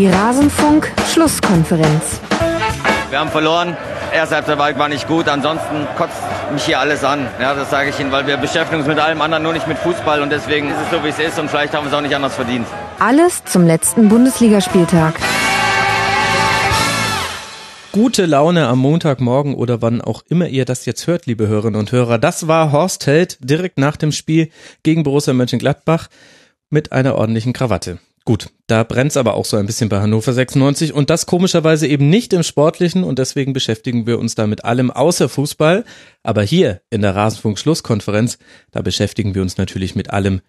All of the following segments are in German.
Die Rasenfunk-Schlusskonferenz. Wir haben verloren. Erste Halbzeit war nicht gut. Ansonsten kotzt mich hier alles an. Ja, das sage ich Ihnen, weil wir beschäftigen uns mit allem anderen, nur nicht mit Fußball. Und deswegen ist es so, wie es ist. Und vielleicht haben wir es auch nicht anders verdient. Alles zum letzten Bundesligaspieltag. Gute Laune am Montagmorgen oder wann auch immer ihr das jetzt hört, liebe Hörerinnen und Hörer. Das war Horst Held direkt nach dem Spiel gegen Borussia Mönchengladbach mit einer ordentlichen Krawatte. Gut, da brennt's aber auch so ein bisschen bei Hannover 96 und das komischerweise eben nicht im Sportlichen und deswegen beschäftigen wir uns da mit allem außer Fußball. Aber hier in der Rasenfunk-Schlusskonferenz, da beschäftigen wir uns natürlich mit allem,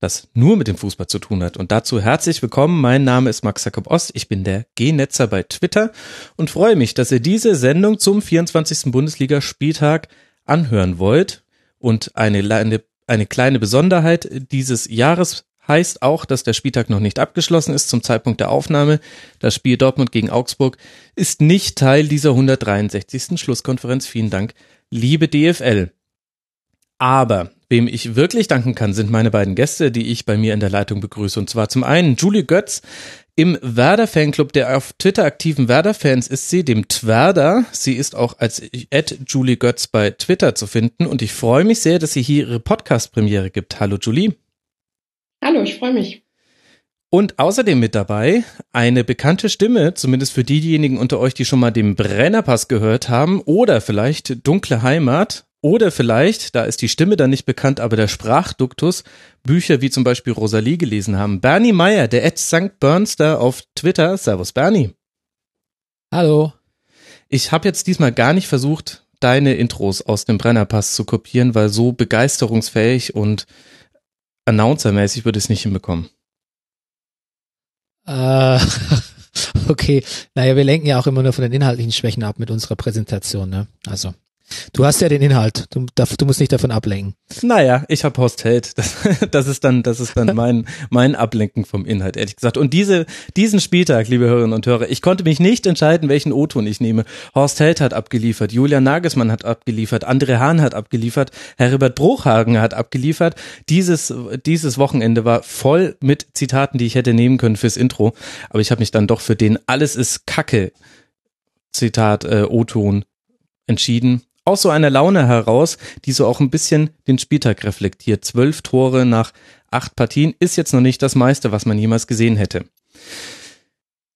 das nur mit dem Fußball zu tun hat. Und dazu herzlich willkommen. Mein Name ist Max Jakob Ost. Ich bin der G-Netzer bei Twitter und freue mich, dass ihr diese Sendung zum 24. Bundesligaspieltag anhören wollt. Und eine, eine, eine kleine Besonderheit dieses Jahres heißt auch, dass der Spieltag noch nicht abgeschlossen ist zum Zeitpunkt der Aufnahme. Das Spiel Dortmund gegen Augsburg ist nicht Teil dieser 163. Schlusskonferenz. Vielen Dank, liebe DFL. Aber wem ich wirklich danken kann, sind meine beiden Gäste, die ich bei mir in der Leitung begrüße. Und zwar zum einen Julie Götz im Werder Fanclub der auf Twitter aktiven Werder Fans ist sie, dem Twerder. Sie ist auch als Julie Götz bei Twitter zu finden und ich freue mich sehr, dass sie hier ihre Podcast Premiere gibt. Hallo Julie. Hallo, ich freue mich. Und außerdem mit dabei eine bekannte Stimme, zumindest für diejenigen unter euch, die schon mal den Brennerpass gehört haben oder vielleicht Dunkle Heimat oder vielleicht, da ist die Stimme dann nicht bekannt, aber der Sprachduktus, Bücher wie zum Beispiel Rosalie gelesen haben. Bernie Meyer, der Ed St. Bernster auf Twitter. Servus Bernie. Hallo. Ich habe jetzt diesmal gar nicht versucht, deine Intros aus dem Brennerpass zu kopieren, weil so begeisterungsfähig und announcermäßig würde ich es nicht hinbekommen. Äh, okay. Naja, wir lenken ja auch immer nur von den inhaltlichen Schwächen ab mit unserer Präsentation, ne? Also. Du hast ja den Inhalt. Du, du musst nicht davon ablenken. Naja, ich habe Horst Held. Das, das ist dann, das ist dann mein, mein Ablenken vom Inhalt, ehrlich gesagt. Und diese, diesen Spieltag, liebe Hörerinnen und Hörer, ich konnte mich nicht entscheiden, welchen O-Ton ich nehme. Horst Held hat abgeliefert, Julian Nagelsmann hat abgeliefert, André Hahn hat abgeliefert, Herbert Bruchhagen hat abgeliefert. Dieses, dieses Wochenende war voll mit Zitaten, die ich hätte nehmen können fürs Intro. Aber ich habe mich dann doch für den Alles ist Kacke Zitat äh, O-Ton entschieden aus so einer Laune heraus, die so auch ein bisschen den Spieltag reflektiert. Zwölf Tore nach acht Partien ist jetzt noch nicht das meiste, was man jemals gesehen hätte.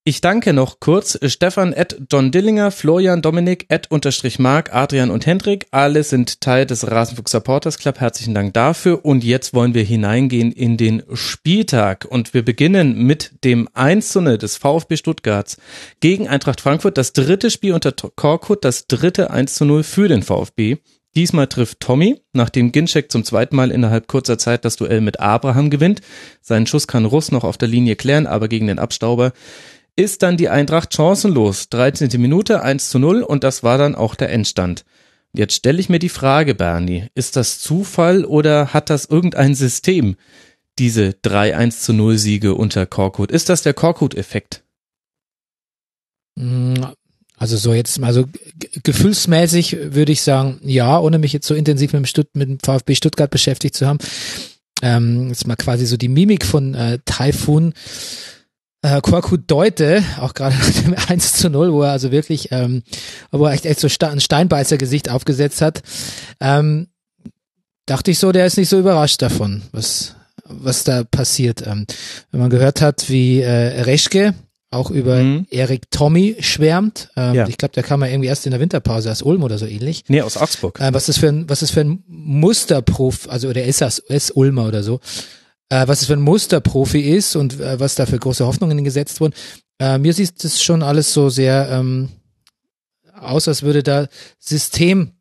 Ich danke noch kurz Stefan Ed John Dillinger, Florian Dominik Ed unterstrich Mark, Adrian und Hendrik. Alle sind Teil des Rasenfuchs Supporters Club. Herzlichen Dank dafür. Und jetzt wollen wir hineingehen in den Spieltag. Und wir beginnen mit dem 1 zu 0 des VfB Stuttgarts gegen Eintracht Frankfurt. Das dritte Spiel unter Korkut, das dritte 1 zu 0 für den VfB. Diesmal trifft Tommy, nachdem Ginczek zum zweiten Mal innerhalb kurzer Zeit das Duell mit Abraham gewinnt. Seinen Schuss kann Russ noch auf der Linie klären, aber gegen den Abstauber ist dann die Eintracht chancenlos. 13. Minute 1 zu 0 und das war dann auch der Endstand. Jetzt stelle ich mir die Frage, Bernie, ist das Zufall oder hat das irgendein System, diese 3-1 zu 0 Siege unter Korkut? Ist das der Korkut-Effekt? Mm, also so jetzt, also gefühlsmäßig würde ich sagen, ja, ohne mich jetzt so intensiv mit dem, Stutt mit dem VfB Stuttgart beschäftigt zu haben. Ähm, jetzt mal quasi so die Mimik von äh, Taifun äh, Korkut Deute, auch gerade nach dem 1 zu 0, wo er also wirklich, ähm, wo er echt, echt so ein Steinbeißer-Gesicht aufgesetzt hat, ähm, dachte ich so, der ist nicht so überrascht davon, was, was da passiert. Ähm, wenn man gehört hat, wie äh, Reschke auch über mhm. Erik Tommy schwärmt. Ähm, ja. Ich glaube, der kam ja irgendwie erst in der Winterpause aus Ulm oder so ähnlich. Nee, aus Augsburg. Äh, was ist für ein, was ist für ein Musterprof, also der ist das, ist Ulmer oder so äh, was es für ein Musterprofi ist und äh, was da für große Hoffnungen gesetzt wurden. Äh, mir sieht das schon alles so sehr ähm, aus, als würde da System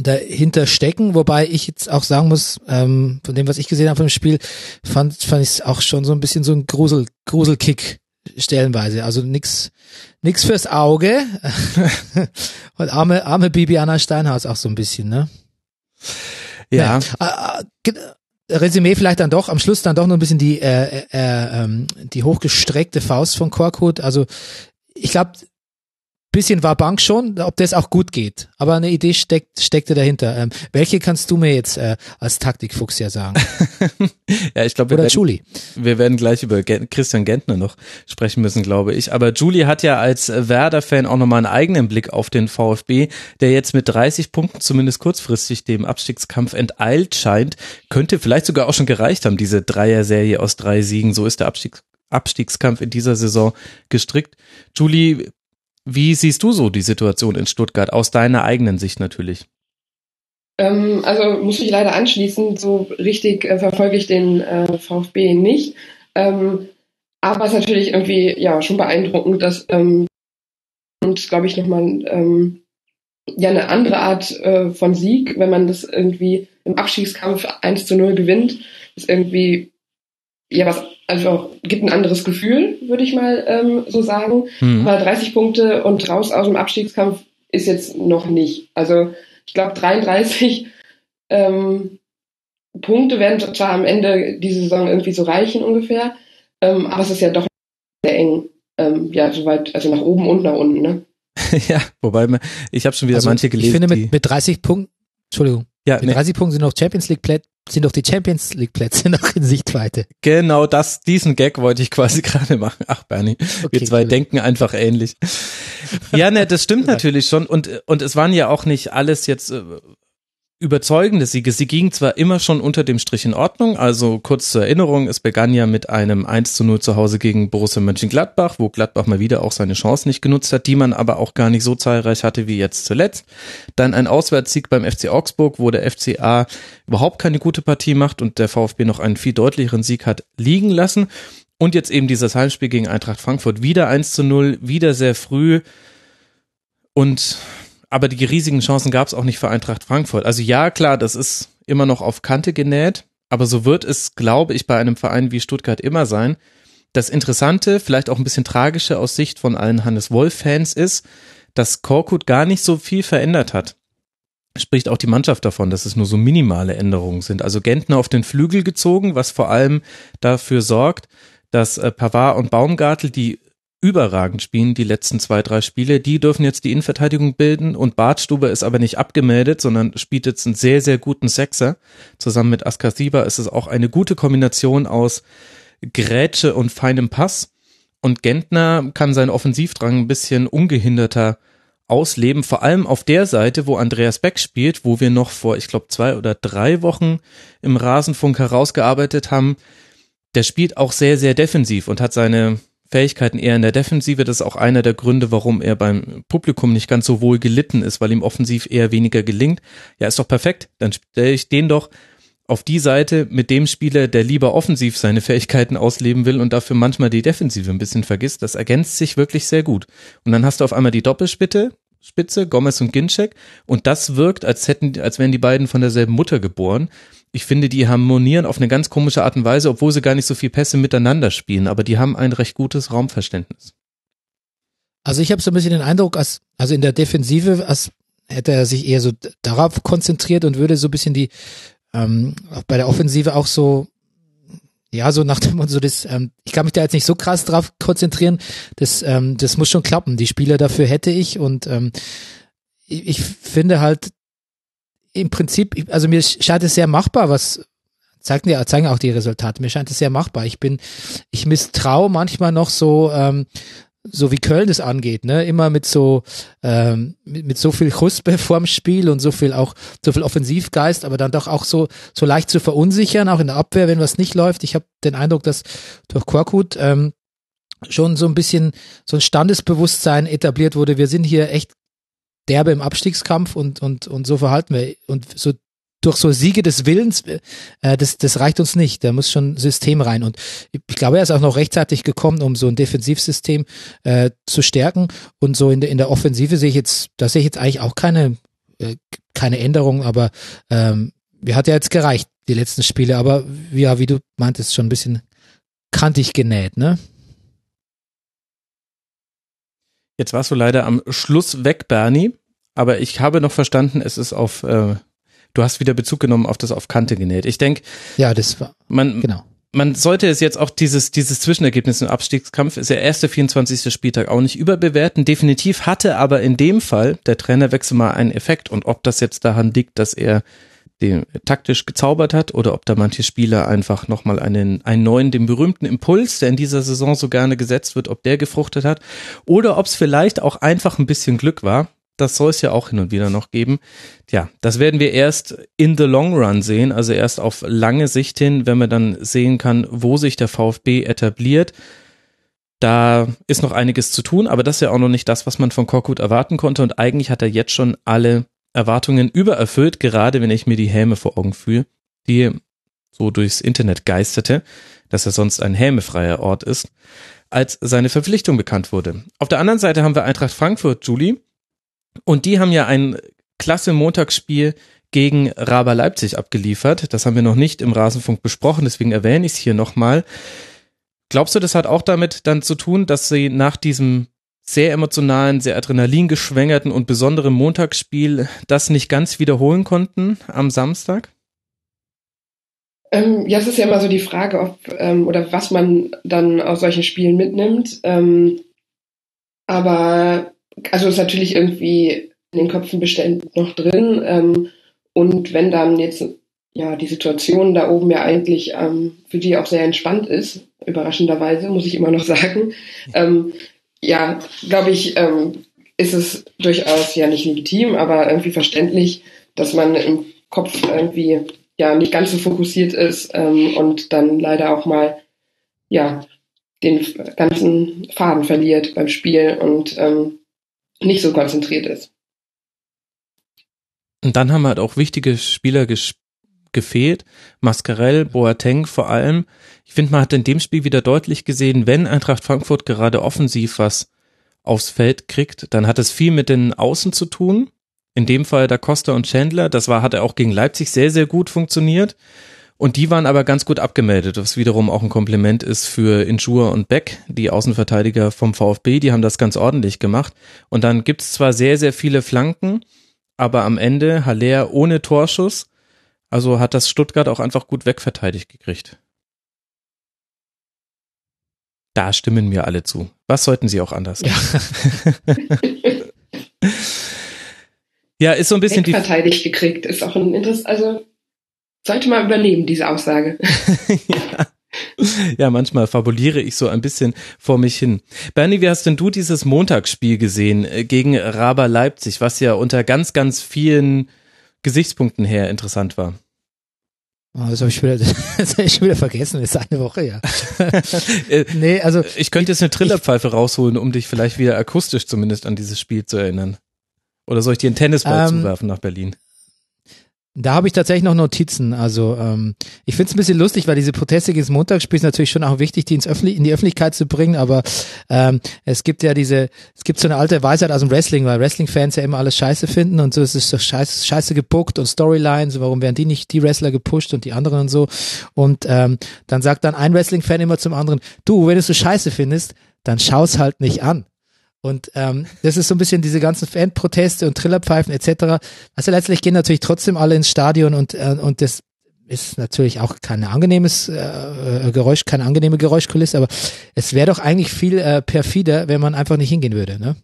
dahinter stecken, wobei ich jetzt auch sagen muss, ähm, von dem, was ich gesehen habe im Spiel, fand, fand ich es auch schon so ein bisschen so ein Grusel, Gruselkick stellenweise. Also nix, nix fürs Auge. Und arme, arme Bibiana Steinhaus auch so ein bisschen, ne? Ja. ja. Resümee vielleicht dann doch, am Schluss dann doch noch ein bisschen die, äh, äh, äh, die hochgestreckte Faust von Korkut. Also ich glaube, bisschen war Bank schon, ob das auch gut geht. Aber eine Idee steckt, steckte dahinter. Ähm, welche kannst du mir jetzt äh, als Taktikfuchs ja sagen? ja, ich glaube, wir, Oder werden- Julie. wir werden gleich über Gen Christian Gentner noch sprechen müssen, glaube ich. Aber Julie hat ja als Werder-Fan auch nochmal einen eigenen Blick auf den VfB, der jetzt mit 30 Punkten zumindest kurzfristig dem Abstiegskampf enteilt scheint. Könnte vielleicht sogar auch schon gereicht haben, diese Dreier-Serie aus drei Siegen. So ist der Abstiegs Abstiegskampf in dieser Saison gestrickt. Julie, wie siehst du so die Situation in Stuttgart aus deiner eigenen Sicht natürlich? Ähm, also muss ich leider anschließen, so richtig äh, verfolge ich den äh, VfB nicht. Ähm, aber es ist natürlich irgendwie ja schon beeindruckend, dass ähm, und glaube ich nochmal ähm, ja eine andere Art äh, von Sieg, wenn man das irgendwie im Abstiegskampf 1 zu 0 gewinnt, ist irgendwie ja was, also auch, gibt ein anderes Gefühl, würde ich mal ähm, so sagen. Hm. Aber 30 Punkte und raus aus dem Abstiegskampf ist jetzt noch nicht. Also ich glaube 33 ähm, Punkte werden zwar am Ende diese Saison irgendwie so reichen ungefähr, ähm, aber es ist ja doch sehr eng. Ähm, ja, soweit, also nach oben und nach unten, ne? ja, wobei man- ich habe schon wieder Also, manche gelesen, ich finde mit, mit 30 Punkten, Entschuldigung, ja, mit nee, 30 Punkten sind noch Champions League Plätze, sind doch die Champions League Plätze noch in Sichtweite. Genau das, diesen Gag wollte ich quasi gerade machen. Ach, Bernie, wir Okay, zwei cool. denken einfach ähnlich. Ja, ne, das stimmt natürlich schon. Und, und es waren ja auch nicht alles jetzt äh, überzeugende Siege. Sie gingen zwar immer schon unter dem Strich in Ordnung, also kurz zur Erinnerung, es begann ja mit einem 1 zu 0 zu Hause gegen Borussia Mönchengladbach, wo Gladbach mal wieder auch seine Chance nicht genutzt hat, die man aber auch gar nicht so zahlreich hatte wie jetzt zuletzt. Dann ein Auswärtssieg beim FC Augsburg, wo der FCA überhaupt keine gute Partie macht und der VfB noch einen viel deutlicheren Sieg hat liegen lassen. Und jetzt eben dieses Heimspiel gegen Eintracht Frankfurt. Wieder 1 zu 0, wieder sehr früh. Und aber die riesigen Chancen gab es auch nicht für Eintracht Frankfurt. Also ja, klar, das ist immer noch auf Kante genäht, aber so wird es, glaube ich, bei einem Verein wie Stuttgart immer sein. Das Interessante, vielleicht auch ein bisschen tragische aus Sicht von allen Hannes Wolf-Fans ist, dass Korkut gar nicht so viel verändert hat. Spricht auch die Mannschaft davon, dass es nur so minimale Änderungen sind. Also Gentner auf den Flügel gezogen, was vor allem dafür sorgt, dass äh, Pavard und Baumgartel, die überragend spielen, die letzten zwei, drei Spiele, die dürfen jetzt die Innenverteidigung bilden und Bartstube ist aber nicht abgemeldet, sondern spielt jetzt einen sehr, sehr guten Sechser. Zusammen mit Askasiba ist es auch eine gute Kombination aus Grätsche und feinem Pass. Und Gentner kann seinen Offensivdrang ein bisschen ungehinderter ausleben, vor allem auf der Seite, wo Andreas Beck spielt, wo wir noch vor, ich glaube, zwei oder drei Wochen im Rasenfunk herausgearbeitet haben. Der spielt auch sehr, sehr defensiv und hat seine Fähigkeiten eher in der Defensive. Das ist auch einer der Gründe, warum er beim Publikum nicht ganz so wohl gelitten ist, weil ihm offensiv eher weniger gelingt. Ja, ist doch perfekt. Dann stelle ich den doch auf die Seite mit dem Spieler, der lieber offensiv seine Fähigkeiten ausleben will und dafür manchmal die Defensive ein bisschen vergisst. Das ergänzt sich wirklich sehr gut. Und dann hast du auf einmal die Doppelspitze, Spitze, Gomez und Ginczek und das wirkt, als hätten, als wären die beiden von derselben Mutter geboren. Ich finde, die harmonieren auf eine ganz komische Art und Weise, obwohl sie gar nicht so viel Pässe miteinander spielen, aber die haben ein recht gutes Raumverständnis. Also ich habe so ein bisschen den Eindruck, als, also in der Defensive, als hätte er sich eher so darauf konzentriert und würde so ein bisschen die, ähm, bei der Offensive auch so, ja, so nach dem Motto, so das, ähm, ich kann mich da jetzt nicht so krass drauf konzentrieren, das, ähm, das muss schon klappen. Die Spieler dafür hätte ich und ähm, ich, ich finde halt im Prinzip, also mir scheint es sehr machbar, was zeigen ja, zeigen auch die Resultate. Mir scheint es sehr machbar. Ich bin, ich misstraue manchmal noch so, ähm, so wie Köln es angeht, ne, immer mit so ähm, mit, mit so viel Chuspe vorm Spiel und so viel auch so viel Offensivgeist, aber dann doch auch so so leicht zu verunsichern, auch in der Abwehr, wenn was nicht läuft. Ich habe den Eindruck, dass durch Korkut ähm, schon so ein bisschen so ein Standesbewusstsein etabliert wurde. Wir sind hier echt derbe im Abstiegskampf und und und so verhalten wir und so durch so Siege des Willens, äh, das, das reicht uns nicht. Da muss schon System rein. Und ich glaube, er ist auch noch rechtzeitig gekommen, um so ein Defensivsystem äh, zu stärken. Und so in der, in der Offensive sehe ich jetzt, da sehe ich jetzt eigentlich auch keine, äh, keine Änderung, aber ähm, wir hat ja jetzt gereicht, die letzten Spiele. Aber ja, wie du meintest, schon ein bisschen kantig genäht, ne? Jetzt warst du leider am Schluss weg, Bernie, aber ich habe noch verstanden, es ist auf, äh, du hast wieder Bezug genommen auf das auf Kante genäht. Ich denke, Ja, das war, man, genau. man sollte es jetzt auch dieses, dieses Zwischenergebnis im Abstiegskampf ist der erste 24. Spieltag auch nicht überbewerten. Definitiv hatte aber in dem Fall der Trainerwechsel mal einen Effekt und ob das jetzt daran liegt, dass er den taktisch gezaubert hat oder ob da manche Spieler einfach nochmal einen, einen neuen, den berühmten Impuls, der in dieser Saison so gerne gesetzt wird, ob der gefruchtet hat oder ob es vielleicht auch einfach ein bisschen Glück war. Das soll es ja auch hin und wieder noch geben. Tja, das werden wir erst in the long run sehen, also erst auf lange Sicht hin, wenn man dann sehen kann, wo sich der VfB etabliert. Da ist noch einiges zu tun, aber das ist ja auch noch nicht das, was man von Korkut erwarten konnte und eigentlich hat er jetzt schon alle Erwartungen übererfüllt, gerade wenn ich mir die Häme vor Augen fühle, die so durchs Internet geisterte, dass er sonst ein hämefreier Ort ist, als seine Verpflichtung bekannt wurde. Auf der anderen Seite haben wir Eintracht Frankfurt, Julie, und die haben ja ein klasse Montagsspiel gegen Raber Leipzig abgeliefert. Das haben wir noch nicht im Rasenfunk besprochen, deswegen erwähne ich es hier nochmal. Glaubst du, das hat auch damit dann zu tun, dass sie nach diesem sehr emotionalen, sehr adrenalingeschwängerten und besonderen Montagsspiel das nicht ganz wiederholen konnten am Samstag? Ähm, ja, es ist ja immer so die Frage, ob ähm, oder was man dann aus solchen Spielen mitnimmt. Ähm, aber also ist natürlich irgendwie in den Köpfen bestellt noch drin. Ähm, und wenn dann jetzt ja die Situation da oben ja eigentlich ähm, für die auch sehr entspannt ist, überraschenderweise, muss ich immer noch sagen, ähm, ja, glaube ich, ähm, ist es durchaus ja nicht legitim, aber irgendwie verständlich, dass man im Kopf irgendwie ja nicht ganz so fokussiert ist ähm, und dann leider auch mal ja den ganzen Faden verliert beim Spiel und ähm, nicht so konzentriert ist. Und dann haben halt auch wichtige Spieler gefehlt. Mascarell, Boateng vor allem. Ich finde, man hat in dem Spiel wieder deutlich gesehen, wenn Eintracht Frankfurt gerade offensiv was aufs Feld kriegt, dann hat es viel mit den Außen zu tun. In dem Fall da Costa und Chandler. Das war, hat er auch gegen Leipzig sehr, sehr gut funktioniert. Und die waren aber ganz gut abgemeldet, was wiederum auch ein Kompliment ist für Injur und Beck, die Außenverteidiger vom VfB, die haben das ganz ordentlich gemacht. Und dann gibt's zwar sehr, sehr viele Flanken, aber am Ende Haller ohne Torschuss. Also hat das Stuttgart auch einfach gut wegverteidigt gekriegt. Da stimmen mir alle zu. Was sollten sie auch anders? Ja, ja ist so ein bisschen wegverteidigt gekriegt. Ist auch ein Interesse, also sollte man übernehmen, diese Aussage. ja. Ja, manchmal fabuliere ich so ein bisschen vor mich hin. Bernie, wie hast denn du dieses Montagsspiel gesehen äh, gegen Raber Leipzig, was ja unter ganz, ganz vielen Gesichtspunkten her interessant war? Oh, das habe ich, wieder, das hab ich schon wieder vergessen, das ist eine Woche, ja. Äh, nee, also. Ich könnte jetzt eine Trillerpfeife rausholen, um dich vielleicht wieder akustisch zumindest an dieses Spiel zu erinnern. Oder soll ich dir einen Tennisball ähm, zuwerfen nach Berlin? Da habe ich tatsächlich noch Notizen. Also ähm, ich finde es ein bisschen lustig, weil diese Proteste gegen das Montagsspiel ist natürlich schon auch wichtig, die ins Öffentlich in die Öffentlichkeit zu bringen. Aber ähm, es gibt ja diese, es gibt so eine alte Weisheit aus dem Wrestling, weil Wrestling-Fans ja immer alles scheiße finden und so es ist so scheiße, scheiße gebuckt und Storylines, warum werden die nicht die Wrestler gepusht und die anderen und so. Und ähm, dann sagt dann ein Wrestling-Fan immer zum anderen, du, wenn du es so scheiße findest, dann schau's halt nicht an. Und ähm, das ist so ein bisschen diese ganzen Fanproteste und Trillerpfeifen etc. Also letztlich gehen natürlich trotzdem alle ins Stadion und, äh, und das ist natürlich auch kein angenehmes äh, Geräusch, keine angenehme Geräuschkulisse, aber es wäre doch eigentlich viel äh, perfider, wenn man einfach nicht hingehen würde, ne?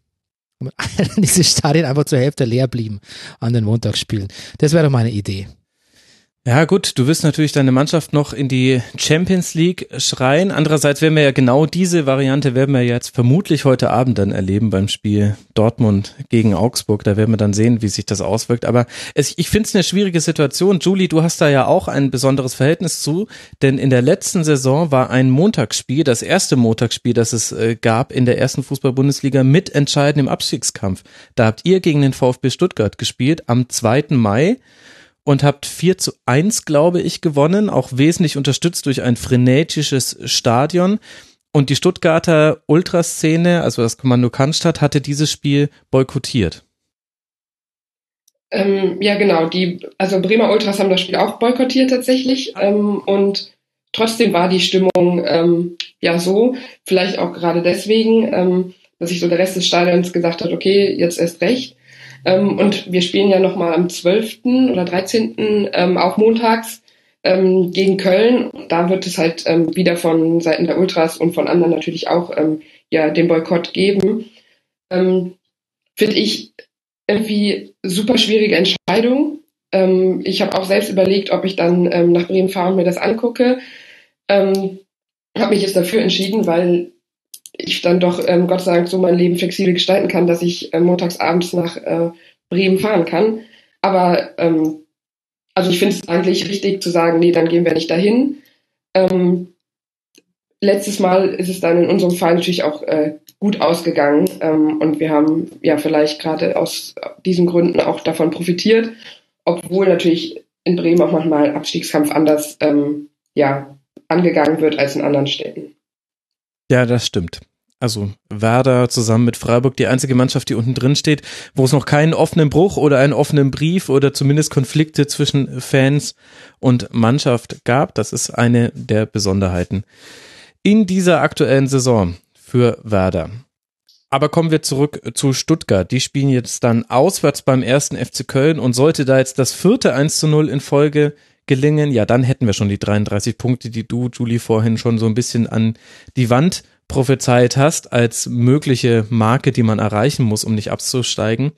Diese Stadien einfach zur Hälfte leer blieben an den Montagsspielen. Das wäre doch meine Idee. Ja gut, du wirst natürlich deine Mannschaft noch in die Champions League schreien. Andererseits werden wir ja genau diese Variante werden wir jetzt vermutlich heute Abend dann erleben beim Spiel Dortmund gegen Augsburg. Da werden wir dann sehen, wie sich das auswirkt. Aber es, ich finde es eine schwierige Situation. Julie, du hast da ja auch ein besonderes Verhältnis zu, denn in der letzten Saison war ein Montagsspiel, das erste Montagsspiel, das es äh, gab in der ersten Fußball-Bundesliga, mitentscheidend im Abstiegskampf. Da habt ihr gegen den VfB Stuttgart gespielt am 2. Mai und habt 4 zu 1, glaube ich, gewonnen, auch wesentlich unterstützt durch ein frenetisches Stadion. Und die Stuttgarter Ultraszene, also das Kommando Cannstatt, hatte dieses Spiel boykottiert. Ähm, ja, genau. Die, also Bremer Ultras haben das Spiel auch boykottiert tatsächlich. Ähm, und trotzdem war die Stimmung ähm, ja so, vielleicht auch gerade deswegen, ähm, dass sich so der Rest des Stadions gesagt hat, okay, jetzt erst recht. Ähm, und wir spielen ja nochmal am 12. oder 13. Ähm, auch montags ähm, gegen Köln. Da wird es halt ähm, wieder von Seiten der Ultras und von anderen natürlich auch ähm, ja den Boykott geben. Ähm, Finde ich irgendwie super schwierige Entscheidung. Ähm, ich habe auch selbst überlegt, ob ich dann ähm, nach Bremen fahre und mir das angucke. Ähm, habe mich jetzt dafür entschieden, weil ich dann doch ähm, Gott sei Dank so mein Leben flexibel gestalten kann, dass ich äh, montags abends nach äh, Bremen fahren kann. Aber ähm, also ich finde es eigentlich richtig zu sagen, nee, dann gehen wir nicht dahin. Ähm, letztes Mal ist es dann in unserem Fall natürlich auch äh, gut ausgegangen ähm, und wir haben ja vielleicht gerade aus diesen Gründen auch davon profitiert, obwohl natürlich in Bremen auch manchmal Abstiegskampf anders ähm, ja, angegangen wird als in anderen Städten. Ja, das stimmt. Also Werder zusammen mit Freiburg die einzige Mannschaft, die unten drin steht, wo es noch keinen offenen Bruch oder einen offenen Brief oder zumindest Konflikte zwischen Fans und Mannschaft gab. Das ist eine der Besonderheiten in dieser aktuellen Saison für Werder. Aber kommen wir zurück zu Stuttgart. Die spielen jetzt dann auswärts beim ersten FC Köln und sollte da jetzt das vierte 1 zu 0 in Folge gelingen, ja, dann hätten wir schon die 33 Punkte, die du, Julie, vorhin schon so ein bisschen an die Wand prophezeit hast, als mögliche Marke, die man erreichen muss, um nicht abzusteigen.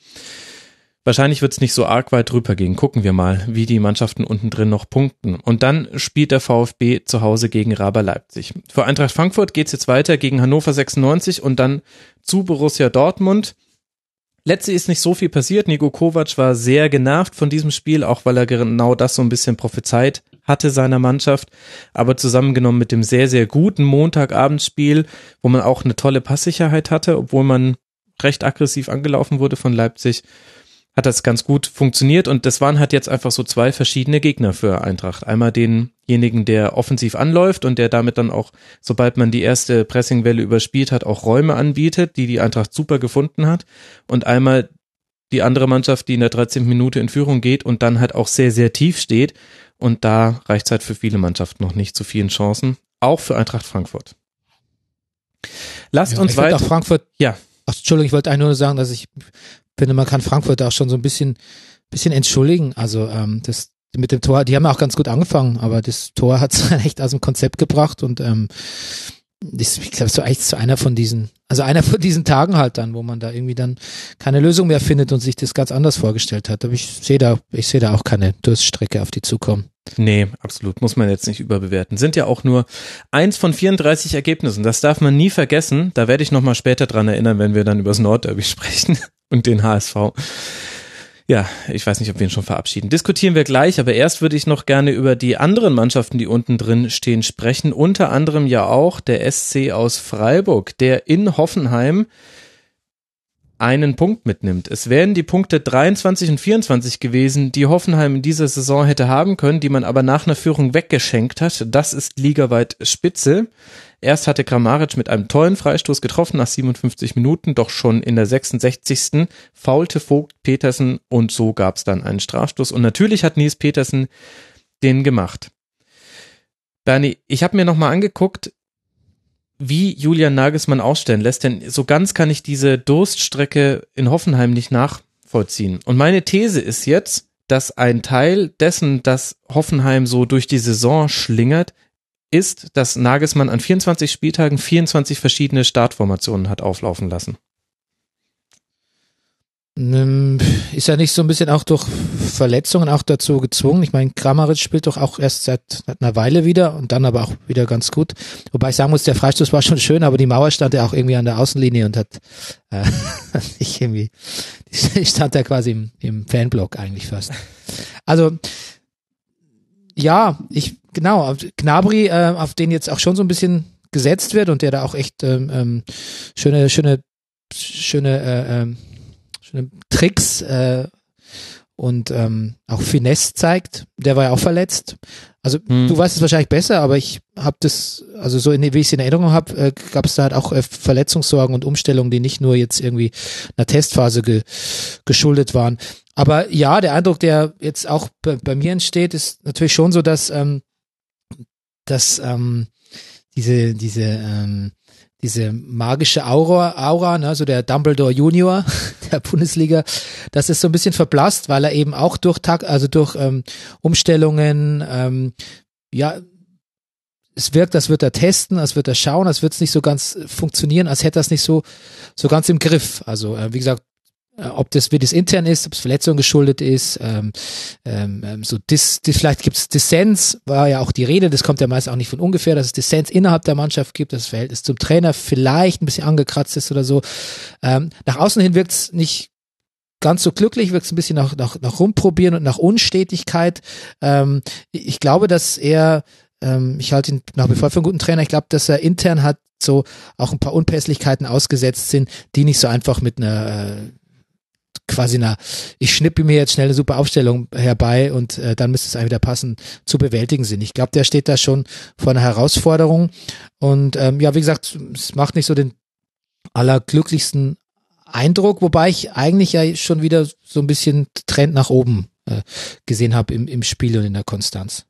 Wahrscheinlich wird es nicht so arg weit drüber gehen. Gucken wir mal, wie die Mannschaften unten drin noch punkten. Und dann spielt der VfB zu Hause gegen Raber Leipzig. Für Eintracht Frankfurt geht's jetzt weiter gegen Hannover 96 und dann zu Borussia Dortmund. Letzte ist nicht so viel passiert. Nico Kovac war sehr genervt von diesem Spiel, auch weil er genau das so ein bisschen prophezeit hatte seiner Mannschaft. Aber zusammengenommen mit dem sehr, sehr guten Montagabendspiel, wo man auch eine tolle Passsicherheit hatte, obwohl man recht aggressiv angelaufen wurde von Leipzig, hat das ganz gut funktioniert und das waren halt jetzt einfach so zwei verschiedene Gegner für Eintracht. Einmal denjenigen, der offensiv anläuft und der damit dann auch, sobald man die erste Pressingwelle überspielt hat, auch Räume anbietet, die die Eintracht super gefunden hat und einmal die andere Mannschaft, die in der 13. Minute in Führung geht und dann halt auch sehr, sehr tief steht und da reicht es halt für viele Mannschaften noch nicht zu vielen Chancen, auch für Eintracht Frankfurt. Lasst ja, uns weiter. Frankfurt, ja. Ach, Entschuldigung, ich wollte eigentlich nur sagen, dass ich finde, man kann Frankfurt auch schon so ein bisschen, bisschen entschuldigen. Also ähm, das mit dem Tor, die haben auch ganz gut angefangen, aber das Tor hat es echt aus dem Konzept gebracht und ähm, das, ich glaube, so echt so einer von diesen, also einer von diesen Tagen halt dann, wo man da irgendwie dann keine Lösung mehr findet und sich das ganz anders vorgestellt hat. Aber ich sehe da, ich sehe da auch keine Durststrecke auf die zukommen. Nee, absolut. Muss man jetzt nicht überbewerten. Sind ja auch nur eins von 34 Ergebnissen. Das darf man nie vergessen. Da werde ich nochmal später dran erinnern, wenn wir dann über das Nordderby sprechen und den HSV. Ja, ich weiß nicht, ob wir ihn schon verabschieden. Diskutieren wir gleich, aber erst würde ich noch gerne über die anderen Mannschaften, die unten drin stehen, sprechen. Unter anderem ja auch der SC aus Freiburg, der in Hoffenheim einen Punkt mitnimmt. Es wären die Punkte 23 und 24 gewesen, die Hoffenheim in dieser Saison hätte haben können, die man aber nach einer Führung weggeschenkt hat. Das ist ligaweit Spitze. Erst hatte Kramaric mit einem tollen Freistoß getroffen nach 57 Minuten, doch schon in der 66. faulte Vogt Petersen und so gab es dann einen Strafstoß. Und natürlich hat Nils Petersen den gemacht. Bernie, ich habe mir nochmal angeguckt, wie Julian Nagelsmann ausstellen lässt, denn so ganz kann ich diese Durststrecke in Hoffenheim nicht nachvollziehen. Und meine These ist jetzt, dass ein Teil dessen, dass Hoffenheim so durch die Saison schlingert, ist, dass Nagelsmann an 24 Spieltagen 24 verschiedene Startformationen hat auflaufen lassen. Ähm, ist er nicht so ein bisschen auch durch Verletzungen auch dazu gezwungen? Ich meine, Kramaric spielt doch auch erst seit einer Weile wieder und dann aber auch wieder ganz gut. Wobei ich sagen muss, der Freistoß war schon schön, aber die Mauer stand ja auch irgendwie an der Außenlinie und hat äh, nicht irgendwie, die stand da quasi im, im Fanblock eigentlich fast. Also ja, ich genau, Gnabry, äh, auf den jetzt auch schon so ein bisschen gesetzt wird und der da auch echt ähm, ähm schöne, schöne, schöne äh, ähm, schöne Tricks äh, und ähm, auch Finesse zeigt. Der war ja auch verletzt. Also hm. du weißt es wahrscheinlich besser, aber ich habe das, also so in, wie ich es in Erinnerung habe, äh, gab es da halt auch äh, Verletzungssorgen und Umstellungen, die nicht nur jetzt irgendwie einer Testphase ge, geschuldet waren. Aber ja, der Eindruck, der jetzt auch bei, bei mir entsteht, ist natürlich schon so, dass, ähm, dass ähm, diese, diese ähm, diese magische Aura, Aura, ne, so der Dumbledore Junior der Bundesliga, das ist so ein bisschen verblasst, weil er eben auch durch Tag, also durch ähm, Umstellungen, ähm, ja, es wirkt, als wird er testen, als wird er schauen, als wird es nicht so ganz funktionieren, als hätte er es nicht so, so ganz im Griff. Also, äh, wie gesagt, ob das wie das intern ist, ob es Verletzung geschuldet ist, ähm, ähm, ähm, so dis, dis, vielleicht gibt es Dissens, war ja auch die Rede, das kommt ja meist auch nicht von ungefähr, dass es Dissens innerhalb der Mannschaft gibt, das Verhältnis zum Trainer vielleicht ein bisschen angekratzt ist oder so. Ähm, nach außen hin wirkt es nicht ganz so glücklich, wirkt es ein bisschen nach, nach, nach rumprobieren und nach Unstetigkeit. Ähm, ich glaube, dass er ähm, ich halte ihn nach wie vor für einen guten Trainer. Ich glaube, dass er intern hat so auch ein paar Unpässlichkeiten ausgesetzt sind, die nicht so einfach mit einer äh, quasi einer, ich schnippe mir jetzt schnell eine super Aufstellung herbei und äh, dann müsste es einem wieder passen, zu bewältigen sind. Ich glaube, der steht da schon vor einer Herausforderung. Und ähm, ja, wie gesagt, es macht nicht so den allerglücklichsten Eindruck, wobei ich eigentlich ja schon wieder so ein bisschen Trend nach oben äh, gesehen habe im, im Spiel und in der Konstanz.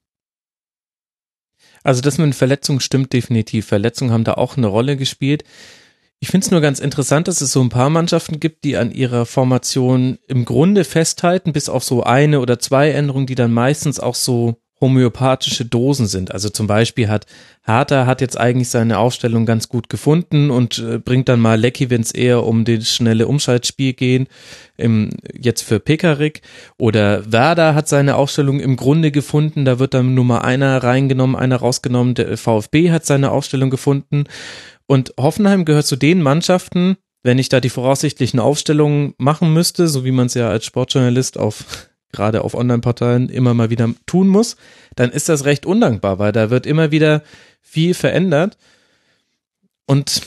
Also das mit Verletzungen stimmt definitiv. Verletzungen haben da auch eine Rolle gespielt. Ich finde es nur ganz interessant, dass es so ein paar Mannschaften gibt, die an ihrer Formation im Grunde festhalten, bis auf so eine oder zwei Änderungen, die dann meistens auch so homöopathische Dosen sind. Also zum Beispiel hat Hertha hat jetzt eigentlich seine Aufstellung ganz gut gefunden und äh, bringt dann mal Lecky, wenn es eher um das schnelle Umschaltspiel gehen, im, jetzt für Pekarik. Oder Werder hat seine Aufstellung im Grunde gefunden, da wird dann nur mal einer reingenommen, einer rausgenommen. Der VfB hat seine Aufstellung gefunden. Und Hoffenheim gehört zu den Mannschaften, wenn ich da die voraussichtlichen Aufstellungen machen müsste, so wie man es ja als Sportjournalist auf gerade auf Online-Portalen immer mal wieder tun muss, dann ist das recht undankbar, weil da wird immer wieder viel verändert. Und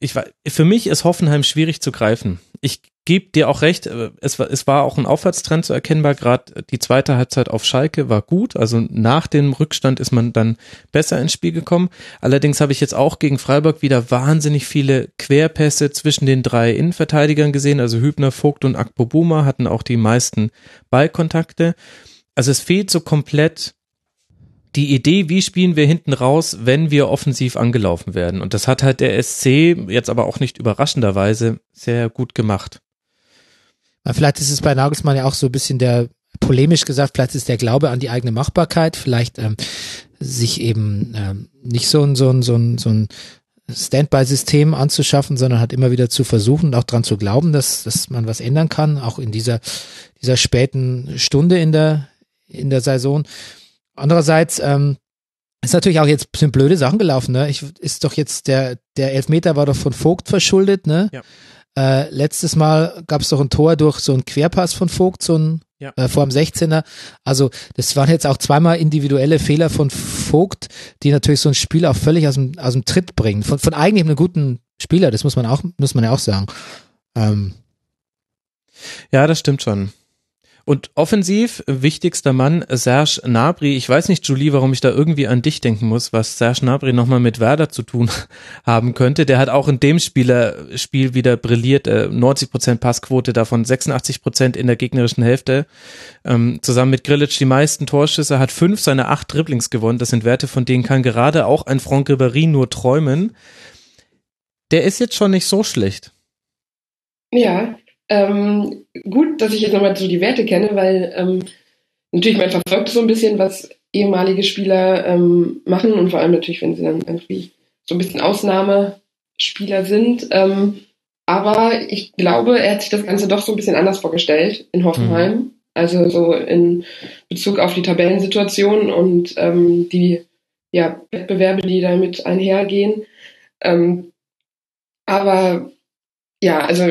ich war, für mich ist Hoffenheim schwierig zu greifen. Ich gebe dir auch recht, äh, es war, es war auch ein Aufwärtstrend zu erkennbar. Gerade die zweite Halbzeit auf Schalke war gut. Also nach dem Rückstand ist man dann besser ins Spiel gekommen. Allerdings habe ich jetzt auch gegen Freiburg wieder wahnsinnig viele Querpässe zwischen den drei Innenverteidigern gesehen. Also Hübner, Vogt und Akpobuma hatten auch die meisten Ballkontakte. Also es fehlt so komplett die Idee, wie spielen wir hinten raus, wenn wir offensiv angelaufen werden. Und das hat halt der SC jetzt aber auch nicht überraschenderweise sehr gut gemacht. Vielleicht ist es bei Nagelsmann ja auch so ein bisschen der, polemisch gesagt, vielleicht ist der Glaube an die eigene Machbarkeit, vielleicht ähm, sich eben ähm, nicht so ein, so ein, so ein, so ein Standby-System anzuschaffen, sondern hat immer wieder zu versuchen und auch dran zu glauben, dass, dass man was ändern kann, auch in dieser, dieser späten Stunde in der, in der Saison. Andererseits ähm, ist natürlich auch jetzt sind blöde Sachen gelaufen. Ne? Ich, ist doch jetzt der der Elfmeter war doch von Vogt verschuldet. Ne? Ja. Äh, letztes Mal gab es doch ein Tor durch so einen Querpass von Vogt, so ein ja. äh, vor dem 16er. Also das waren jetzt auch zweimal individuelle Fehler von Vogt, die natürlich so ein Spiel auch völlig aus dem, aus dem Tritt bringen. Von, von eigentlich einem guten Spieler, das muss man auch, muss man ja auch sagen. Ähm. Ja, das stimmt schon. Und offensiv, wichtigster Mann, Serge Nabri. Ich weiß nicht, Julie, warum ich da irgendwie an dich denken muss, was Serge Nabri nochmal mit Werder zu tun haben könnte. Der hat auch in dem Spieler, Spiel wieder brilliert. 90 Prozent Passquote, davon 86 Prozent in der gegnerischen Hälfte. Ähm, zusammen mit Grillitsch die meisten Torschüsse, hat fünf seiner acht Dribblings gewonnen. Das sind Werte, von denen kann gerade auch ein Franck Ribéry nur träumen. Der ist jetzt schon nicht so schlecht. Ja, ähm, gut, dass ich jetzt nochmal so die Werte kenne, weil ähm, natürlich man verfolgt so ein bisschen, was ehemalige Spieler ähm, machen und vor allem natürlich, wenn sie dann irgendwie so ein bisschen Ausnahmespieler sind. Ähm, aber ich glaube, er hat sich das Ganze doch so ein bisschen anders vorgestellt in Hoffenheim. Mhm. Also so in Bezug auf die Tabellensituation und ähm, die ja, Wettbewerbe, die damit einhergehen. Ähm, aber ja, also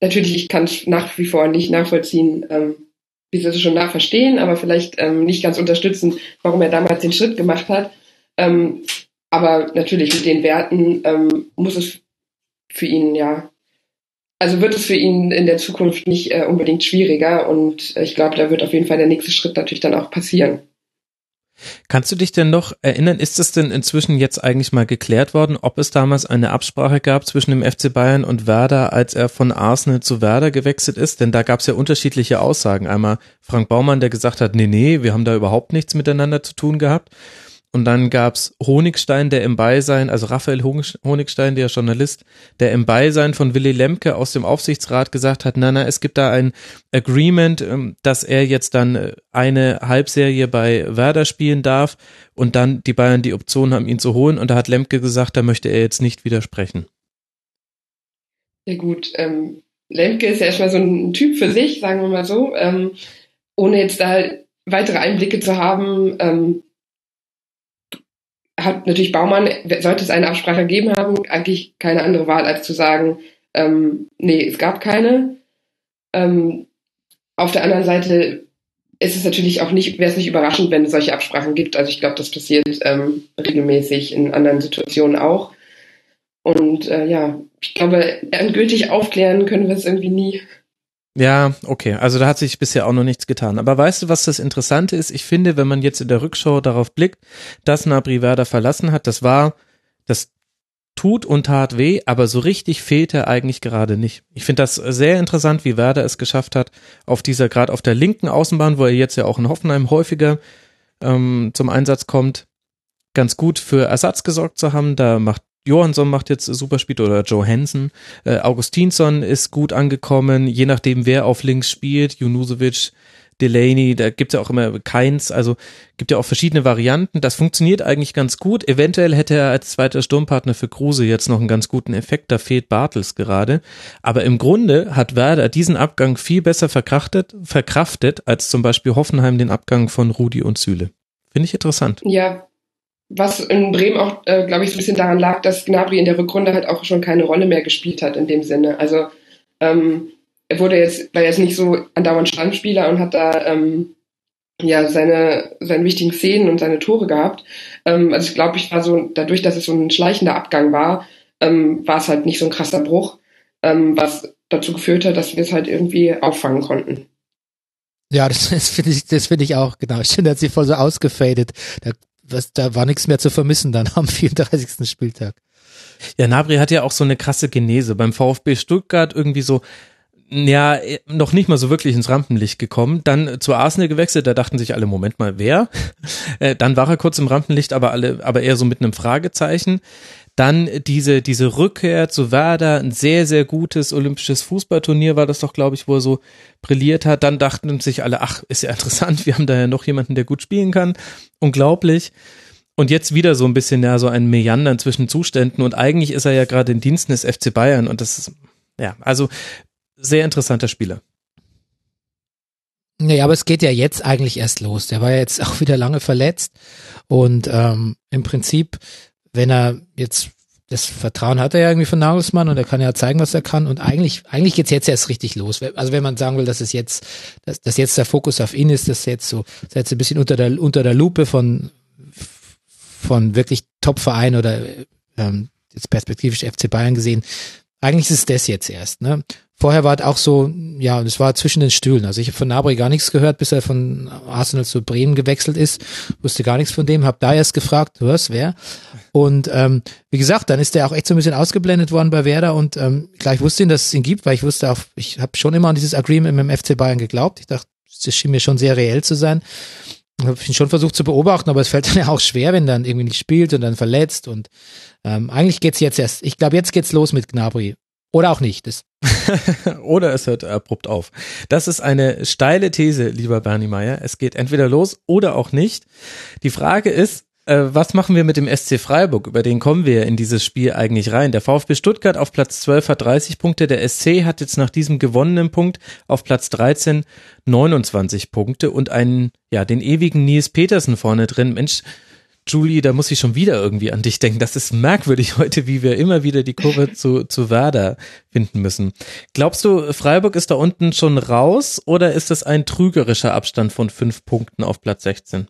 natürlich, ich kann es nach wie vor nicht nachvollziehen, ähm, wie sie es schon nachverstehen, aber vielleicht ähm, nicht ganz unterstützen, warum er damals den Schritt gemacht hat. Ähm, aber natürlich mit den Werten ähm, muss es für ihn ja, also wird es für ihn in der Zukunft nicht äh, unbedingt schwieriger und ich glaube, da wird auf jeden Fall der nächste Schritt natürlich dann auch passieren. Kannst du dich denn noch erinnern, ist es denn inzwischen jetzt eigentlich mal geklärt worden, ob es damals eine Absprache gab zwischen dem FC Bayern und Werder, als er von Arsenal zu Werder gewechselt ist? Denn da gab es ja unterschiedliche Aussagen. Einmal Frank Baumann, der gesagt hat, nee, nee, wir haben da überhaupt nichts miteinander zu tun gehabt. Und dann gab's Honigstein, der im Beisein, also Raphael Honigstein, der Journalist, der im Beisein von Willy Lemke aus dem Aufsichtsrat gesagt hat, na, na, es gibt da ein Agreement, ähm, dass er jetzt dann äh, eine Halbserie bei Werder spielen darf und dann die Bayern die Option haben, ihn zu holen. Und da hat Lemke gesagt, da möchte er jetzt nicht widersprechen. Ja gut, ähm, Lemke ist ja erstmal so ein Typ für sich, sagen wir mal so. Ähm, ohne jetzt da weitere Einblicke zu haben, ähm, hat natürlich Baumann, sollte es eine Absprache gegeben haben, eigentlich keine andere Wahl, als zu sagen, ähm, nee, es gab keine. Ähm, auf der anderen Seite ist es natürlich auch nicht, wäre es nicht überraschend, wenn es solche Absprachen gibt. Also ich glaube, das passiert ähm, regelmäßig in anderen Situationen auch. Und äh, ja, ich glaube, endgültig aufklären können wir es irgendwie nie. Ja, okay. Also da hat sich bisher auch noch nichts getan. Aber weißt du, was das Interessante ist? Ich finde, wenn man jetzt in der Rückschau darauf blickt, dass Nabri Werder verlassen hat, das war, das tut und tat weh, aber so richtig fehlt er eigentlich gerade nicht. Ich finde das sehr interessant, wie Werder es geschafft hat, auf dieser, gerade auf der linken Außenbahn, wo er jetzt ja auch in Hoffenheim häufiger ähm, zum Einsatz kommt, ganz gut für Ersatz gesorgt zu haben. Da macht Johansson macht jetzt super Spiel oder Joe Hansen. Äh, Augustinsson ist gut angekommen, je nachdem wer auf links spielt. Junusovic, Delaney, da gibt es ja auch immer keins, also gibt ja auch verschiedene Varianten. Das funktioniert eigentlich ganz gut. Eventuell hätte er als zweiter Sturmpartner für Kruse jetzt noch einen ganz guten Effekt, da fehlt Bartels gerade. Aber im Grunde hat Werder diesen Abgang viel besser verkraftet, verkraftet als zum Beispiel Hoffenheim den Abgang von Rudi und Süle. Finde ich interessant. Ja, was in Bremen auch, äh, glaube ich, so ein bisschen daran lag, dass Gnabry in der Rückrunde halt auch schon keine Rolle mehr gespielt hat in dem Sinne. Also ähm, er wurde jetzt, war jetzt nicht so andauernd Stammspieler und hat da ähm, ja seine seine wichtigen Szenen und seine Tore gehabt. Ähm, also ich glaube, ich war so dadurch, dass es so ein schleichender Abgang war, ähm, war es halt nicht so ein krasser Bruch, ähm, was dazu geführt hat, dass wir es halt irgendwie auffangen konnten. Ja, das, das finde ich, das finde ich auch, genau. Stimmt, hat sie voll so ausgefadet. Da was, da war nichts mehr zu vermissen dann am 34. Spieltag. Ja, Nabri hat ja auch so eine krasse Genese. Beim VfB Stuttgart irgendwie so, ja, noch nicht mal so wirklich ins Rampenlicht gekommen. Dann zu Arsenal gewechselt, da dachten sich alle, Moment mal, wer? Äh, dann war er kurz im Rampenlicht, aber alle, aber eher so mit einem Fragezeichen. Dann diese, diese Rückkehr zu Werder, ein sehr, sehr gutes olympisches Fußballturnier war das doch, glaube ich, wo er so brilliert hat. Dann dachten sich alle, ach, ist ja interessant, wir haben da ja noch jemanden, der gut spielen kann. Unglaublich. Und jetzt wieder so ein bisschen, ja, so ein Meandern zwischen Zuständen. Und eigentlich ist er ja gerade in Diensten des FC Bayern. Und das ist, ja, also sehr interessanter Spieler. Nee, aber es geht ja jetzt eigentlich erst los. Der war ja jetzt auch wieder lange verletzt. Und ähm, im Prinzip wenn er jetzt das Vertrauen hat er ja irgendwie von Nagelsmann und er kann ja zeigen, was er kann. Und eigentlich, eigentlich geht's jetzt erst richtig los. Also wenn man sagen will, dass es jetzt, dass, dass jetzt der Fokus auf ihn ist, dass jetzt so, dass jetzt ein bisschen unter der unter der Lupe von von wirklich Top-Verein oder ähm, jetzt perspektivisch FC Bayern gesehen. Eigentlich ist es das jetzt erst. Ne? Vorher war es auch so, ja, es war zwischen den Stühlen. Also ich habe von Nabri gar nichts gehört, bis er von Arsenal zu Bremen gewechselt ist. Wusste gar nichts von dem, habe da erst gefragt, was, wer? Und ähm, wie gesagt, dann ist er auch echt so ein bisschen ausgeblendet worden bei Werder und ähm, gleich wusste ihn, dass es ihn gibt, weil ich wusste auch, ich habe schon immer an dieses Agreement mit dem FC Bayern geglaubt. Ich dachte, das schien mir schon sehr reell zu sein. Ich habe ihn schon versucht zu beobachten, aber es fällt dann ja auch schwer, wenn dann irgendwie nicht spielt und dann verletzt. Und ähm, eigentlich geht's jetzt erst, ich glaube, jetzt geht's los mit Gnabry. Oder auch nicht. Das oder es hört abrupt auf. Das ist eine steile These, lieber Bernie Meyer. Es geht entweder los oder auch nicht. Die Frage ist, äh, was machen wir mit dem SC Freiburg? Über den kommen wir in dieses Spiel eigentlich rein. Der VfB Stuttgart auf Platz 12 hat 30 Punkte. Der SC hat jetzt nach diesem gewonnenen Punkt auf Platz 13 29 Punkte und einen, ja, den ewigen Nils Petersen vorne drin. Mensch, Julie, da muss ich schon wieder irgendwie an dich denken. Das ist merkwürdig heute, wie wir immer wieder die Kurve zu, zu Werder finden müssen. Glaubst du, Freiburg ist da unten schon raus oder ist das ein trügerischer Abstand von fünf Punkten auf Platz 16?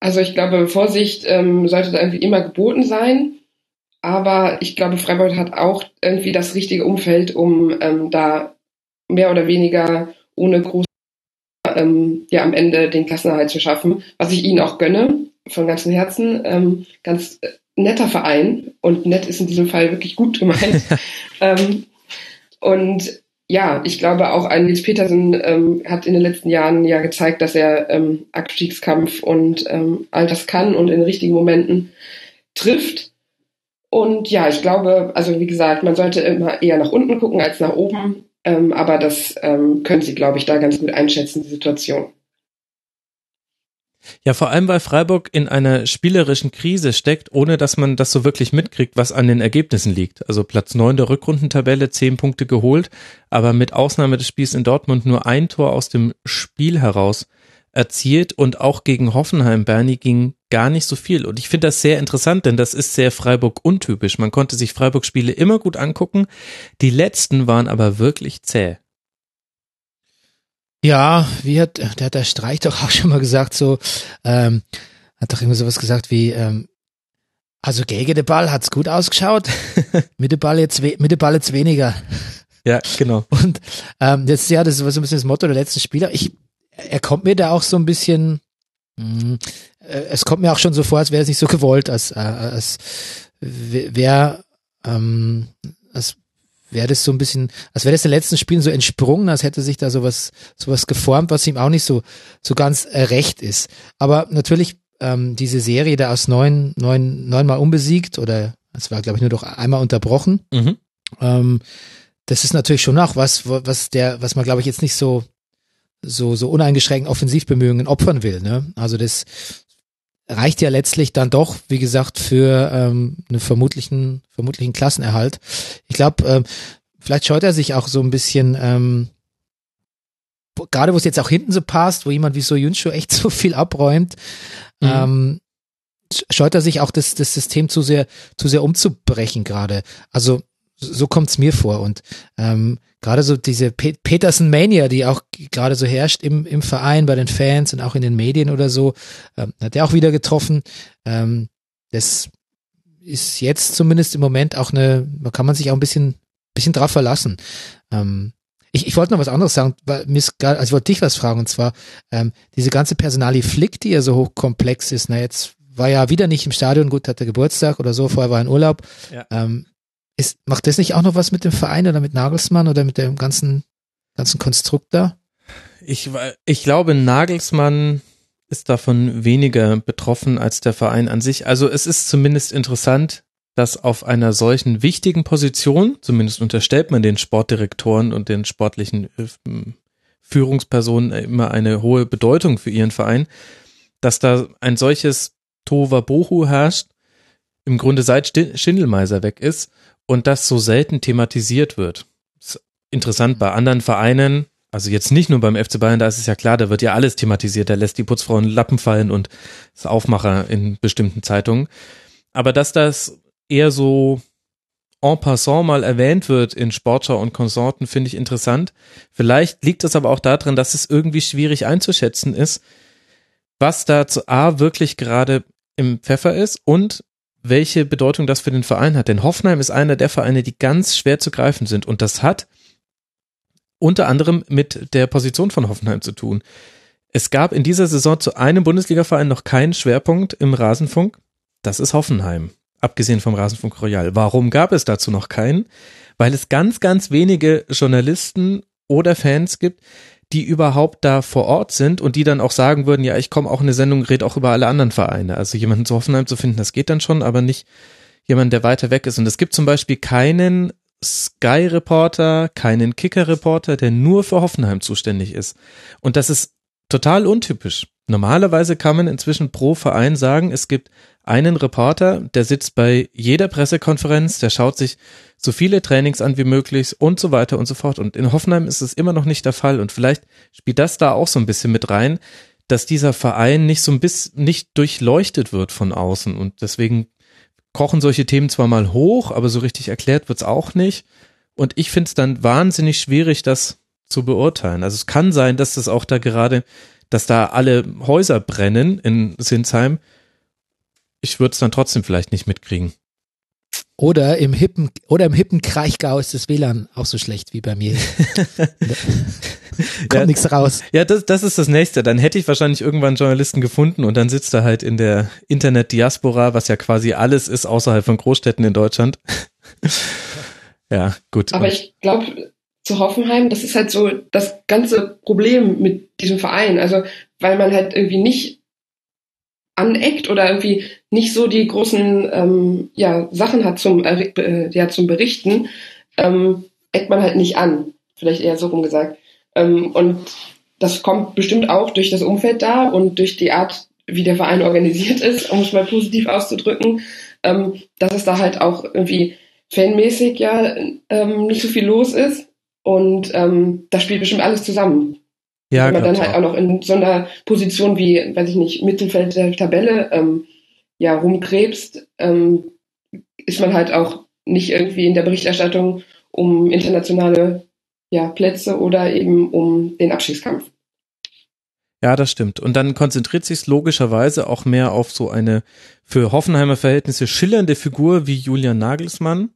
Also ich glaube, Vorsicht ähm, sollte da irgendwie immer geboten sein. Aber ich glaube, Freiburg hat auch irgendwie das richtige Umfeld, um ähm, da mehr oder weniger ohne große ähm, ja am Ende den Klassenerhalt zu schaffen, was ich ihnen auch gönne von ganzem Herzen. Ähm, ganz äh, netter Verein und nett ist in diesem Fall wirklich gut gemeint. ähm, und ja, ich glaube auch ein Nils Petersen ähm, hat in den letzten Jahren ja gezeigt, dass er ähm, Abstiegskampf und ähm, all das kann und in richtigen Momenten trifft. Und ja, ich glaube, also wie gesagt, man sollte immer eher nach unten gucken als nach oben. Ähm, aber das ähm, können Sie, glaube ich, da ganz gut einschätzen, die Situation. Ja, vor allem, weil Freiburg in einer spielerischen Krise steckt, ohne dass man das so wirklich mitkriegt, was an den Ergebnissen liegt. Also Platz neun der Rückrundentabelle, zehn Punkte geholt, aber mit Ausnahme des Spiels in Dortmund nur ein Tor aus dem Spiel heraus erzielt und auch gegen Hoffenheim, Bernie, ging gar nicht so viel. Und ich finde das sehr interessant, denn das ist sehr Freiburg untypisch. Man konnte sich Freiburg-Spiele immer gut angucken. Die letzten waren aber wirklich zäh. Ja, wie hat, der hat der Streich doch auch schon mal gesagt, so, ähm, hat doch immer sowas gesagt wie, ähm, also gegen den Ball hat's gut ausgeschaut, mit dem Ball jetzt, mit dem Ball jetzt weniger. Ja, genau. Und ähm, jetzt, ja, das war so ein bisschen das Motto der letzten Spieler. Ich, er kommt mir da auch so ein bisschen, mh, hm, äh, es kommt mir auch schon so vor, als wäre es nicht so gewollt, als, äh, als wäre, ähm, als wäre das so ein bisschen, als wäre das den letzten Spielen so entsprungen, als hätte sich da sowas, sowas geformt, was ihm auch nicht so, so ganz recht ist. Aber natürlich, ähm, diese Serie da aus neun, neun, neunmal unbesiegt oder es war, glaube ich, nur doch einmal unterbrochen. Mhm. Ähm, das ist natürlich schon auch was, was der, was man, glaube ich, jetzt nicht so, so, so uneingeschränkten Offensivbemühungen opfern will. Ne? Also das reicht ja letztlich dann doch, wie gesagt, für ähm, einen vermutlichen, vermutlichen Klassenerhalt. Ich glaube, ähm, vielleicht scheut er sich auch so ein bisschen, ähm, gerade wo es jetzt auch hinten so passt, wo jemand wie so Junsho echt so viel abräumt, mhm. ähm, scheut er sich auch das, das System zu sehr, zu sehr umzubrechen gerade. Also so kommt's mir vor. Und ähm, gerade so diese Pe Peterson Mania, die auch gerade so herrscht im, im Verein, bei den Fans und auch in den Medien oder so, ähm, hat er auch wieder getroffen. Ähm, das ist jetzt zumindest im Moment auch eine, da kann man sich auch ein bisschen, bisschen drauf verlassen. Ähm, ich, ich wollte noch was anderes sagen, weil mir also ich wollte dich was fragen, und zwar ähm, diese ganze Personalie Flick, die ja so hochkomplex ist, na jetzt war ja wieder nicht im Stadion, gut, hatte Geburtstag oder so, vorher war er in Urlaub. Ja. Ähm, ist, macht das nicht auch noch was mit dem Verein oder mit Nagelsmann oder mit dem ganzen, ganzen Konstrukt da? Ich, ich glaube, Nagelsmann ist davon weniger betroffen als der Verein an sich. Also es ist zumindest interessant, dass auf einer solchen wichtigen Position, zumindest unterstellt man den Sportdirektoren und den sportlichen äh, Führungspersonen immer eine hohe Bedeutung für ihren Verein, dass da ein solches Tova Bohu herrscht, im Grunde seit Schindelmeiser weg ist und das so selten thematisiert wird. Interessant bei anderen Vereinen, also jetzt nicht nur beim FC Bayern, da ist es ja klar, da wird ja alles thematisiert, da lässt die Putzfrauen Lappen fallen und ist Aufmacher in bestimmten Zeitungen. Aber dass das eher so en passant mal erwähnt wird in Sportschau und Konsorten, finde ich interessant. Vielleicht liegt es aber auch darin, dass es irgendwie schwierig einzuschätzen ist, was da zu A wirklich gerade im Pfeffer ist und welche Bedeutung das für den Verein hat. Denn Hoffenheim ist einer der Vereine, die ganz schwer zu greifen sind. Und das hat unter anderem mit der Position von Hoffenheim zu tun. Es gab in dieser Saison zu einem Bundesligaverein noch keinen Schwerpunkt im Rasenfunk. Das ist Hoffenheim. Abgesehen vom Rasenfunk Royal. Warum gab es dazu noch keinen? Weil es ganz, ganz wenige Journalisten oder Fans gibt, die überhaupt da vor Ort sind und die dann auch sagen würden, ja, ich komme auch in eine Sendung, red auch über alle anderen Vereine. Also jemanden zu Hoffenheim zu finden, das geht dann schon, aber nicht jemand, der weiter weg ist. Und es gibt zum Beispiel keinen Sky-Reporter, keinen Kicker-Reporter, der nur für Hoffenheim zuständig ist. Und das ist total untypisch. Normalerweise kann man inzwischen pro Verein sagen, es gibt einen Reporter, der sitzt bei jeder Pressekonferenz, der schaut sich so viele Trainings an wie möglich und so weiter und so fort. Und in Hoffenheim ist es immer noch nicht der Fall. Und vielleicht spielt das da auch so ein bisschen mit rein, dass dieser Verein nicht so ein bisschen nicht durchleuchtet wird von außen. Und deswegen kochen solche Themen zwar mal hoch, aber so richtig erklärt wird's auch nicht. Und ich finde es dann wahnsinnig schwierig, das zu beurteilen. Also es kann sein, dass das auch da gerade, dass da alle Häuser brennen in Sinsheim ich würde es dann trotzdem vielleicht nicht mitkriegen. Oder im hippen, oder im hippen Kraichgau ist das WLAN auch so schlecht wie bei mir. Kommt ja, nichts raus. Ja, das, das ist das nächste. Dann hätte ich wahrscheinlich irgendwann einen Journalisten gefunden und dann sitzt er halt in der Internet-Diaspora, was ja quasi alles ist außerhalb von Großstädten in Deutschland. ja, gut. Aber ich glaube, zu Hoffenheim, das ist halt so das ganze Problem mit diesem Verein. Also, weil man halt irgendwie nicht aneckt oder irgendwie nicht so die großen ähm, ja, Sachen hat zum, äh, ja, zum Berichten, ähm, eckt man halt nicht an. Vielleicht eher so rum gesagt. Ähm, und das kommt bestimmt auch durch das Umfeld da und durch die Art, wie der Verein organisiert ist, um es mal positiv auszudrücken, ähm, dass es da halt auch irgendwie fanmäßig ja ähm, nicht so viel los ist. Und ähm, da spielt bestimmt alles zusammen. Ja, Wenn man dann halt auch noch in so einer Position wie, weiß ich nicht, Mittelfeld der Tabelle ähm, ja rumkrebst, ähm, ist man halt auch nicht irgendwie in der Berichterstattung um internationale ja, Plätze oder eben um den Abschiedskampf. Ja, das stimmt. Und dann konzentriert sich logischerweise auch mehr auf so eine für Hoffenheimer Verhältnisse schillernde Figur wie Julian Nagelsmann.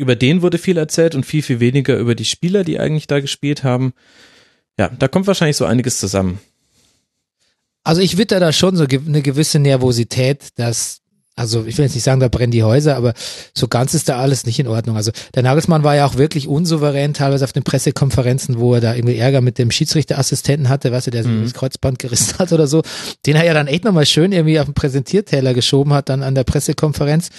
Über den wurde viel erzählt und viel, viel weniger über die Spieler, die eigentlich da gespielt haben. Ja, da kommt wahrscheinlich so einiges zusammen. Also ich witter da schon so eine gewisse Nervosität, dass also ich will jetzt nicht sagen, da brennen die Häuser, aber so ganz ist da alles nicht in Ordnung. Also der Nagelsmann war ja auch wirklich unsouverän, teilweise auf den Pressekonferenzen, wo er da irgendwie Ärger mit dem Schiedsrichterassistenten hatte, weißt du, der mhm. das Kreuzband gerissen hat oder so. Den er ja dann echt nochmal schön irgendwie auf den Präsentierteller geschoben hat, dann an der Pressekonferenz,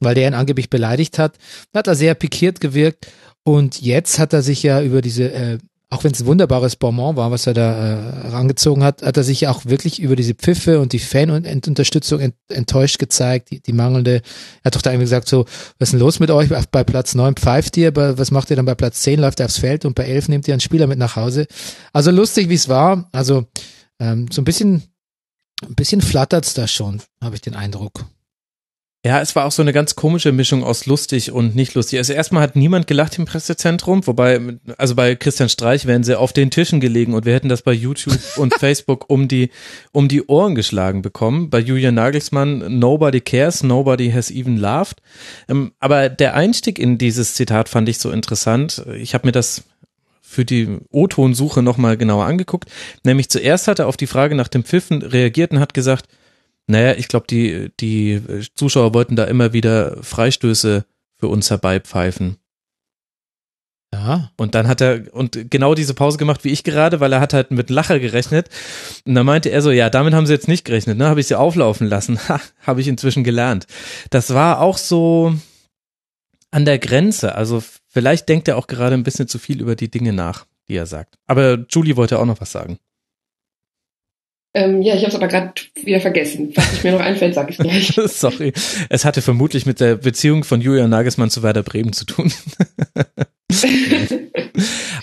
weil der ihn angeblich beleidigt hat. Da hat er sehr pikiert gewirkt. Und jetzt hat er sich ja über diese äh, auch wenn es ein wunderbares Bonbon war, was er da äh, rangezogen hat, hat er sich auch wirklich über diese Pfiffe und die Fan-Unterstützung ent enttäuscht gezeigt, die, die mangelnde, er hat doch da irgendwie gesagt so, was ist denn los mit euch? Bei Platz neun pfeift ihr, aber was macht ihr dann bei Platz zehn läuft er aufs Feld und bei elf nehmt ihr einen Spieler mit nach Hause. Also lustig, wie es war, also ähm, so ein bisschen, ein bisschen flattert's da schon, habe ich den Eindruck. Ja, es war auch so eine ganz komische Mischung aus lustig und nicht lustig. Also erstmal hat niemand gelacht im Pressezentrum, wobei, also bei Christian Streich wären sie auf den Tischen gelegen und wir hätten das bei YouTube und Facebook um die, um die Ohren geschlagen bekommen. Bei Julian Nagelsmann, nobody cares, nobody has even laughed. Ähm, aber der Einstieg in dieses Zitat fand ich so interessant. Ich habe mir das für die O-Ton-Suche nochmal genauer angeguckt. Nämlich zuerst hat er auf die Frage nach dem Pfiffen reagiert und hat gesagt, naja, ich glaube, die, die Zuschauer wollten da immer wieder Freistöße für uns herbeipfeifen. Ja. Und dann hat er und genau diese Pause gemacht wie ich gerade, weil er hat halt mit Lacher gerechnet. Und dann meinte er so, ja, damit haben sie jetzt nicht gerechnet, ne? Habe ich sie auflaufen lassen. Ha, habe ich inzwischen gelernt. Das war auch so an der Grenze. Also vielleicht denkt er auch gerade ein bisschen zu viel über die Dinge nach, die er sagt. Aber Julie wollte auch noch was sagen. Ähm, ja, ich habe es aber gerade wieder vergessen. Was mir noch einfällt, sage ich gleich. Sorry. Es hatte vermutlich mit der Beziehung von Julian Nagelsmann zu Werder Bremen zu tun.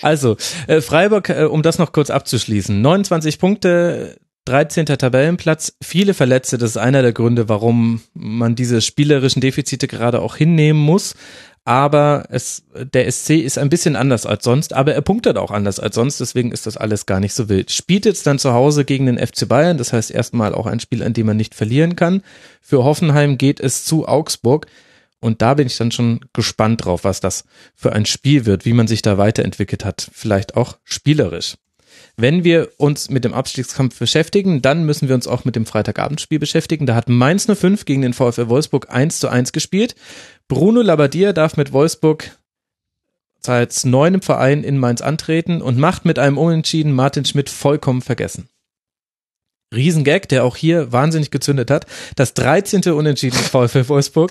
also, äh, Freiburg, äh, um das noch kurz abzuschließen. 29 Punkte, 13. Tabellenplatz, viele Verletzte, das ist einer der Gründe, warum man diese spielerischen Defizite gerade auch hinnehmen muss aber es, der SC ist ein bisschen anders als sonst, aber er punktet auch anders als sonst, deswegen ist das alles gar nicht so wild. Spielt jetzt dann zu Hause gegen den FC Bayern, das heißt erstmal auch ein Spiel, an dem man nicht verlieren kann. Für Hoffenheim geht es zu Augsburg und da bin ich dann schon gespannt drauf, was das für ein Spiel wird, wie man sich da weiterentwickelt hat, vielleicht auch spielerisch. Wenn wir uns mit dem Abstiegskampf beschäftigen, dann müssen wir uns auch mit dem Freitagabendspiel beschäftigen. Da hat Mainz 05 gegen den VfL Wolfsburg 1 zu 1 gespielt. Bruno Labbadia darf mit Wolfsburg als neuem Verein in Mainz antreten und macht mit einem Unentschieden Martin Schmidt vollkommen vergessen. Riesengag, der auch hier wahnsinnig gezündet hat. Das 13. Unentschieden des VfL Wolfsburg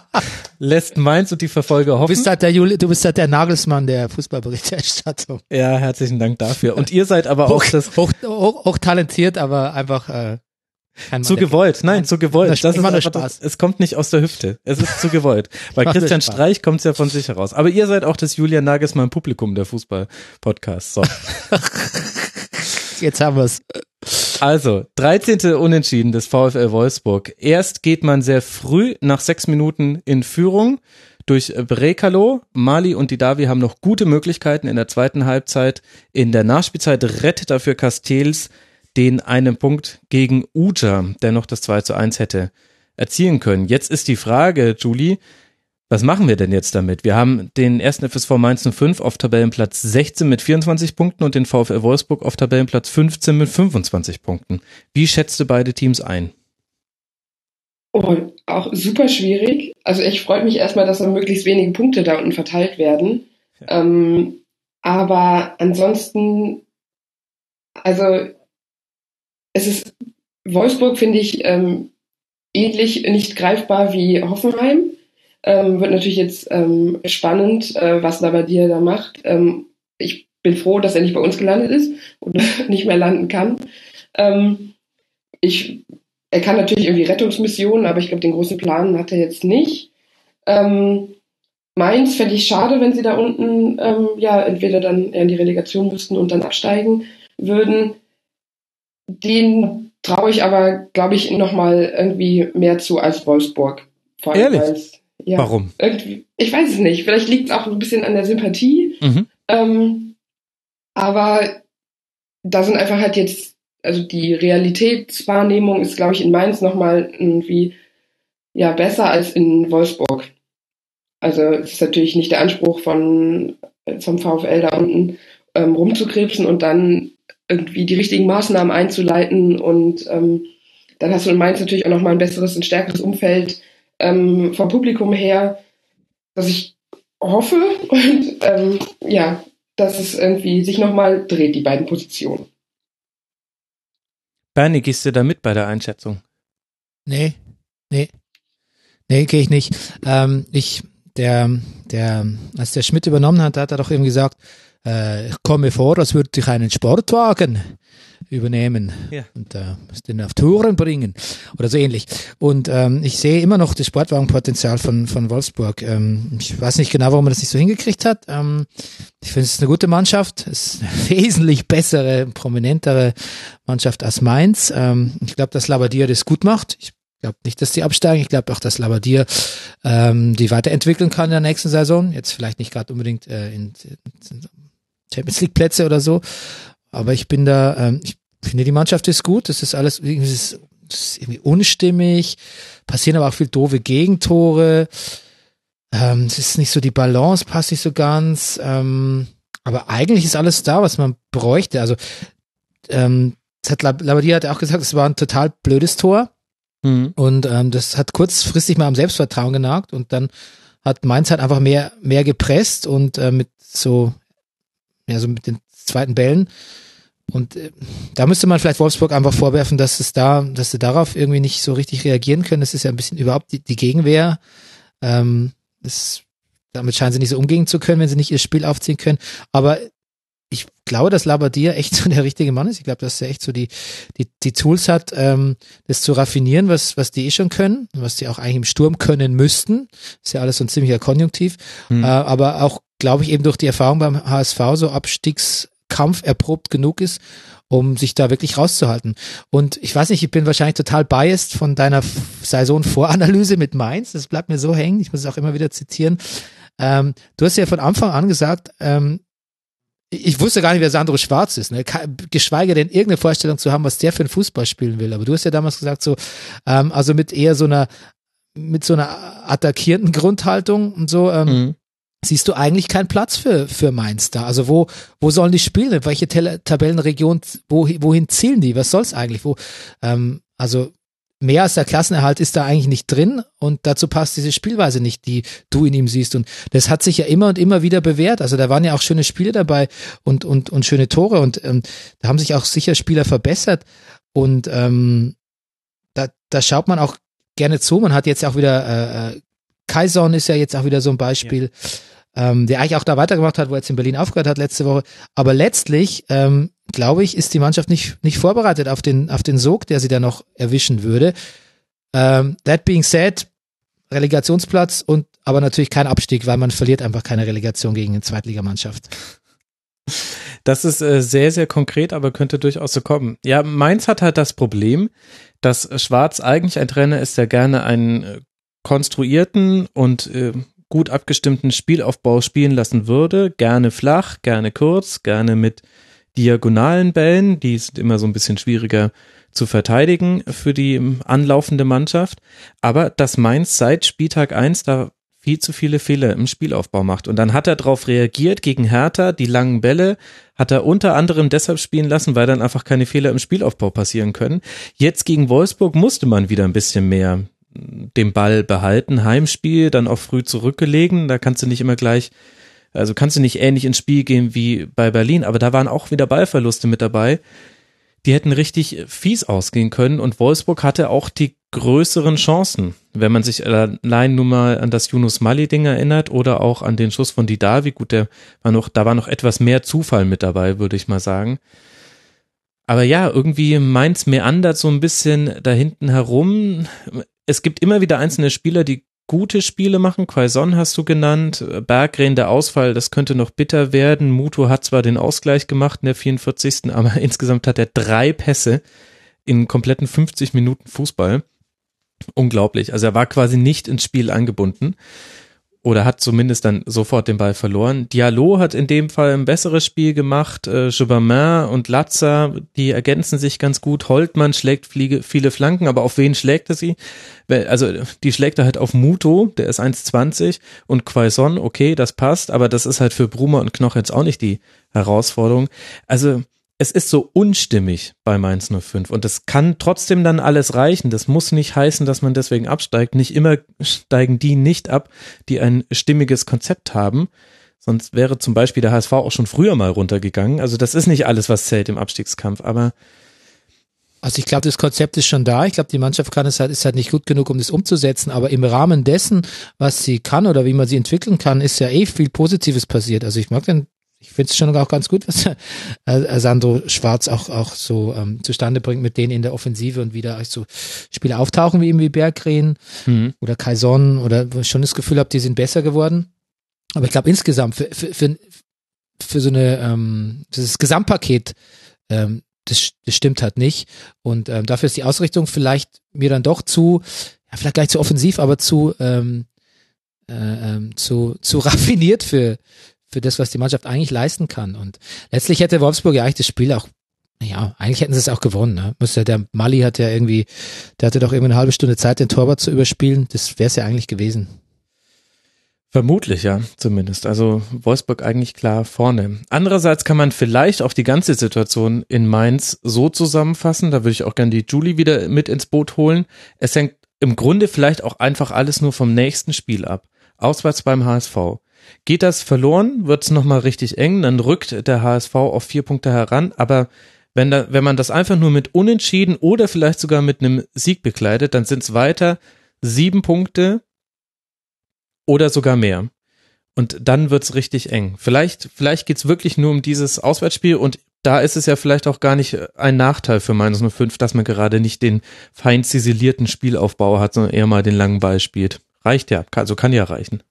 lässt Mainz und die Verfolger hoffen. Du bist halt der, Juli, du bist halt der Nagelsmann der Fußballberichterstattung. Ja, herzlichen Dank dafür. Und ihr seid aber hoch, auch das hoch, hoch, hoch talentiert, aber einfach äh, zu gewollt, nein, zu gewollt. Das, das ist einfach, Spaß. es kommt nicht aus der Hüfte. Es ist zu gewollt. Bei Christian Streich kommt es ja von sich heraus. Aber ihr seid auch das Julian Nagelsmann Publikum der Fußball-Podcast. So. Jetzt haben wir's. Also, 13. Unentschieden des VfL Wolfsburg. Erst geht man sehr früh nach sechs Minuten in Führung durch Brekalo. Mali und Didavi haben noch gute Möglichkeiten in der zweiten Halbzeit. In der Nachspielzeit rettet dafür Castells den einen Punkt gegen Uja, der noch das 2 zu 1 hätte erzielen können. Jetzt ist die Frage, Julie, was machen wir denn jetzt damit? Wir haben den ersten FSV Mainz 05 auf Tabellenplatz 16 mit 24 Punkten und den VfL Wolfsburg auf Tabellenplatz 15 mit 25 Punkten. Wie schätzt du beide Teams ein? Oh, auch super schwierig. Also ich freue mich erstmal, dass da möglichst wenige Punkte da unten verteilt werden. Ja. Ähm, aber ansonsten, also es ist Wolfsburg finde ich ähm, ähnlich nicht greifbar wie Hoffenheim. Ähm, wird natürlich jetzt ähm, spannend, äh, was Labadia da macht. Ähm, ich bin froh, dass er nicht bei uns gelandet ist und nicht mehr landen kann. Ähm, ich, er kann natürlich irgendwie Rettungsmissionen, aber ich glaube, den großen Plan hat er jetzt nicht. Ähm, Mainz fände ich schade, wenn sie da unten ähm, ja entweder dann in die Relegation müssten und dann absteigen würden. Den traue ich aber, glaube ich, nochmal irgendwie mehr zu als Wolfsburg. Vor allem, Ehrlich? Ja, Warum? Irgendwie, ich weiß es nicht. Vielleicht liegt es auch ein bisschen an der Sympathie. Mhm. Ähm, aber da sind einfach halt jetzt, also die Realitätswahrnehmung ist, glaube ich, in Mainz nochmal irgendwie ja besser als in Wolfsburg. Also es ist natürlich nicht der Anspruch von vom VfL da unten ähm, rumzukrebsen und dann irgendwie die richtigen Maßnahmen einzuleiten und ähm, dann hast du in Mainz natürlich auch nochmal ein besseres und stärkeres Umfeld ähm, vom Publikum her, dass ich hoffe und ähm, ja, dass es irgendwie sich nochmal dreht, die beiden Positionen. Bernie, gehst du da mit bei der Einschätzung? Nee, nee. Nee, gehe ich nicht. Ähm, ich, der, der, als der Schmidt übernommen hat, hat er doch eben gesagt, äh, ich komme vor, als würde ich einen Sportwagen übernehmen ja. und äh, den auf Touren bringen oder so ähnlich. Und ähm, ich sehe immer noch das Sportwagenpotenzial von, von Wolfsburg. Ähm, ich weiß nicht genau, warum man das nicht so hingekriegt hat. Ähm, ich finde, es ist eine gute Mannschaft. Es ist eine wesentlich bessere, prominentere Mannschaft als Mainz. Ähm, ich glaube, dass Labadier das gut macht. Ich glaube nicht, dass die absteigen. Ich glaube auch, dass Labadier ähm, die weiterentwickeln kann in der nächsten Saison. Jetzt vielleicht nicht gerade unbedingt äh, in, in Champions League Plätze oder so. Aber ich bin da, ähm, ich finde die Mannschaft ist gut. Das ist alles irgendwie, ist, irgendwie unstimmig. Passieren aber auch viel doofe Gegentore. Ähm, es ist nicht so die Balance, passt nicht so ganz. Ähm, aber eigentlich ist alles da, was man bräuchte. Also ähm, das hat Labadia hat auch gesagt, es war ein total blödes Tor. Mhm. Und ähm, das hat kurzfristig mal am Selbstvertrauen genagt und dann hat Mainz halt einfach mehr, mehr gepresst und äh, mit so ja, so mit den zweiten Bällen. Und äh, da müsste man vielleicht Wolfsburg einfach vorwerfen, dass es da, dass sie darauf irgendwie nicht so richtig reagieren können. Das ist ja ein bisschen überhaupt die, die Gegenwehr. Ähm, das, damit scheinen sie nicht so umgehen zu können, wenn sie nicht ihr Spiel aufziehen können. Aber ich glaube, dass Labadier echt so der richtige Mann ist. Ich glaube, dass er echt so die, die, die Tools hat, ähm, das zu raffinieren, was, was die eh schon können, was die auch eigentlich im Sturm können müssten. Ist ja alles so ein ziemlicher Konjunktiv. Mhm. Äh, aber auch glaube ich, eben durch die Erfahrung beim HSV so Abstiegskampf erprobt genug ist, um sich da wirklich rauszuhalten. Und ich weiß nicht, ich bin wahrscheinlich total biased von deiner Saison-Voranalyse mit Mainz. Das bleibt mir so hängen. Ich muss es auch immer wieder zitieren. Ähm, du hast ja von Anfang an gesagt, ähm, ich wusste gar nicht, wer Sandro Schwarz ist, ne? geschweige denn irgendeine Vorstellung zu haben, was der für ein Fußball spielen will. Aber du hast ja damals gesagt, so, ähm, also mit eher so einer, mit so einer attackierenden Grundhaltung und so, ähm, mhm siehst du eigentlich keinen Platz für, für Mainz da. Also wo, wo sollen die spielen? Welche Tabellenregion, wo, wohin zielen die? Was soll's eigentlich? Wo, ähm, also mehr als der Klassenerhalt ist da eigentlich nicht drin und dazu passt diese Spielweise nicht, die du in ihm siehst. Und das hat sich ja immer und immer wieder bewährt. Also da waren ja auch schöne Spiele dabei und, und, und schöne Tore und ähm, da haben sich auch sicher Spieler verbessert. Und ähm, da, da schaut man auch gerne zu. Man hat jetzt auch wieder äh, äh Kaison ist ja jetzt auch wieder so ein Beispiel. Ja ähm, der eigentlich auch da weitergemacht hat, wo er jetzt in Berlin aufgehört hat letzte Woche. Aber letztlich, ähm, glaube ich, ist die Mannschaft nicht, nicht vorbereitet auf den, auf den Sog, der sie da noch erwischen würde. Ähm, that being said, Relegationsplatz und aber natürlich kein Abstieg, weil man verliert einfach keine Relegation gegen eine Zweitligamannschaft. Das ist äh, sehr, sehr konkret, aber könnte durchaus so kommen. Ja, Mainz hat halt das Problem, dass Schwarz eigentlich ein Trainer ist, der gerne einen äh, konstruierten und äh, gut abgestimmten Spielaufbau spielen lassen würde. Gerne flach, gerne kurz, gerne mit diagonalen Bällen. Die sind immer so ein bisschen schwieriger zu verteidigen für die anlaufende Mannschaft. Aber dass Mainz seit Spieltag eins da viel zu viele Fehler im Spielaufbau macht. Und dann hat er darauf reagiert gegen Hertha, die langen Bälle hat er unter anderem deshalb spielen lassen, weil dann einfach keine Fehler im Spielaufbau passieren können. Jetzt gegen Wolfsburg musste man wieder ein bisschen mehr den Ball behalten. Heimspiel, dann auch früh zurückgelegen. Da kannst du nicht immer gleich Also kannst du nicht ähnlich ins Spiel gehen wie bei Berlin, aber da waren auch wieder Ballverluste mit dabei. Die hätten richtig fies ausgehen können und Wolfsburg hatte auch die größeren Chancen. Wenn man sich allein nur mal an das Yunus Mali-Ding erinnert oder auch an den Schuss von Didavi, gut, der war noch, da war noch etwas mehr Zufall mit dabei, würde ich mal sagen. Aber ja, irgendwie meint's meandert so ein bisschen da hinten herum. Es gibt immer wieder einzelne Spieler, die gute Spiele machen. Quaison hast du genannt. Berggren, der Ausfall, das könnte noch bitter werden. Muto hat zwar den Ausgleich gemacht in der 44. Aber insgesamt hat er drei Pässe in kompletten 50 Minuten Fußball. Unglaublich. Also er war quasi nicht ins Spiel eingebunden oder hat zumindest dann sofort den Ball verloren. Diallo hat in dem Fall ein besseres Spiel gemacht. Äh, und Latza, die ergänzen sich ganz gut. Holtmann schlägt viele Flanken, aber auf wen schlägt er sie? Also die schlägt er halt auf Muto, der ist 1,20 und Quaison, okay, das passt, aber das ist halt für Brumer und Knoch jetzt auch nicht die Herausforderung. Also es ist so unstimmig bei Mainz 05 und es kann trotzdem dann alles reichen. Das muss nicht heißen, dass man deswegen absteigt. Nicht immer steigen die nicht ab, die ein stimmiges Konzept haben. Sonst wäre zum Beispiel der HSV auch schon früher mal runtergegangen. Also das ist nicht alles, was zählt im Abstiegskampf, aber also ich glaube, das Konzept ist schon da. Ich glaube, die Mannschaft kann es halt, ist halt nicht gut genug, um das umzusetzen. Aber im Rahmen dessen, was sie kann oder wie man sie entwickeln kann, ist ja eh viel Positives passiert. Also ich mag den ich finde es schon auch ganz gut, was äh, Sandro Schwarz auch, auch so ähm, zustande bringt mit denen in der Offensive und wieder so Spieler auftauchen wie eben wie Berggren mhm. oder Kaison oder wo ich schon das Gefühl habe, die sind besser geworden. Aber ich glaube insgesamt für, für, für, für so eine ähm, das Gesamtpaket ähm, das, das stimmt halt nicht. Und ähm, dafür ist die Ausrichtung vielleicht mir dann doch zu, ja, vielleicht gar nicht zu offensiv, aber zu, ähm, äh, ähm, zu, zu raffiniert für, für das, was die Mannschaft eigentlich leisten kann. Und letztlich hätte Wolfsburg ja eigentlich das Spiel auch, ja, eigentlich hätten sie es auch gewonnen. Ne? Müsste der Mali hat ja irgendwie, der hatte doch irgendwie eine halbe Stunde Zeit, den Torwart zu überspielen. Das wäre es ja eigentlich gewesen. Vermutlich, ja, zumindest. Also Wolfsburg eigentlich klar vorne. Andererseits kann man vielleicht auch die ganze Situation in Mainz so zusammenfassen, da würde ich auch gerne die Julie wieder mit ins Boot holen. Es hängt im Grunde vielleicht auch einfach alles nur vom nächsten Spiel ab. Auswärts beim HSV. Geht das verloren, wird es nochmal richtig eng, dann rückt der HSV auf vier Punkte heran, aber wenn, da, wenn man das einfach nur mit Unentschieden oder vielleicht sogar mit einem Sieg bekleidet, dann sind es weiter sieben Punkte oder sogar mehr. Und dann wird's richtig eng. Vielleicht, vielleicht geht's wirklich nur um dieses Auswärtsspiel und da ist es ja vielleicht auch gar nicht ein Nachteil für Mainz 05, dass man gerade nicht den fein ziselierten Spielaufbau hat, sondern eher mal den langen Ball spielt. Reicht ja, also kann ja reichen.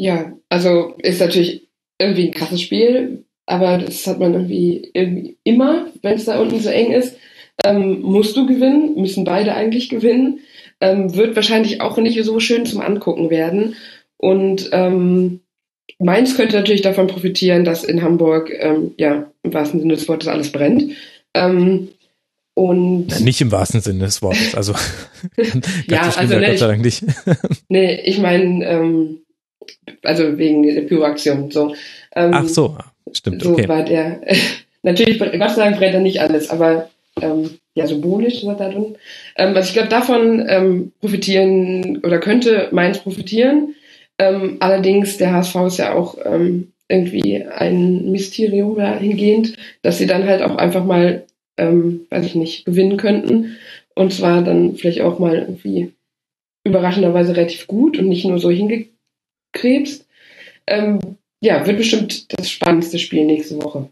Ja, also ist natürlich irgendwie ein krasses Spiel, aber das hat man irgendwie, irgendwie immer, wenn es da unten so eng ist. Ähm, musst du gewinnen, müssen beide eigentlich gewinnen. Ähm, wird wahrscheinlich auch nicht so schön zum Angucken werden. Und ähm, Mainz könnte natürlich davon profitieren, dass in Hamburg, ähm, ja, im wahrsten Sinne des Wortes alles brennt. Ähm, und nicht im wahrsten Sinne des Wortes, also ja, also ne, Gott sei Dank nicht. nee, ich meine, ähm, also wegen der Pyroaktion. So. Ähm, Ach so, stimmt. So okay. war der. Natürlich, Gott sei Dank brennt er nicht alles, aber ähm, ja, symbolisch ist er da drin. Ähm, also ich glaube, davon ähm, profitieren oder könnte Mainz profitieren. Ähm, allerdings, der HSV ist ja auch ähm, irgendwie ein Mysterium dahingehend, dass sie dann halt auch einfach mal, ähm, weiß ich nicht, gewinnen könnten. Und zwar dann vielleicht auch mal irgendwie überraschenderweise relativ gut und nicht nur so hingekriegt krebst. Ähm, ja, wird bestimmt das spannendste Spiel nächste Woche.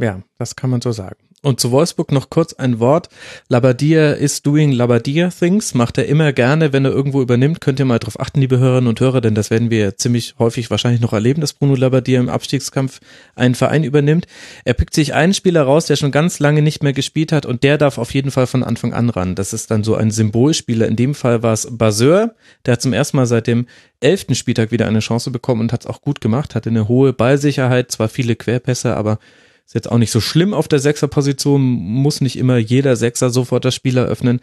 Ja, das kann man so sagen. Und zu Wolfsburg noch kurz ein Wort. Labadia is doing Labadia things. Macht er immer gerne, wenn er irgendwo übernimmt. Könnt ihr mal drauf achten, liebe Hörerinnen und Hörer, denn das werden wir ziemlich häufig wahrscheinlich noch erleben, dass Bruno Labadia im Abstiegskampf einen Verein übernimmt. Er pickt sich einen Spieler raus, der schon ganz lange nicht mehr gespielt hat und der darf auf jeden Fall von Anfang an ran. Das ist dann so ein Symbolspieler. In dem Fall war es Baseur. Der hat zum ersten Mal seit dem elften Spieltag wieder eine Chance bekommen und hat es auch gut gemacht. Hatte eine hohe Ballsicherheit, zwar viele Querpässe, aber ist jetzt auch nicht so schlimm auf der Sechserposition, muss nicht immer jeder Sechser sofort das Spiel eröffnen.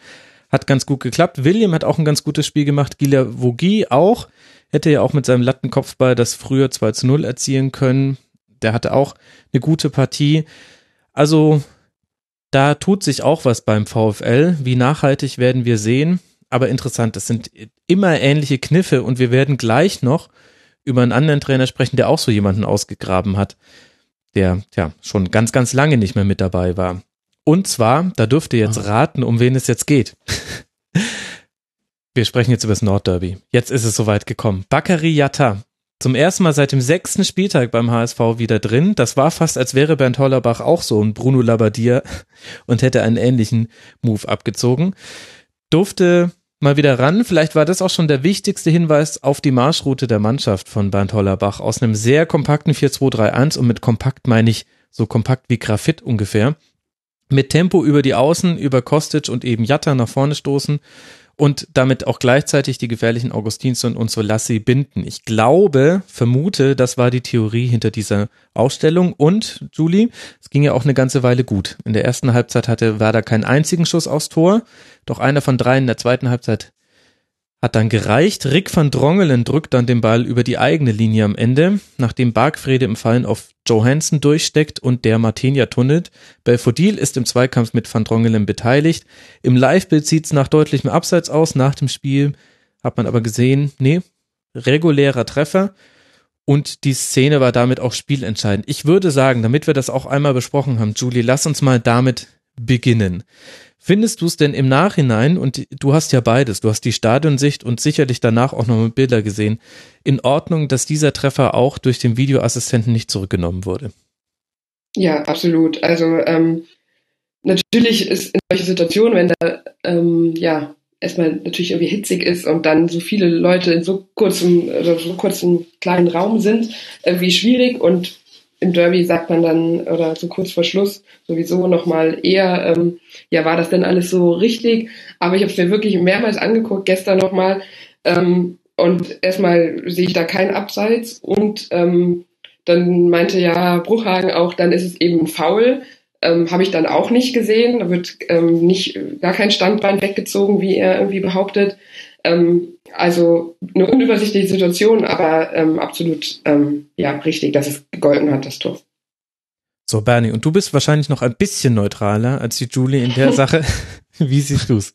Hat ganz gut geklappt. William hat auch ein ganz gutes Spiel gemacht. Gila Vogie auch. Hätte ja auch mit seinem Lattenkopfball das früher 2 zu 0 erzielen können. Der hatte auch eine gute Partie. Also, da tut sich auch was beim VfL. Wie nachhaltig werden wir sehen. Aber interessant, das sind immer ähnliche Kniffe und wir werden gleich noch über einen anderen Trainer sprechen, der auch so jemanden ausgegraben hat, der ja schon ganz, ganz lange nicht mehr mit dabei war. Und zwar, da dürft ihr jetzt ah. raten, um wen es jetzt geht. Wir sprechen jetzt über das Nordderby. Jetzt ist es soweit gekommen. Bakary Yatta. Zum ersten Mal seit dem sechsten Spieltag beim HSV wieder drin. Das war fast, als wäre Bernd Hollerbach auch so ein Bruno Labbadia und hätte einen ähnlichen Move abgezogen. Durfte mal wieder ran. Vielleicht war das auch schon der wichtigste Hinweis auf die Marschroute der Mannschaft von Bernd Hollerbach. Aus einem sehr kompakten 4-2-3-1 und mit kompakt meine ich so kompakt wie Grafit ungefähr. Mit Tempo über die Außen, über Kostic und eben Jatta nach vorne stoßen und damit auch gleichzeitig die gefährlichen Augustinsson und Solassi binden. Ich glaube, vermute, das war die Theorie hinter dieser Ausstellung. Und, Julie, es ging ja auch eine ganze Weile gut. In der ersten Halbzeit hatte Werder keinen einzigen Schuss aufs Tor, doch einer von drei in der zweiten Halbzeit hat dann gereicht. Rick van Drongelen drückt dann den Ball über die eigene Linie am Ende, nachdem Bargfrede im Fallen auf Johansen durchsteckt und der Martinia tunnelt. Belfodil ist im Zweikampf mit van Drongelen beteiligt. Im Live-Bild sieht's nach deutlichem Abseits aus. Nach dem Spiel hat man aber gesehen, nee, regulärer Treffer. Und die Szene war damit auch spielentscheidend. Ich würde sagen, damit wir das auch einmal besprochen haben, Julie, lass uns mal damit beginnen. Findest du es denn im Nachhinein, und du hast ja beides, du hast die Stadionsicht und sicherlich danach auch noch mit Bilder gesehen, in Ordnung, dass dieser Treffer auch durch den Videoassistenten nicht zurückgenommen wurde? Ja, absolut. Also ähm, natürlich ist in solchen Situationen, wenn da ähm, ja erstmal natürlich irgendwie hitzig ist und dann so viele Leute in so kurzem, oder so kurzem kleinen Raum sind, irgendwie schwierig und im Derby sagt man dann, oder so kurz vor Schluss, sowieso nochmal eher, ähm, ja, war das denn alles so richtig? Aber ich habe es mir wirklich mehrmals angeguckt, gestern nochmal. Ähm, und erstmal sehe ich da kein Abseits. Und ähm, dann meinte ja Bruchhagen auch, dann ist es eben faul. Ähm, habe ich dann auch nicht gesehen. Da wird ähm, nicht gar kein Standbein weggezogen, wie er irgendwie behauptet. Ähm, also eine unübersichtliche Situation, aber ähm, absolut ähm, ja richtig, dass es gegolten hat, das Tor. So, Bernie, und du bist wahrscheinlich noch ein bisschen neutraler als die Julie in der Sache. Wie siehst du's?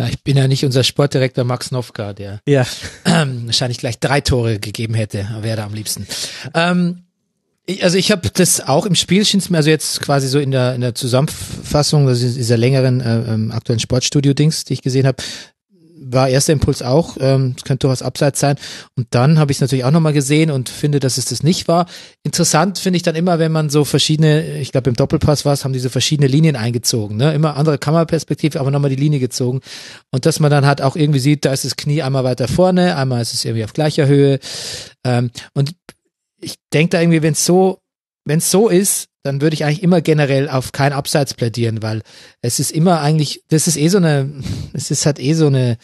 Ja, ich bin ja nicht unser Sportdirektor Max Nowka, der ja. ähm, wahrscheinlich gleich drei Tore gegeben hätte, wäre am liebsten. Ähm, also ich habe das auch im Spiel, schien mir also jetzt quasi so in der in der Zusammenfassung, also dieser längeren äh, ähm, aktuellen Sportstudio-Dings, die ich gesehen habe, war erster Impuls auch, ähm, es könnte durchaus abseits sein. Und dann habe ich es natürlich auch nochmal gesehen und finde, dass es das nicht war. Interessant finde ich dann immer, wenn man so verschiedene, ich glaube im Doppelpass war es, haben diese verschiedene Linien eingezogen. Ne? Immer andere Kameraperspektive, aber nochmal die Linie gezogen. Und dass man dann halt auch irgendwie sieht, da ist das Knie einmal weiter vorne, einmal ist es irgendwie auf gleicher Höhe. Ähm, und ich denke da irgendwie, wenn es so, wenn es so ist, dann würde ich eigentlich immer generell auf kein Abseits plädieren, weil es ist immer eigentlich, das ist eh so eine, es ist halt eh so eine,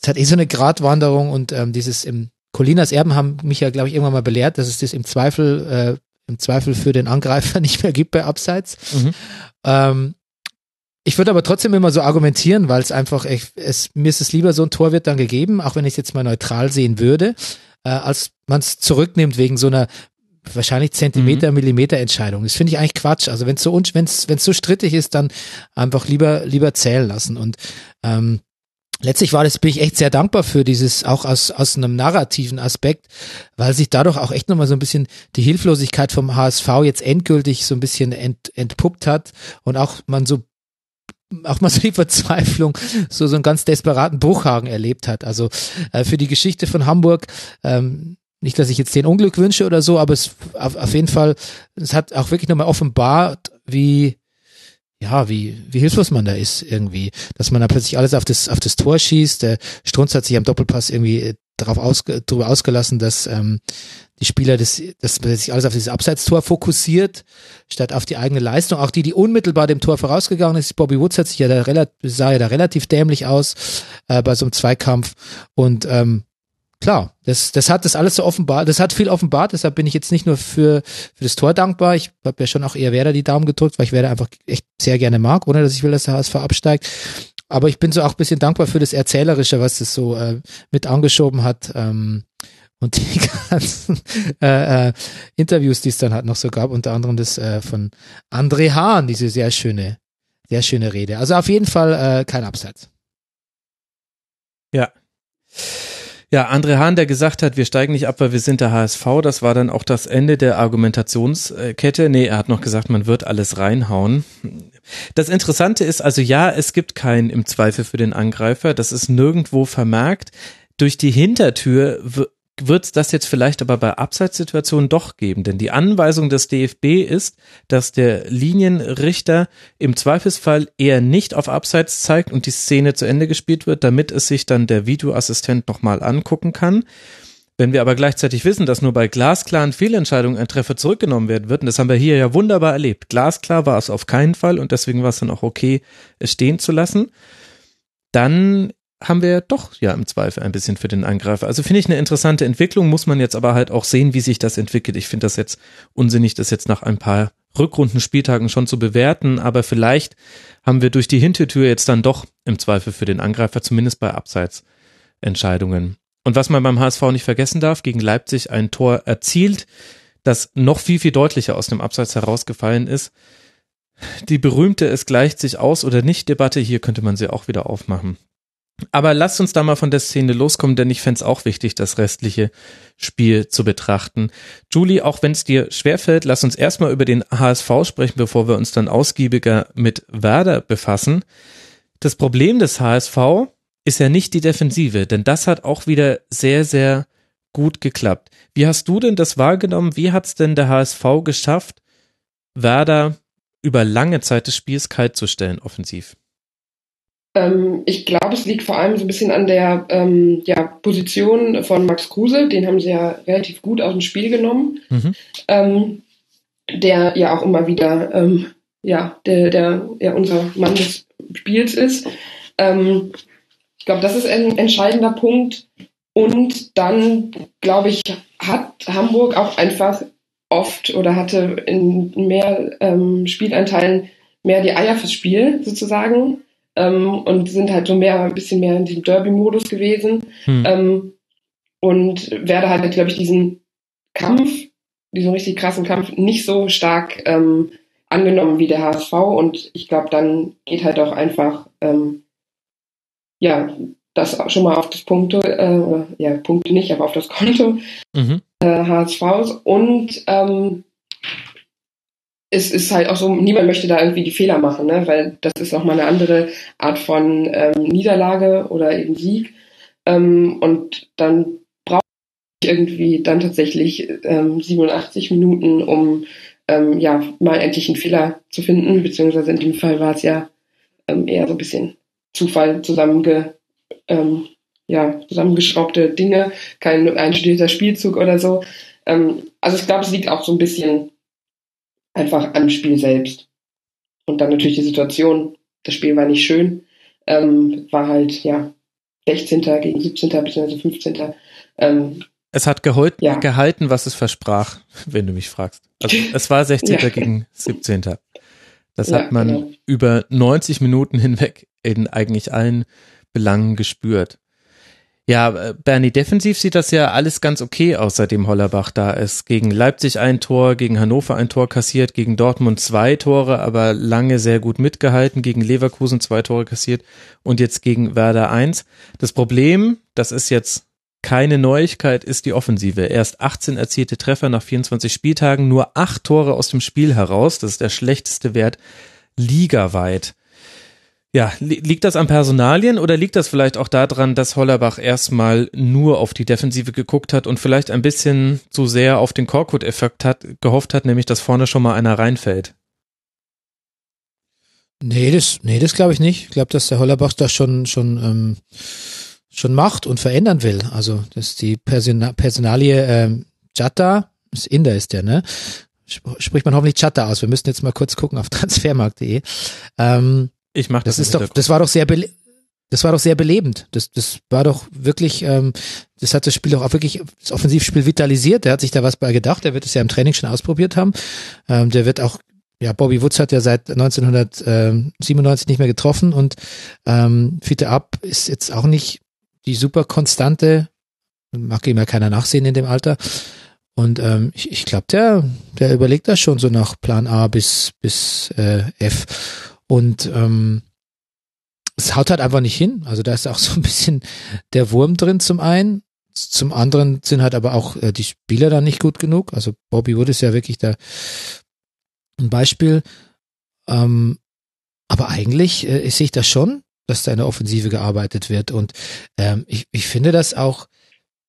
es hat eh so eine Gratwanderung und ähm, dieses im Colinas Erben haben mich ja, glaube ich, irgendwann mal belehrt, dass es das im Zweifel, äh, im Zweifel für den Angreifer nicht mehr gibt bei Abseits. Mhm. Ähm, ich würde aber trotzdem immer so argumentieren, weil es einfach, ich, es, mir ist es lieber, so ein Tor wird dann gegeben, auch wenn ich es jetzt mal neutral sehen würde, äh, als man es zurücknimmt wegen so einer wahrscheinlich Zentimeter, mhm. Millimeter Entscheidung. Das finde ich eigentlich Quatsch. Also wenn es so wenn es wenn es so strittig ist, dann einfach lieber lieber zählen lassen. Und ähm, letztlich war das bin ich echt sehr dankbar für dieses auch aus aus einem narrativen Aspekt, weil sich dadurch auch echt nochmal so ein bisschen die Hilflosigkeit vom HSV jetzt endgültig so ein bisschen ent, entpuppt hat und auch man so auch mal so die Verzweiflung, so so einen ganz desperaten Bruchhagen erlebt hat. Also äh, für die Geschichte von Hamburg ähm, nicht, dass ich jetzt den Unglück wünsche oder so, aber es auf, auf jeden Fall, es hat auch wirklich nochmal offenbart, wie, ja, wie, wie hilflos man da ist irgendwie, dass man da plötzlich alles auf das, auf das Tor schießt. Der Strunz hat sich am Doppelpass irgendwie äh, darauf ausge, darüber ausgelassen, dass ähm, die Spieler das, dass sich alles auf dieses Abseitstor fokussiert, statt auf die eigene Leistung. Auch die, die unmittelbar dem Tor vorausgegangen ist, Bobby Woods hat sich ja da relativ, sah ja da relativ dämlich aus äh, bei so einem Zweikampf und ähm, klar, das, das hat das alles so offenbart, das hat viel offenbart, deshalb bin ich jetzt nicht nur für, für das Tor dankbar, ich habe ja schon auch eher Werder die Daumen gedrückt, weil ich Werder einfach echt sehr gerne mag, ohne dass ich will, dass der HSV absteigt. Aber ich bin so auch ein bisschen dankbar für das Erzählerische, was das so äh, mit angeschoben hat. Ähm, und die ganzen äh, äh, Interviews, die es dann halt noch so gab, unter anderem das äh, von André Hahn, diese sehr schöne, sehr schöne Rede. Also auf jeden Fall äh, kein Abseits. Ja. Ja, André Hahn, der gesagt hat, wir steigen nicht ab, weil wir sind der HSV, das war dann auch das Ende der Argumentationskette. Nee, er hat noch gesagt, man wird alles reinhauen. Das Interessante ist also, ja, es gibt keinen im Zweifel für den Angreifer, das ist nirgendwo vermerkt. Durch die Hintertür wird es das jetzt vielleicht aber bei Abseitssituationen doch geben, denn die Anweisung des DFB ist, dass der Linienrichter im Zweifelsfall eher nicht auf Abseits zeigt und die Szene zu Ende gespielt wird, damit es sich dann der Videoassistent nochmal angucken kann. Wenn wir aber gleichzeitig wissen, dass nur bei glasklaren Fehlentscheidungen ein Treffer zurückgenommen werden wird, und das haben wir hier ja wunderbar erlebt, glasklar war es auf keinen Fall und deswegen war es dann auch okay, es stehen zu lassen, dann haben wir doch ja im Zweifel ein bisschen für den Angreifer. Also finde ich eine interessante Entwicklung, muss man jetzt aber halt auch sehen, wie sich das entwickelt. Ich finde das jetzt unsinnig, das jetzt nach ein paar Rückrundenspieltagen schon zu bewerten, aber vielleicht haben wir durch die Hintertür jetzt dann doch im Zweifel für den Angreifer, zumindest bei Abseitsentscheidungen. Und was man beim HSV nicht vergessen darf, gegen Leipzig ein Tor erzielt, das noch viel, viel deutlicher aus dem Abseits herausgefallen ist. Die berühmte Es gleicht sich aus oder nicht Debatte, hier könnte man sie auch wieder aufmachen. Aber lasst uns da mal von der Szene loskommen, denn ich fände es auch wichtig, das restliche Spiel zu betrachten. Julie, auch wenn es dir schwerfällt, lass uns erstmal über den HSV sprechen, bevor wir uns dann ausgiebiger mit Werder befassen. Das Problem des HSV ist ja nicht die Defensive, denn das hat auch wieder sehr, sehr gut geklappt. Wie hast du denn das wahrgenommen? Wie hat es denn der HSV geschafft, Werder über lange Zeit des Spiels kalt zu stellen, offensiv? Ähm, ich glaube, es liegt vor allem so ein bisschen an der ähm, ja, Position von Max Kruse. Den haben sie ja relativ gut aus dem Spiel genommen. Mhm. Ähm, der ja auch immer wieder ähm, ja, der, der ja unser Mann des Spiels ist. Ähm, ich glaube, das ist ein entscheidender Punkt. Und dann, glaube ich, hat Hamburg auch einfach oft oder hatte in mehr ähm, Spielanteilen mehr die Eier fürs Spiel sozusagen ähm, und sind halt so mehr, ein bisschen mehr in diesem Derby-Modus gewesen. Hm. Ähm, und werde halt, glaube ich, diesen Kampf, diesen richtig krassen Kampf, nicht so stark ähm, angenommen wie der HSV. Und ich glaube, dann geht halt auch einfach, ähm, ja, das schon mal auf das Punkte, äh, ja, Punkte nicht, aber auf das Konto mhm. äh, HSVs. Und ähm, es ist halt auch so, niemand möchte da irgendwie die Fehler machen, ne? weil das ist nochmal eine andere Art von ähm, Niederlage oder eben Sieg. Ähm, und dann brauche ich irgendwie dann tatsächlich ähm, 87 Minuten, um ähm, ja mal endlich einen Fehler zu finden, beziehungsweise in dem Fall war es ja ähm, eher so ein bisschen Zufall zusammenge, ähm, ja, zusammengeschraubte Dinge, kein einstudierter Spielzug oder so. Ähm, also ich glaube, es liegt auch so ein bisschen einfach am Spiel selbst. Und dann natürlich die Situation. Das Spiel war nicht schön. Ähm, war halt, ja, 16. gegen 17. bzw. 15. Ähm, es hat geholt, ja. gehalten, was es versprach, wenn du mich fragst. Also es war 16. ja. gegen 17. Das ja, hat man genau. über 90 Minuten hinweg in eigentlich allen Belangen gespürt. Ja, äh, Bernie, defensiv sieht das ja alles ganz okay aus, seitdem Hollerbach da ist. Gegen Leipzig ein Tor, gegen Hannover ein Tor kassiert, gegen Dortmund zwei Tore, aber lange sehr gut mitgehalten, gegen Leverkusen zwei Tore kassiert und jetzt gegen Werder eins. Das Problem, das ist jetzt keine Neuigkeit, ist die Offensive. Erst 18 erzielte Treffer nach 24 Spieltagen, nur acht Tore aus dem Spiel heraus. Das ist der schlechteste Wert ligaweit. Ja, liegt das an Personalien oder liegt das vielleicht auch daran, dass Hollerbach erstmal nur auf die Defensive geguckt hat und vielleicht ein bisschen zu sehr auf den Korkut-Effekt hat, gehofft hat, nämlich dass vorne schon mal einer reinfällt? Nee, das, nee, das glaube ich nicht. Ich glaube, dass der Hollerbach das schon, schon, ähm, schon macht und verändern will. Also, dass die Persona Personalie ähm, Jatta, ist Inder ist der, ne? Spricht man hoffentlich Chatta aus. Wir müssen jetzt mal kurz gucken auf transfermarkt.de. Ähm, ich mach das. Das ist doch, das war doch sehr das war doch sehr belebend. Das, das war doch wirklich, ähm, das hat das Spiel doch auch wirklich, das Offensivspiel vitalisiert. Der hat sich da was bei gedacht. Der wird es ja im Training schon ausprobiert haben. Ähm, der wird auch, ja, Bobby Woods hat ja seit 1997 nicht mehr getroffen und ähm, Fiete Ab ist jetzt auch nicht die super konstante, mag ihm ja keiner nachsehen in dem Alter. Und ähm, ich, ich glaube, der, der überlegt das schon so nach Plan A bis, bis äh, F. Und ähm, es haut halt einfach nicht hin. Also da ist auch so ein bisschen der Wurm drin zum einen. zum anderen sind halt aber auch äh, die Spieler dann nicht gut genug. Also Bobby Wood ist ja wirklich da ein Beispiel. Ähm, aber eigentlich äh, sehe ich das schon, dass da in der Offensive gearbeitet wird. Und ähm, ich, ich finde das auch,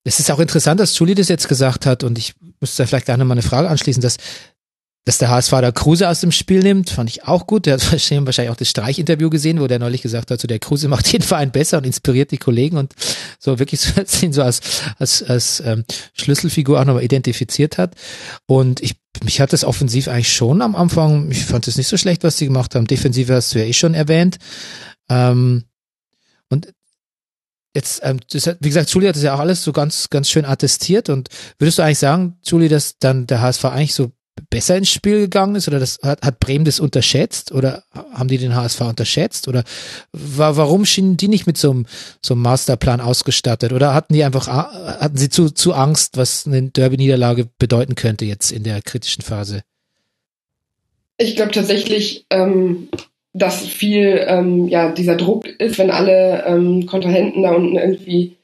es ist auch interessant, dass Julie das jetzt gesagt hat und ich müsste da vielleicht gerne mal eine Frage anschließen, dass dass der HSV da Kruse aus dem Spiel nimmt, fand ich auch gut. Der hat wahrscheinlich auch das Streichinterview gesehen, wo der neulich gesagt hat, so der Kruse macht jeden Verein besser und inspiriert die Kollegen und so wirklich so, ihn so als, als, als ähm, Schlüsselfigur auch nochmal identifiziert hat. Und ich, mich hat das offensiv eigentlich schon am Anfang, ich fand es nicht so schlecht, was sie gemacht haben. Defensiv hast du ja eh schon erwähnt. Ähm, und jetzt, ähm, das hat, wie gesagt, Julie hat das ja auch alles so ganz, ganz schön attestiert. Und würdest du eigentlich sagen, Julie, dass dann der HSV eigentlich so besser ins Spiel gegangen ist oder das hat, hat Bremen das unterschätzt oder haben die den HSV unterschätzt oder war, warum schienen die nicht mit so einem, so einem Masterplan ausgestattet oder hatten die einfach hatten sie zu, zu Angst, was eine Derby-Niederlage bedeuten könnte jetzt in der kritischen Phase? Ich glaube tatsächlich, ähm, dass viel ähm, ja dieser Druck ist, wenn alle ähm, Kontrahenten da unten irgendwie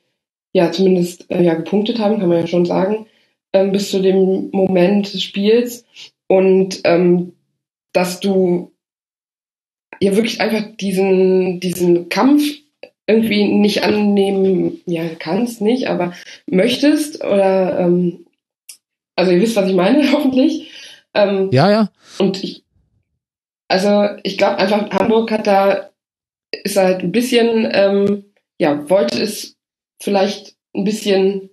ja zumindest äh, ja gepunktet haben, kann man ja schon sagen ähm, bis zu dem Moment des Spiels und ähm, dass du ja wirklich einfach diesen, diesen Kampf irgendwie nicht annehmen, ja, kannst nicht, aber möchtest oder ähm, also ihr wisst, was ich meine, hoffentlich. Ähm, ja, ja. Und ich, also ich glaube einfach, Hamburg hat da, ist halt ein bisschen, ähm, ja, wollte es vielleicht ein bisschen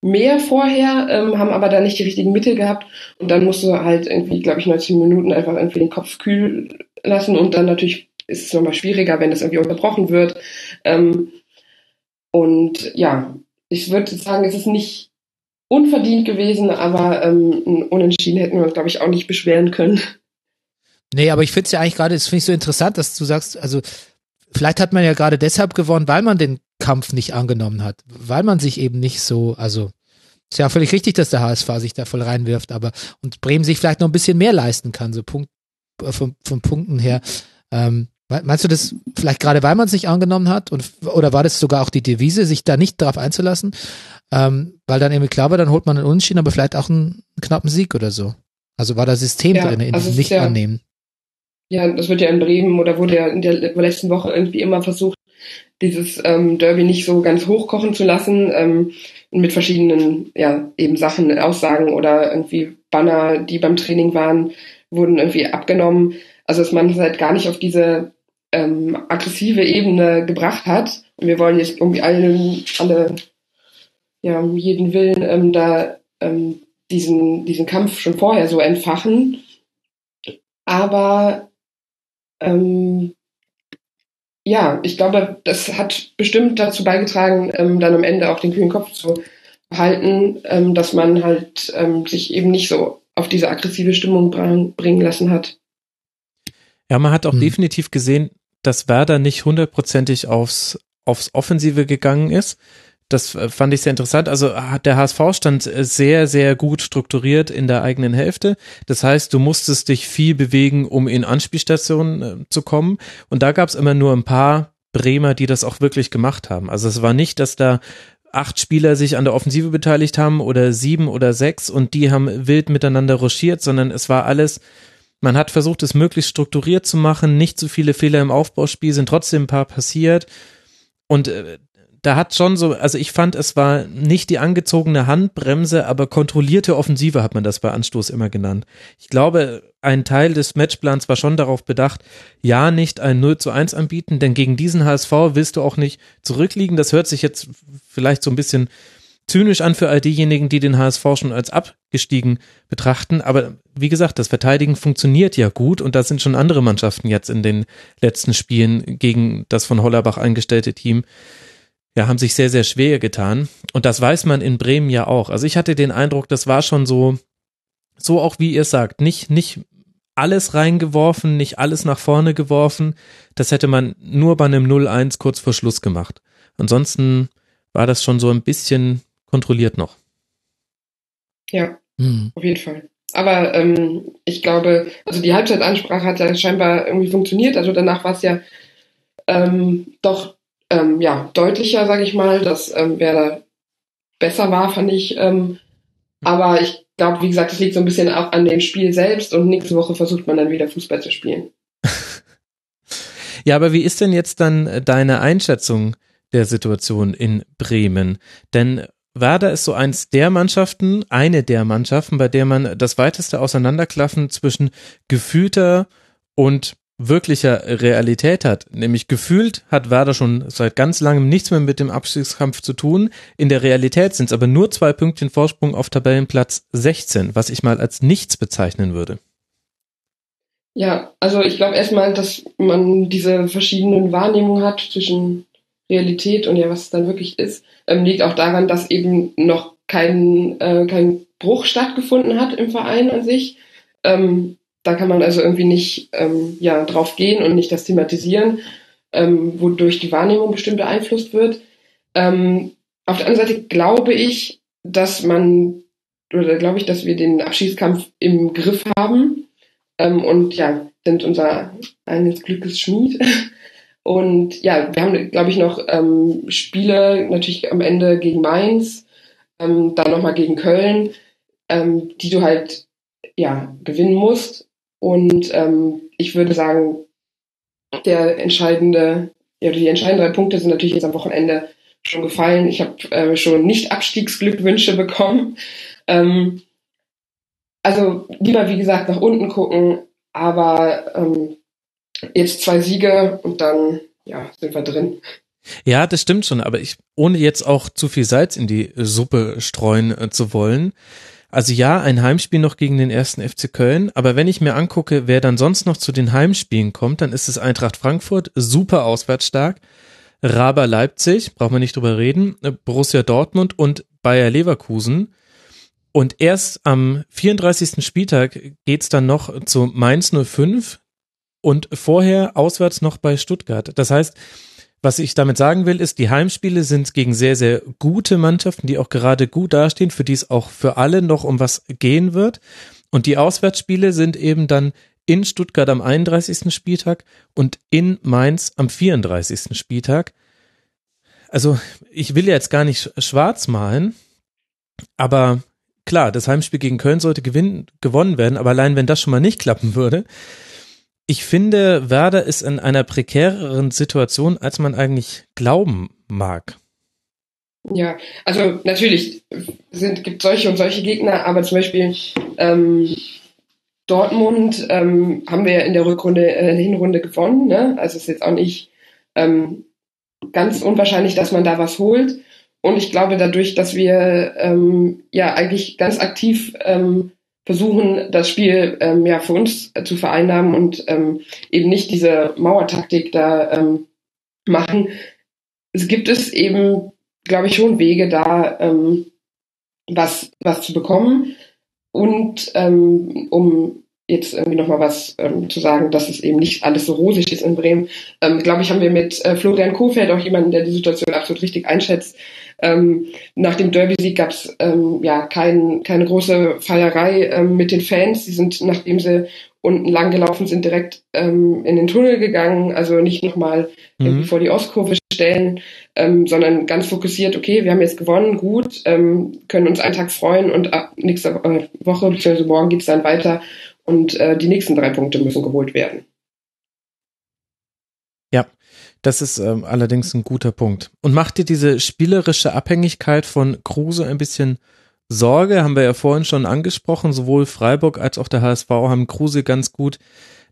mehr vorher, ähm, haben aber da nicht die richtigen Mittel gehabt und dann musst du halt irgendwie, glaube ich, 19 Minuten einfach irgendwie den Kopf kühl lassen und dann natürlich ist es nochmal schwieriger, wenn das irgendwie unterbrochen wird. Ähm, und ja, ich würde sagen, es ist nicht unverdient gewesen, aber ähm, unentschieden hätten wir uns, glaube ich, auch nicht beschweren können. Nee, aber ich finde es ja eigentlich gerade, das finde ich so interessant, dass du sagst, also vielleicht hat man ja gerade deshalb gewonnen, weil man den Kampf nicht angenommen hat, weil man sich eben nicht so, also ist ja völlig richtig, dass der HSV sich da voll reinwirft, aber und Bremen sich vielleicht noch ein bisschen mehr leisten kann, so Punkt äh, von, von Punkten her. Ähm, meinst du das vielleicht gerade, weil man es nicht angenommen hat und oder war das sogar auch die Devise, sich da nicht darauf einzulassen, ähm, weil dann irgendwie klar war, dann holt man einen Unentschieden, aber vielleicht auch einen, knappen Sieg oder so. Also war das System ja, drin in also nicht ja, annehmen. Ja, das wird ja in Bremen oder wurde ja in der letzten Woche irgendwie immer versucht, dieses ähm, Derby nicht so ganz hochkochen zu lassen, ähm, mit verschiedenen, ja, eben Sachen, Aussagen oder irgendwie Banner, die beim Training waren, wurden irgendwie abgenommen. Also dass man es halt gar nicht auf diese ähm, aggressive Ebene gebracht hat. Und wir wollen jetzt irgendwie alle, alle ja, jeden Willen ähm, da ähm, diesen, diesen Kampf schon vorher so entfachen. Aber ähm, ja, ich glaube, das hat bestimmt dazu beigetragen, ähm, dann am Ende auch den kühlen Kopf zu behalten, ähm, dass man halt ähm, sich eben nicht so auf diese aggressive Stimmung bringen lassen hat. Ja, man hat auch mhm. definitiv gesehen, dass Werder nicht hundertprozentig aufs, aufs Offensive gegangen ist. Das äh, fand ich sehr interessant. Also der HSV stand äh, sehr, sehr gut strukturiert in der eigenen Hälfte. Das heißt, du musstest dich viel bewegen, um in Anspielstationen äh, zu kommen. Und da gab es immer nur ein paar Bremer, die das auch wirklich gemacht haben. Also es war nicht, dass da acht Spieler sich an der Offensive beteiligt haben oder sieben oder sechs und die haben wild miteinander ruschiert, sondern es war alles, man hat versucht, es möglichst strukturiert zu machen, nicht zu viele Fehler im Aufbauspiel, sind trotzdem ein paar passiert. Und da hat schon so, also ich fand, es war nicht die angezogene Handbremse, aber kontrollierte Offensive hat man das bei Anstoß immer genannt. Ich glaube, ein Teil des Matchplans war schon darauf bedacht, ja, nicht ein 0 zu 1 anbieten, denn gegen diesen HSV willst du auch nicht zurückliegen. Das hört sich jetzt vielleicht so ein bisschen zynisch an für all diejenigen, die den HSV schon als abgestiegen betrachten. Aber wie gesagt, das Verteidigen funktioniert ja gut und da sind schon andere Mannschaften jetzt in den letzten Spielen gegen das von Hollerbach eingestellte Team ja, haben sich sehr, sehr schwer getan. Und das weiß man in Bremen ja auch. Also ich hatte den Eindruck, das war schon so, so auch wie ihr sagt, nicht, nicht alles reingeworfen, nicht alles nach vorne geworfen. Das hätte man nur bei einem 0-1 kurz vor Schluss gemacht. Ansonsten war das schon so ein bisschen kontrolliert noch. Ja, hm. auf jeden Fall. Aber ähm, ich glaube, also die Halbzeitansprache hat ja scheinbar irgendwie funktioniert. Also danach war es ja ähm, doch ähm, ja, deutlicher, sage ich mal, dass ähm, Werder besser war, fand ich. Ähm, aber ich glaube, wie gesagt, es liegt so ein bisschen auch an dem Spiel selbst und nächste Woche versucht man dann wieder Fußball zu spielen. ja, aber wie ist denn jetzt dann deine Einschätzung der Situation in Bremen? Denn Werder ist so eins der Mannschaften, eine der Mannschaften, bei der man das weiteste Auseinanderklaffen zwischen gefühlter und wirklicher Realität hat. Nämlich gefühlt hat Werder schon seit ganz langem nichts mehr mit dem Abstiegskampf zu tun. In der Realität sind es aber nur zwei Pünktchen Vorsprung auf Tabellenplatz 16, was ich mal als nichts bezeichnen würde. Ja, also ich glaube erstmal, dass man diese verschiedenen Wahrnehmungen hat zwischen Realität und ja, was es dann wirklich ist, ähm, liegt auch daran, dass eben noch kein, äh, kein Bruch stattgefunden hat im Verein an sich. Ähm, da kann man also irgendwie nicht ähm, ja, drauf gehen und nicht das thematisieren, ähm, wodurch die Wahrnehmung bestimmt beeinflusst wird. Ähm, auf der anderen Seite glaube ich, dass man, oder glaube ich, dass wir den Abschiedskampf im Griff haben ähm, und ja, sind unser eines Glückes Schmied. Und ja, wir haben, glaube ich, noch ähm, Spiele natürlich am Ende gegen Mainz, ähm, dann nochmal gegen Köln, ähm, die du halt ja gewinnen musst. Und ähm, ich würde sagen, der entscheidende, ja, die entscheidenden drei Punkte sind natürlich jetzt am Wochenende schon gefallen. Ich habe äh, schon nicht Abstiegsglückwünsche bekommen. Ähm, also lieber, wie gesagt, nach unten gucken, aber ähm, jetzt zwei Siege und dann ja, sind wir drin. Ja, das stimmt schon, aber ich, ohne jetzt auch zu viel Salz in die Suppe streuen äh, zu wollen. Also ja, ein Heimspiel noch gegen den ersten FC Köln, aber wenn ich mir angucke, wer dann sonst noch zu den Heimspielen kommt, dann ist es Eintracht Frankfurt, super auswärtsstark, Raber Leipzig, braucht man nicht drüber reden, Borussia Dortmund und Bayer Leverkusen. Und erst am 34. Spieltag geht's dann noch zu Mainz 05, und vorher auswärts noch bei Stuttgart. Das heißt, was ich damit sagen will, ist, die Heimspiele sind gegen sehr, sehr gute Mannschaften, die auch gerade gut dastehen, für die es auch für alle noch um was gehen wird. Und die Auswärtsspiele sind eben dann in Stuttgart am 31. Spieltag und in Mainz am 34. Spieltag. Also ich will jetzt gar nicht schwarz malen, aber klar, das Heimspiel gegen Köln sollte gewinnen, gewonnen werden, aber allein wenn das schon mal nicht klappen würde, ich finde, Werder ist in einer prekäreren Situation, als man eigentlich glauben mag. Ja, also natürlich sind, gibt solche und solche Gegner, aber zum Beispiel ähm, Dortmund ähm, haben wir in der Rückrunde, äh, Hinrunde gewonnen. Ne? Also ist jetzt auch nicht ähm, ganz unwahrscheinlich, dass man da was holt. Und ich glaube dadurch, dass wir ähm, ja eigentlich ganz aktiv ähm, versuchen, das Spiel ähm, ja für uns äh, zu vereinnahmen und ähm, eben nicht diese Mauertaktik da ähm, machen. Es gibt es eben, glaube ich, schon Wege da, ähm, was, was zu bekommen. Und ähm, um jetzt irgendwie nochmal was ähm, zu sagen, dass es eben nicht alles so rosig ist in Bremen. Ähm, glaube ich, haben wir mit äh, Florian Kofeld auch jemanden, der die Situation absolut richtig einschätzt. Ähm, nach dem Derby-Sieg gab es ähm, ja kein, keine große Feierei ähm, mit den Fans. Sie sind, nachdem sie unten lang gelaufen sind, direkt ähm, in den Tunnel gegangen. Also nicht nochmal mhm. vor die Ostkurve stellen, ähm, sondern ganz fokussiert, okay, wir haben jetzt gewonnen, gut, ähm, können uns einen Tag freuen und ab nächster Woche bzw. morgen geht's dann weiter und äh, die nächsten drei Punkte müssen geholt werden. Ja, das ist ähm, allerdings ein guter Punkt. Und macht dir diese spielerische Abhängigkeit von Kruse ein bisschen Sorge? Haben wir ja vorhin schon angesprochen. Sowohl Freiburg als auch der HSV haben Kruse ganz gut,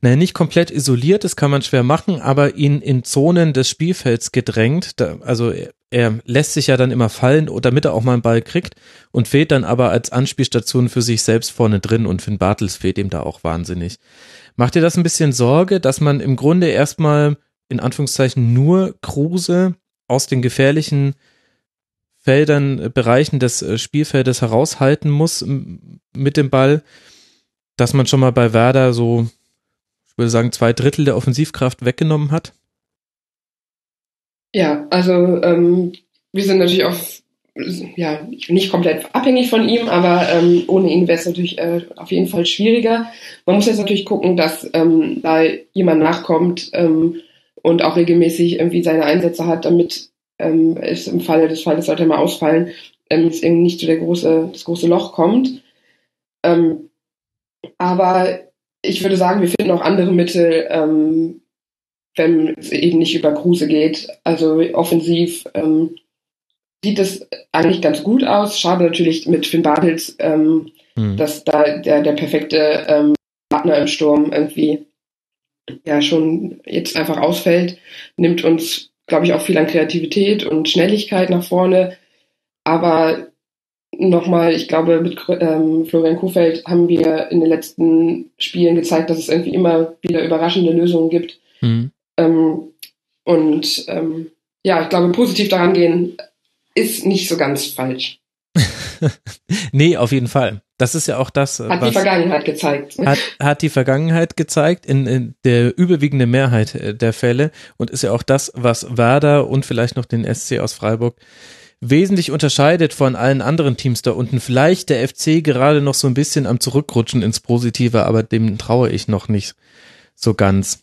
naja, nicht komplett isoliert, das kann man schwer machen, aber ihn in Zonen des Spielfelds gedrängt. Da, also er, er lässt sich ja dann immer fallen, damit er auch mal einen Ball kriegt und fehlt dann aber als Anspielstation für sich selbst vorne drin und Finn Bartels fehlt ihm da auch wahnsinnig. Macht dir das ein bisschen Sorge, dass man im Grunde erstmal in Anführungszeichen nur Kruse aus den gefährlichen Feldern, äh, Bereichen des äh, Spielfeldes heraushalten muss mit dem Ball, dass man schon mal bei Werder so, ich würde sagen, zwei Drittel der Offensivkraft weggenommen hat? Ja, also ähm, wir sind natürlich auch ja, nicht komplett abhängig von ihm, aber ähm, ohne ihn wäre es natürlich äh, auf jeden Fall schwieriger. Man muss jetzt natürlich gucken, dass ähm, da jemand nachkommt, ähm, und auch regelmäßig irgendwie seine Einsätze hat, damit ähm, es im Falle des Falles sollte mal ausfallen, ähm, es irgendwie nicht so der große, das große Loch kommt. Ähm, aber ich würde sagen, wir finden auch andere Mittel, ähm, wenn es eben nicht über Kruse geht. Also offensiv ähm, sieht es eigentlich ganz gut aus. Schade natürlich mit Finn Bartels, ähm, mhm. dass da der, der perfekte ähm, Partner im Sturm irgendwie ja schon jetzt einfach ausfällt. Nimmt uns, glaube ich, auch viel an Kreativität und Schnelligkeit nach vorne. Aber nochmal, ich glaube, mit ähm, Florian Kuhfeld haben wir in den letzten Spielen gezeigt, dass es irgendwie immer wieder überraschende Lösungen gibt. Mhm. Ähm, und ähm, ja, ich glaube, positiv daran gehen ist nicht so ganz falsch. nee, auf jeden Fall. Das ist ja auch das. Hat die Vergangenheit gezeigt. Hat, hat die Vergangenheit gezeigt in, in der überwiegenden Mehrheit äh, der Fälle und ist ja auch das, was Werder und vielleicht noch den SC aus Freiburg wesentlich unterscheidet von allen anderen Teams da unten. Vielleicht der FC gerade noch so ein bisschen am Zurückrutschen ins Positive, aber dem traue ich noch nicht so ganz.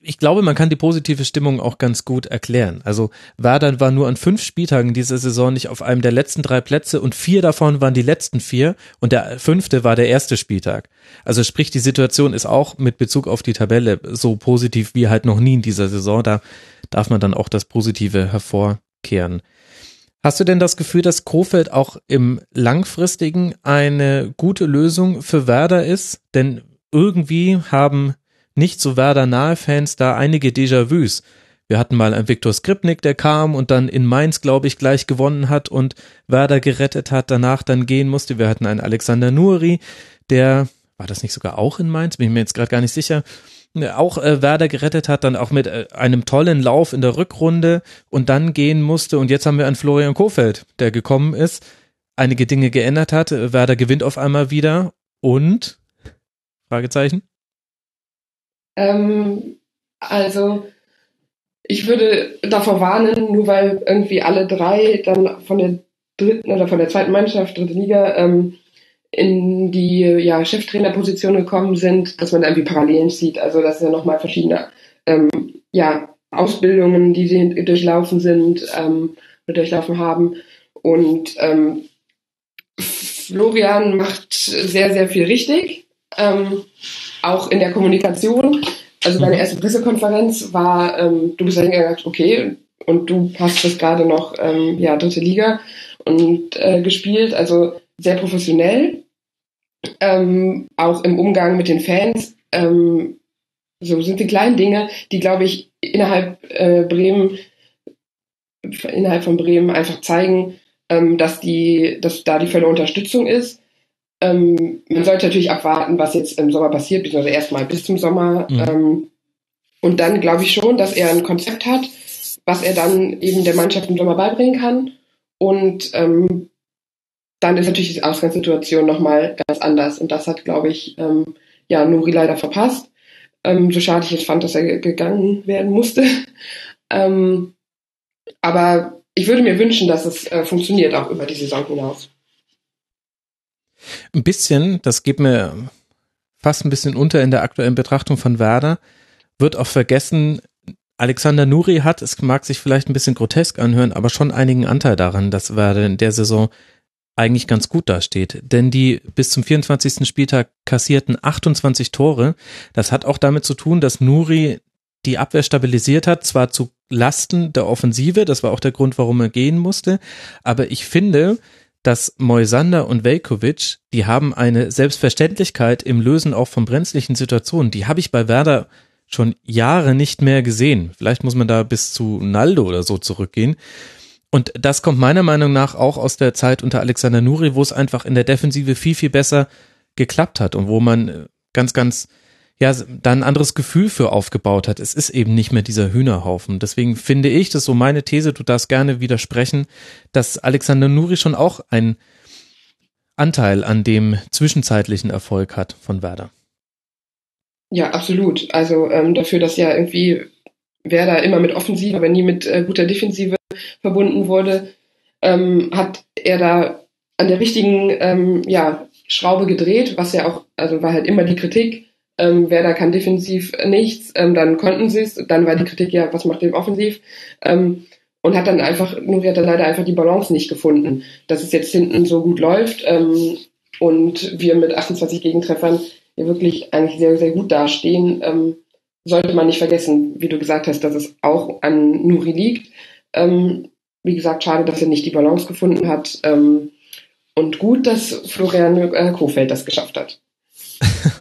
Ich glaube, man kann die positive Stimmung auch ganz gut erklären. Also Werder war nur an fünf Spieltagen dieser Saison nicht auf einem der letzten drei Plätze und vier davon waren die letzten vier und der fünfte war der erste Spieltag. Also sprich, die Situation ist auch mit Bezug auf die Tabelle so positiv wie halt noch nie in dieser Saison. Da darf man dann auch das Positive hervorkehren. Hast du denn das Gefühl, dass Kofeld auch im langfristigen eine gute Lösung für Werder ist? Denn irgendwie haben nicht so Werder-nahe Fans da einige Déjà-vus. Wir hatten mal einen Viktor Skripnik, der kam und dann in Mainz, glaube ich, gleich gewonnen hat und Werder gerettet hat, danach dann gehen musste. Wir hatten einen Alexander Nuri, der, war das nicht sogar auch in Mainz? Bin ich mir jetzt gerade gar nicht sicher auch äh, Werder gerettet hat, dann auch mit äh, einem tollen Lauf in der Rückrunde und dann gehen musste. Und jetzt haben wir einen Florian Kofeld, der gekommen ist, einige Dinge geändert hat. Werder gewinnt auf einmal wieder und Fragezeichen? Ähm, also ich würde davor warnen, nur weil irgendwie alle drei dann von der dritten oder von der zweiten Mannschaft, dritte Liga, ähm, in die ja, Cheftrainerposition gekommen sind, dass man da irgendwie Parallelen sieht. Also das sind ja nochmal verschiedene ähm, ja, Ausbildungen, die sie durchlaufen sind ähm, durchlaufen haben. Und ähm, Florian macht sehr, sehr viel richtig, ähm, auch in der Kommunikation. Also deine mhm. erste Pressekonferenz war, ähm, du bist da hingegangen, okay, und du hast das gerade noch, ähm, ja, dritte Liga und äh, gespielt. Also sehr professionell, ähm, auch im Umgang mit den Fans. Ähm, so sind die kleinen Dinge, die, glaube ich, innerhalb äh, Bremen, innerhalb von Bremen einfach zeigen, ähm, dass die, dass da die volle Unterstützung ist. Ähm, man sollte natürlich abwarten, was jetzt im Sommer passiert, beziehungsweise erstmal bis zum Sommer. Mhm. Ähm, und dann glaube ich schon, dass er ein Konzept hat, was er dann eben der Mannschaft im Sommer beibringen kann. Und ähm, dann ist natürlich die Ausgangssituation nochmal ganz anders. Und das hat, glaube ich, ähm, ja, Nuri leider verpasst. Ähm, so schade ich es fand, dass er gegangen werden musste. ähm, aber ich würde mir wünschen, dass es äh, funktioniert, auch über die Saison hinaus. Ein bisschen, das geht mir fast ein bisschen unter in der aktuellen Betrachtung von Werder, wird auch vergessen, Alexander Nuri hat, es mag sich vielleicht ein bisschen grotesk anhören, aber schon einigen Anteil daran, dass Werder in der Saison eigentlich ganz gut dasteht. Denn die bis zum 24. Spieltag kassierten 28 Tore. Das hat auch damit zu tun, dass Nuri die Abwehr stabilisiert hat, zwar zu Lasten der Offensive, das war auch der Grund, warum er gehen musste, aber ich finde, dass Moisander und Velkovic, die haben eine Selbstverständlichkeit im Lösen auch von brenzlichen Situationen. Die habe ich bei Werder schon Jahre nicht mehr gesehen. Vielleicht muss man da bis zu Naldo oder so zurückgehen. Und das kommt meiner Meinung nach auch aus der Zeit unter Alexander Nuri, wo es einfach in der Defensive viel, viel besser geklappt hat und wo man äh, ganz, ganz, ja, da ein anderes Gefühl für aufgebaut hat. Es ist eben nicht mehr dieser Hühnerhaufen. Deswegen finde ich, das ist so meine These, du darfst gerne widersprechen, dass Alexander Nuri schon auch einen Anteil an dem zwischenzeitlichen Erfolg hat von Werder. Ja, absolut. Also ähm, dafür, dass ja irgendwie Werder immer mit Offensive, aber nie mit äh, guter Defensive verbunden wurde, ähm, hat er da an der richtigen ähm, ja, Schraube gedreht, was ja auch, also war halt immer die Kritik, ähm, Werder kann defensiv nichts, ähm, dann konnten sie es, dann war die Kritik, ja, was macht ihr offensiv? Ähm, und hat dann einfach, Nuri hat dann leider einfach die Balance nicht gefunden, dass es jetzt hinten so gut läuft ähm, und wir mit 28 Gegentreffern ja wirklich eigentlich sehr, sehr gut dastehen. Ähm, sollte man nicht vergessen, wie du gesagt hast, dass es auch an Nuri liegt. Ähm, wie gesagt, schade, dass er nicht die Balance gefunden hat. Ähm, und gut, dass Florian äh, Kofeld das geschafft hat.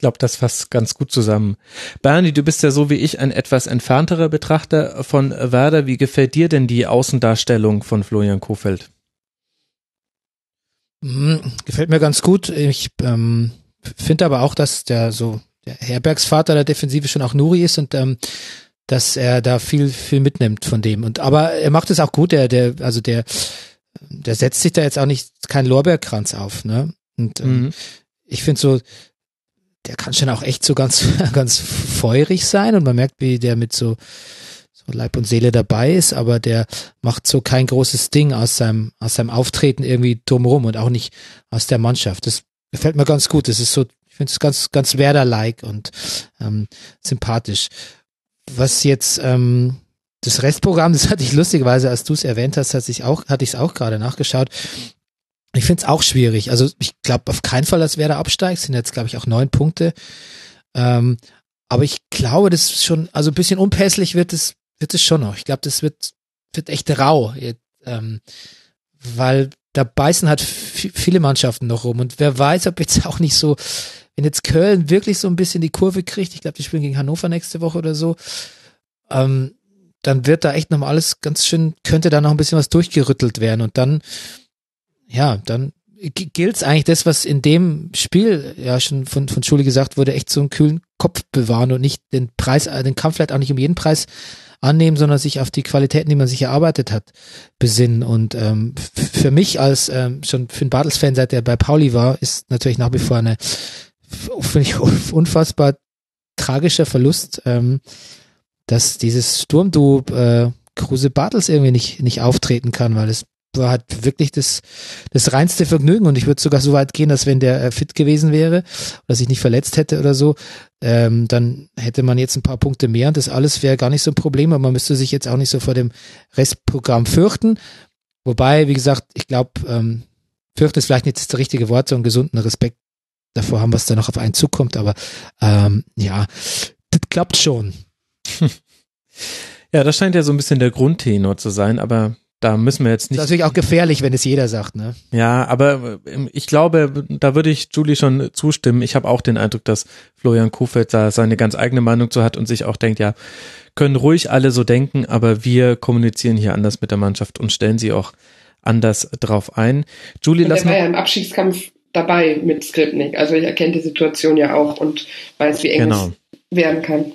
ich glaube, das fasst ganz gut zusammen. Bernie, du bist ja so wie ich ein etwas entfernterer Betrachter von Werder. Wie gefällt dir denn die Außendarstellung von Florian Kofeld? Hm, gefällt mir ganz gut. Ich ähm, finde aber auch, dass der so der Herbergsvater der Defensive schon auch Nuri ist und ähm, dass er da viel viel mitnimmt von dem und aber er macht es auch gut der der also der der setzt sich da jetzt auch nicht kein Lorbeerkranz auf ne und ähm, mhm. ich finde so der kann schon auch echt so ganz ganz feurig sein und man merkt wie der mit so so Leib und Seele dabei ist, aber der macht so kein großes Ding aus seinem aus seinem Auftreten irgendwie drumherum und auch nicht aus der Mannschaft. Das gefällt mir ganz gut. Das ist so finde es ganz, ganz Werder-like und ähm, sympathisch. Was jetzt ähm, das Restprogramm, das hatte ich lustigerweise, als du es erwähnt hast, hatte ich auch, hatte ich es auch gerade nachgeschaut. Ich finde es auch schwierig. Also ich glaube auf keinen Fall, dass Werder absteigt. Sind jetzt, glaube ich, auch neun Punkte. Ähm, aber ich glaube, das ist schon, also ein bisschen unpässlich wird es, wird es schon noch. Ich glaube, das wird, wird echt rau. Ähm, weil da beißen halt viele Mannschaften noch rum. Und wer weiß, ob jetzt auch nicht so wenn jetzt Köln wirklich so ein bisschen die Kurve kriegt, ich glaube, die spielen gegen Hannover nächste Woche oder so, ähm, dann wird da echt nochmal alles ganz schön, könnte da noch ein bisschen was durchgerüttelt werden und dann, ja, dann gilt eigentlich das, was in dem Spiel ja schon von, von Schule gesagt wurde, echt so einen kühlen Kopf bewahren und nicht den Preis, äh, den Kampf vielleicht auch nicht um jeden Preis annehmen, sondern sich auf die Qualitäten, die man sich erarbeitet hat, besinnen. Und ähm, für mich als ähm, schon für einen Bartels-Fan, seit er bei Pauli war, ist natürlich nach wie vor eine finde ich unfassbar tragischer Verlust, ähm, dass dieses Sturmduo äh, Kruse Bartels irgendwie nicht, nicht auftreten kann, weil es war halt wirklich das, das reinste Vergnügen und ich würde sogar so weit gehen, dass wenn der äh, fit gewesen wäre oder sich nicht verletzt hätte oder so, ähm, dann hätte man jetzt ein paar Punkte mehr und das alles wäre gar nicht so ein Problem, aber man müsste sich jetzt auch nicht so vor dem Restprogramm fürchten. Wobei, wie gesagt, ich glaube, ähm, fürchten ist vielleicht nicht das richtige Wort, so einen gesunden Respekt davor haben, was da noch auf einen zukommt, aber ähm, ja, das klappt schon. Ja, das scheint ja so ein bisschen der Grundtenor zu sein, aber da müssen wir jetzt nicht. Das ist natürlich auch gefährlich, wenn es jeder sagt, ne? Ja, aber ähm, ich glaube, da würde ich Julie schon zustimmen. Ich habe auch den Eindruck, dass Florian Kofeld da seine ganz eigene Meinung zu hat und sich auch denkt, ja, können ruhig alle so denken, aber wir kommunizieren hier anders mit der Mannschaft und stellen sie auch anders drauf ein. Julie, lass mal. Ja im Abschiedskampf dabei mit Skripnik. Also ich erkenne die Situation ja auch und weiß, wie eng genau. es werden kann.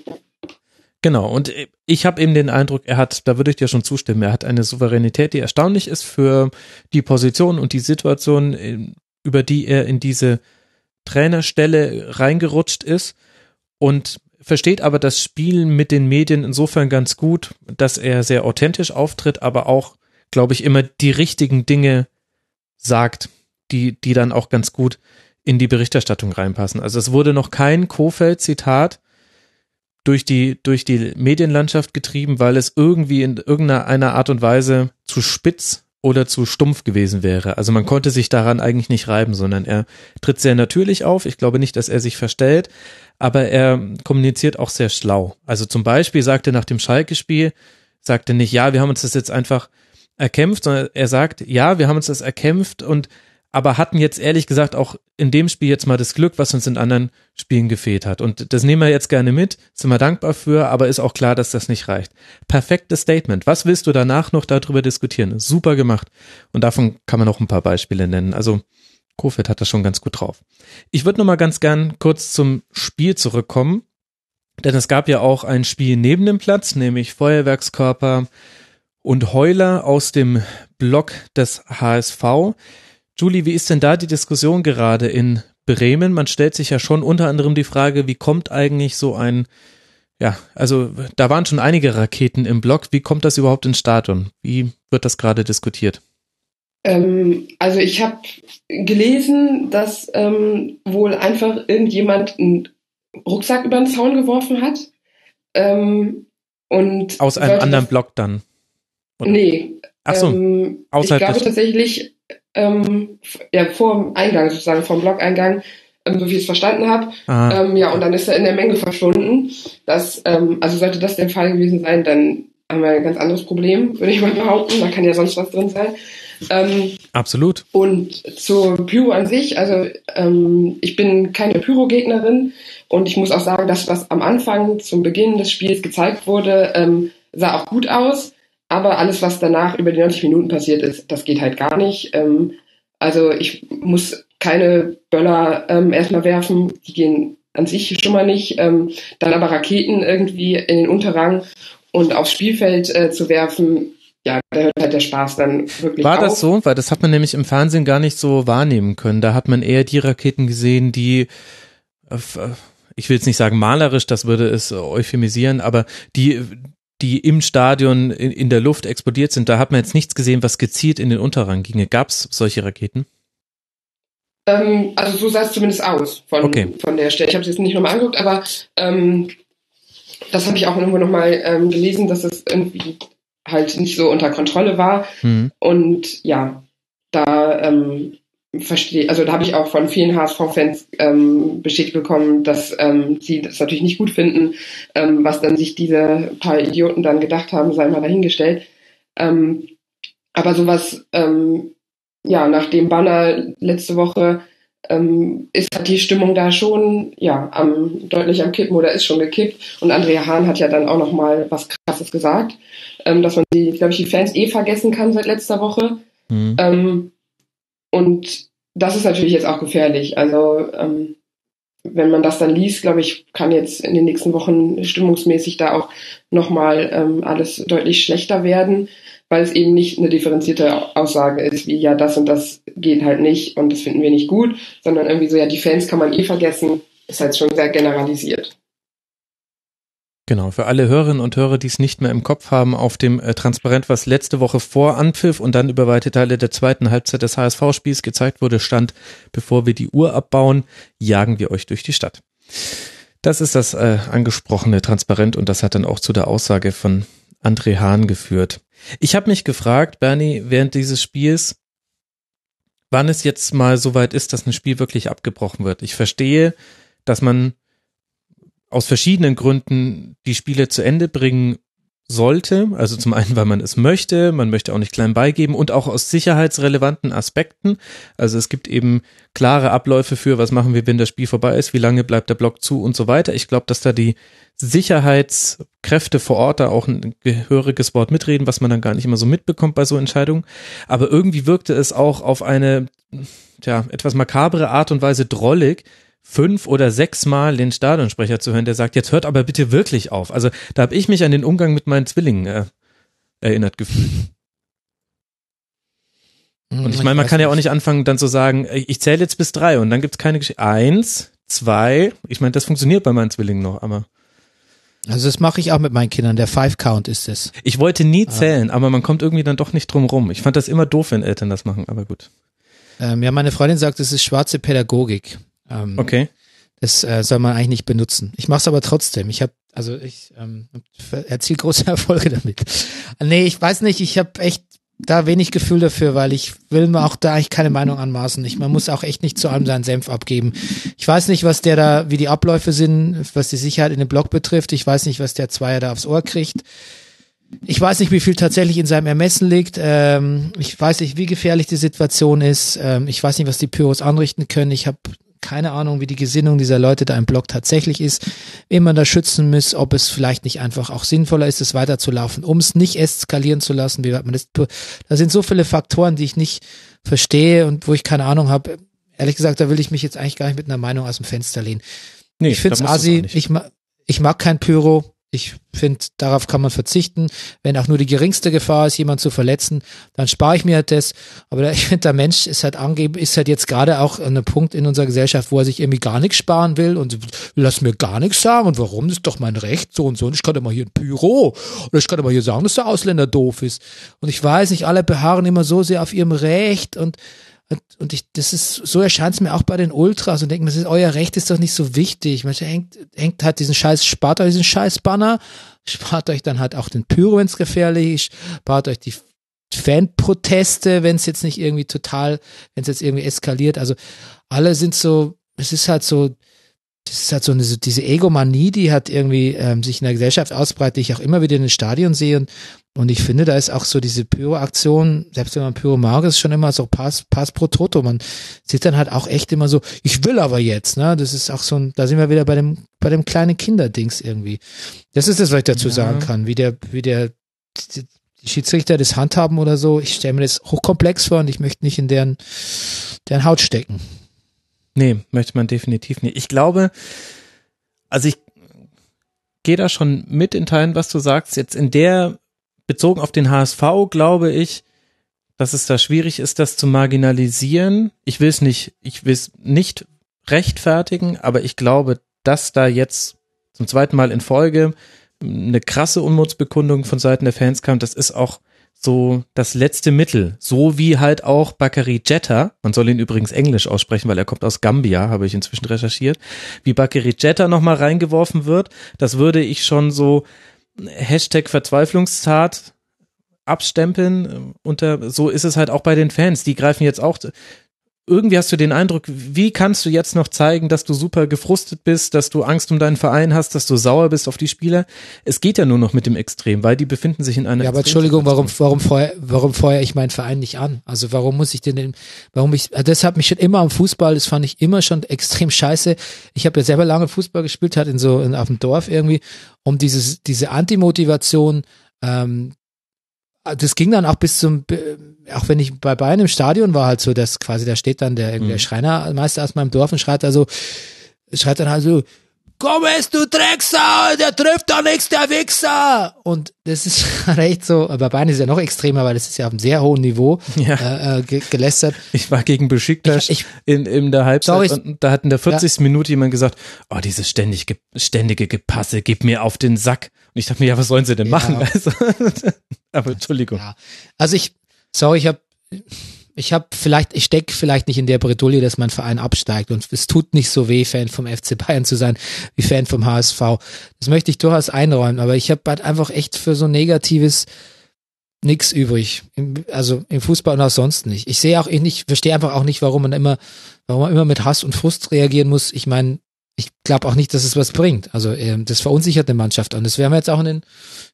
Genau, und ich habe eben den Eindruck, er hat, da würde ich dir schon zustimmen, er hat eine Souveränität, die erstaunlich ist für die Position und die Situation, über die er in diese Trainerstelle reingerutscht ist und versteht aber das Spiel mit den Medien insofern ganz gut, dass er sehr authentisch auftritt, aber auch, glaube ich, immer die richtigen Dinge sagt die, die dann auch ganz gut in die Berichterstattung reinpassen. Also es wurde noch kein Kofeld-Zitat durch die, durch die Medienlandschaft getrieben, weil es irgendwie in irgendeiner Art und Weise zu spitz oder zu stumpf gewesen wäre. Also man konnte sich daran eigentlich nicht reiben, sondern er tritt sehr natürlich auf. Ich glaube nicht, dass er sich verstellt, aber er kommuniziert auch sehr schlau. Also zum Beispiel sagte nach dem Schalke-Spiel, sagte nicht, ja, wir haben uns das jetzt einfach erkämpft, sondern er sagt, ja, wir haben uns das erkämpft und aber hatten jetzt ehrlich gesagt auch in dem Spiel jetzt mal das Glück, was uns in anderen Spielen gefehlt hat. Und das nehmen wir jetzt gerne mit, sind wir dankbar für, aber ist auch klar, dass das nicht reicht. Perfektes Statement. Was willst du danach noch darüber diskutieren? Super gemacht. Und davon kann man auch ein paar Beispiele nennen. Also Kofeld hat das schon ganz gut drauf. Ich würde noch mal ganz gern kurz zum Spiel zurückkommen, denn es gab ja auch ein Spiel neben dem Platz, nämlich Feuerwerkskörper und Heuler aus dem Block des HSV. Julie, wie ist denn da die Diskussion gerade in Bremen? Man stellt sich ja schon unter anderem die Frage, wie kommt eigentlich so ein, ja, also da waren schon einige Raketen im Block. Wie kommt das überhaupt ins Stadion? Wie wird das gerade diskutiert? Ähm, also ich habe gelesen, dass ähm, wohl einfach irgendjemand einen Rucksack über den Zaun geworfen hat. Ähm, und Aus einem anderen Block dann. Oder? Nee. Ach so, ähm, ich außerhalb glaube des- tatsächlich, ähm, ja, vor dem Eingang sozusagen, vom Blog-Eingang, ähm, so wie ich es verstanden habe. Ähm, ja, und dann ist er in der Menge verschwunden. Das, ähm, also sollte das der Fall gewesen sein, dann haben wir ein ganz anderes Problem, würde ich mal behaupten. Da kann ja sonst was drin sein. Ähm, Absolut. und zur Pyro an sich, also ähm, ich bin keine Pyro-Gegnerin und ich muss auch sagen, das, was am Anfang zum Beginn des Spiels gezeigt wurde, ähm, sah auch gut aus, aber alles, was danach über die 90 Minuten passiert ist, das geht halt gar nicht. Ähm, also ich muss keine Böller ähm, erstmal werfen, die gehen an sich schon mal nicht, ähm, dann aber Raketen irgendwie in den Unterrang und aufs Spielfeld äh, zu werfen, ja, da hört halt der Spaß dann wirklich War auf. das so? Weil das hat man nämlich im Fernsehen gar nicht so wahrnehmen können. Da hat man eher die Raketen gesehen, die, äh, äh, ich will jetzt nicht sagen malerisch, das würde es äh, euphemisieren, aber die, die im Stadion in, in der Luft explodiert sind. Da hat man jetzt nichts gesehen, was gezielt in den Unterrang ginge. Gab es solche Raketen? Ähm, also so sah es zumindest aus von, Okay. von der Stelle. Ich habe es jetzt nicht nochmal angeguckt, aber ähm, das habe ich auch irgendwo nochmal ähm, gelesen, dass es irgendwie halt nicht so unter Kontrolle war. Hm. Und ja, da ähm, verstehe, also da habe ich auch von vielen HSV-Fans ähm, bestätigt bekommen, dass ähm, sie das natürlich nicht gut finden, ähm, was dann sich diese paar Idioten dann gedacht haben, sei mal dahingestellt. Ähm, aber sowas, ähm, ja, nach dem Banner letzte Woche ähm, ist halt die Stimmung da schon ja am deutlich am Kippen oder ist schon gekippt. Und Andrea Hahn hat ja dann auch noch mal was Krasses gesagt, ähm, dass man die, glaube ich, die Fans eh vergessen kann seit letzter Woche. Hm. Ähm, und das ist natürlich jetzt auch gefährlich. Also ähm, wenn man das dann liest, glaube ich, kann jetzt in den nächsten Wochen stimmungsmäßig da auch nochmal ähm, alles deutlich schlechter werden, weil es eben nicht eine differenzierte Aussage ist, wie ja, das und das geht halt nicht und das finden wir nicht gut, sondern irgendwie so, ja, die Fans kann man eh vergessen, ist halt schon sehr generalisiert. Genau, für alle Hörerinnen und Hörer, die es nicht mehr im Kopf haben, auf dem äh, Transparent, was letzte Woche vor Anpfiff und dann über weite Teile der zweiten Halbzeit des HSV-Spiels gezeigt wurde, stand, bevor wir die Uhr abbauen, jagen wir euch durch die Stadt. Das ist das äh, angesprochene Transparent und das hat dann auch zu der Aussage von André Hahn geführt. Ich habe mich gefragt, Bernie, während dieses Spiels, wann es jetzt mal so weit ist, dass ein Spiel wirklich abgebrochen wird. Ich verstehe, dass man aus verschiedenen Gründen die Spiele zu Ende bringen sollte. Also zum einen, weil man es möchte, man möchte auch nicht klein beigeben und auch aus sicherheitsrelevanten Aspekten. Also es gibt eben klare Abläufe für, was machen wir, wenn das Spiel vorbei ist, wie lange bleibt der Block zu und so weiter. Ich glaube, dass da die Sicherheitskräfte vor Ort da auch ein gehöriges Wort mitreden, was man dann gar nicht immer so mitbekommt bei so Entscheidungen. Aber irgendwie wirkte es auch auf eine, tja, etwas makabre Art und Weise drollig, fünf oder sechs Mal den Stadionsprecher zu hören, der sagt, jetzt hört aber bitte wirklich auf. Also da habe ich mich an den Umgang mit meinen Zwillingen äh, erinnert gefühlt. Und ich meine, man kann ja auch nicht anfangen, dann zu sagen, äh, ich zähle jetzt bis drei und dann gibt's keine Geschichte. Eins, zwei, ich meine, das funktioniert bei meinen Zwillingen noch, aber Also das mache ich auch mit meinen Kindern. Der Five Count ist es. ich wollte nie zählen, aber man kommt irgendwie dann doch nicht drum rum. Ich fand das immer doof, wenn Eltern das machen, aber gut. Ähm, ja, meine Freundin sagt, es ist schwarze Pädagogik. Ähm, Okay. Das äh, soll man eigentlich nicht benutzen. Ich mache es aber trotzdem. Ich habe, also ich ähm, erziele große Erfolge damit. Nee, ich weiß nicht, ich habe echt da wenig Gefühl dafür, weil ich will mir auch da eigentlich keine Meinung anmaßen. Ich, man muss auch echt nicht zu allem seinen Senf abgeben. Ich weiß nicht, was der da, wie die Abläufe sind, was die Sicherheit in dem Block betrifft. Ich weiß nicht, was der Zweier da aufs Ohr kriegt. Ich weiß nicht, wie viel tatsächlich in seinem Ermessen liegt. Ähm, ich weiß nicht, wie gefährlich die Situation ist. Ähm, ich weiß nicht, was die Pyros anrichten können. Ich habe keine Ahnung, wie die Gesinnung dieser Leute da im Block tatsächlich ist, wen man da schützen muss, ob es vielleicht nicht einfach auch sinnvoller ist, es weiterzulaufen, um es nicht eskalieren zu lassen. Wie man das, da sind so viele Faktoren, die ich nicht verstehe und wo ich keine Ahnung habe. Ehrlich gesagt, da will ich mich jetzt eigentlich gar nicht mit einer Meinung aus dem Fenster lehnen. Nee, ich finde es assi. Ich, ma ich mag kein Pyro. Ich finde, darauf kann man verzichten. Wenn auch nur die geringste Gefahr ist, jemand zu verletzen, dann spare ich mir halt das. Aber ich finde, der Mensch ist halt angeben, ist halt jetzt gerade auch an einem Punkt in unserer Gesellschaft, wo er sich irgendwie gar nichts sparen will und lass mir gar nichts sagen. Und warum? Das ist doch mein Recht, so und so. Und ich kann mal hier ein Pyro. Oder ich kann mal hier sagen, dass der Ausländer doof ist. Und ich weiß nicht, alle beharren immer so sehr auf ihrem Recht und Und, und ich, das ist, so erscheint es mir auch bei den Ultras und denken, das ist, euer Recht ist doch nicht so wichtig. Manche hängt, hängt halt diesen Scheiß, spart euch diesen Scheiß Banner, spart euch dann halt auch den Pyro, wenn es gefährlich ist, spart euch die Fanproteste, wenn es jetzt nicht irgendwie total, wenn es jetzt irgendwie eskaliert. Also alle sind so, es ist halt so, das ist halt so eine, so diese Egomanie, die hat irgendwie ähm, sich in der Gesellschaft ausbreitet, die ich auch immer wieder in den Stadion sehe. Und, und ich finde, da ist auch so diese Pyro-Aktion, selbst wenn man Pyro mag, ist schon immer so Pass, Pass pro Toto. Man sieht dann halt auch echt immer so, ich will aber jetzt, ne? Das ist auch so ein, da sind wir wieder bei dem, bei dem kleinen Kinderdings irgendwie. Das ist das, was ich dazu ja. sagen kann, wie der, wie der, die, die Schiedsrichter das handhaben oder so. Ich stelle mir das hochkomplex vor und ich möchte nicht in deren, deren Haut stecken. Nee, möchte man definitiv nicht. Ich glaube, also ich gehe da schon mit in Teilen, was du sagst. Jetzt in der, bezogen auf den HSV, glaube ich, dass es da schwierig ist, das zu marginalisieren. Ich will es nicht, ich will es nicht rechtfertigen, aber ich glaube, dass da jetzt zum zweiten Mal in Folge eine krasse Unmutsbekundung von Seiten der Fans kam, das ist auch so das letzte Mittel. So wie halt auch Bakary Jetta, man soll ihn übrigens Englisch aussprechen, weil er kommt aus Gambia, habe ich inzwischen recherchiert, wie Bakary Jetta nochmal reingeworfen wird, das würde ich schon so Hashtag Verzweiflungstat abstempeln unter, so ist es halt auch bei den Fans, die greifen jetzt auch irgendwie hast du den Eindruck, wie kannst du jetzt noch zeigen, dass du super gefrustet bist, dass du Angst um deinen Verein hast, dass du sauer bist auf die Spieler? Es geht ja nur noch mit dem Extrem, weil die befinden sich in einer. Ja, aber Entschuldigung, warum, warum feuer, warum feuer ich meinen Verein nicht an? Also warum muss ich denn, warum ich, das hat mich schon immer am Fußball, das fand ich immer schon extrem scheiße. Ich habe ja selber lange Fußball gespielt, hat in so, in, auf dem Dorf irgendwie, um dieses, diese Antimotivation, ähm, das ging dann auch bis zum, auch wenn ich bei Bayern im Stadion war, halt so, dass quasi da steht dann der, mhm. der Schreinermeister aus meinem Dorf und schreit also, schreit dann halt so, komm es, du Drecksau, der trifft doch nichts, der Wichser. Und das ist recht so, bei Bayern ist es ja noch extremer, weil das ist ja auf einem sehr hohen Niveau ja. äh, äh ge gelästert. Ich war gegen Besiktas ich, ich, in, in der Halbzeit sorry, und da hat in der 40. Ja. Minute jemand gesagt, oh, dieses ständig, ständige Gepasse, gib mir auf den Sack. Und ich dachte mir, ja, was sollen sie denn ja. machen? Also, aber Entschuldigung. Also ich, sorry, ich habe ich habe vielleicht, ich stecke vielleicht nicht in der Bredouille, dass mein Verein absteigt und es tut nicht so weh, Fan vom FC Bayern zu sein, wie Fan vom HSV. Das möchte ich durchaus einräumen, aber ich habe halt einfach echt für so Negatives nichts übrig. Also im Fußball und auch sonst nicht. Ich sehe auch, ich verstehe einfach auch nicht, warum man immer, warum man immer mit Hass und Frust reagieren muss. Ich meine, ich glaube auch nicht, dass es was bringt. Also ähm, das verunsichert eine Mannschaft und das werden wir jetzt auch in den,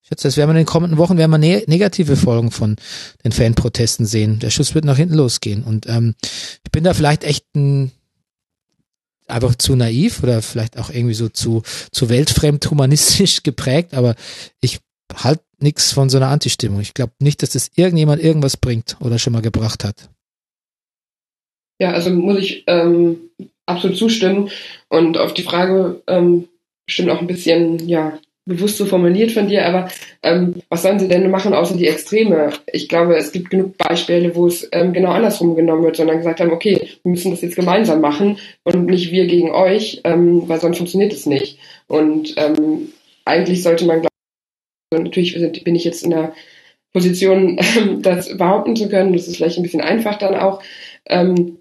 jetzt das werden wir in den kommenden Wochen werden wir ne negative Folgen von den Fanprotesten sehen. Der Schuss wird nach hinten losgehen und ähm, ich bin da vielleicht echt ein einfach zu naiv oder vielleicht auch irgendwie so zu zu weltfremd humanistisch geprägt, aber ich halt nichts von so einer Antistimmung. Ich glaube nicht, dass das irgendjemand irgendwas bringt oder schon mal gebracht hat. Ja, also muss ich ähm, absolut zustimmen. Und auf die Frage ähm, bestimmt auch ein bisschen, ja, bewusst so formuliert von dir, aber ähm, was sollen sie denn machen außer die Extreme? Ich glaube, es gibt genug Beispiele, wo es ähm, genau andersrum genommen wird, sondern gesagt haben, okay, wir müssen das jetzt gemeinsam machen und nicht wir gegen euch, ähm, weil sonst funktioniert es nicht. Und ähm, eigentlich sollte man, glaube ich, natürlich bin ich jetzt in der Position, das behaupten zu können, das ist vielleicht ein bisschen einfach dann auch, ähm,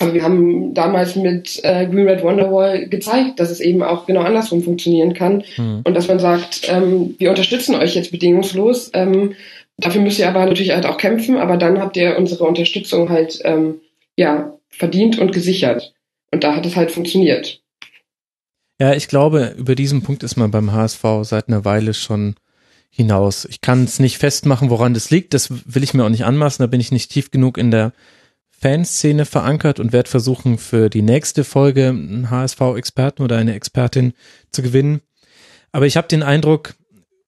wir haben damals mit äh, Green Red Wonderwall gezeigt, dass es eben auch genau andersrum funktionieren kann. Mhm. Und dass man sagt, ähm, wir unterstützen euch jetzt bedingungslos. Ähm, dafür müsst ihr aber natürlich halt auch kämpfen, aber dann habt ihr unsere Unterstützung halt ähm, ja verdient und gesichert. Und da hat es halt funktioniert. Ja, ich glaube, über diesen Punkt ist man beim HSV seit einer Weile schon hinaus. Ich kann es nicht festmachen, woran das liegt. Das will ich mir auch nicht anmaßen. Da bin ich nicht tief genug in der Fanszene verankert und werde versuchen, für die nächste Folge einen HSV-Experten oder eine Expertin zu gewinnen. Aber ich habe den Eindruck,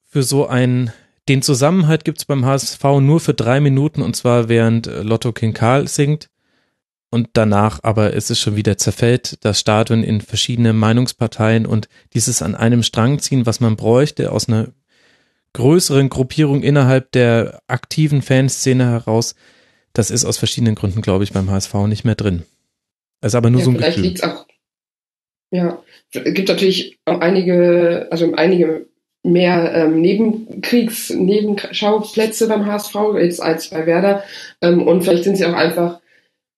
für so ein, den Zusammenhalt gibt es beim HSV nur für drei Minuten und zwar während Lotto King Karl singt. Und danach aber ist es schon wieder zerfällt, das Stadion in verschiedene Meinungsparteien und dieses an einem Strang ziehen, was man bräuchte aus einer größeren Gruppierung innerhalb der aktiven Fanszene heraus, das ist aus verschiedenen Gründen, glaube ich, beim HSV nicht mehr drin. Es ist aber nur ja, so ein vielleicht Gefühl. Liegt's auch, ja, es gibt natürlich auch einige, also einige mehr ähm, Nebenkriegs-, Nebenschauplätze beim HSV jetzt als bei Werder. Ähm, und vielleicht sind sie auch einfach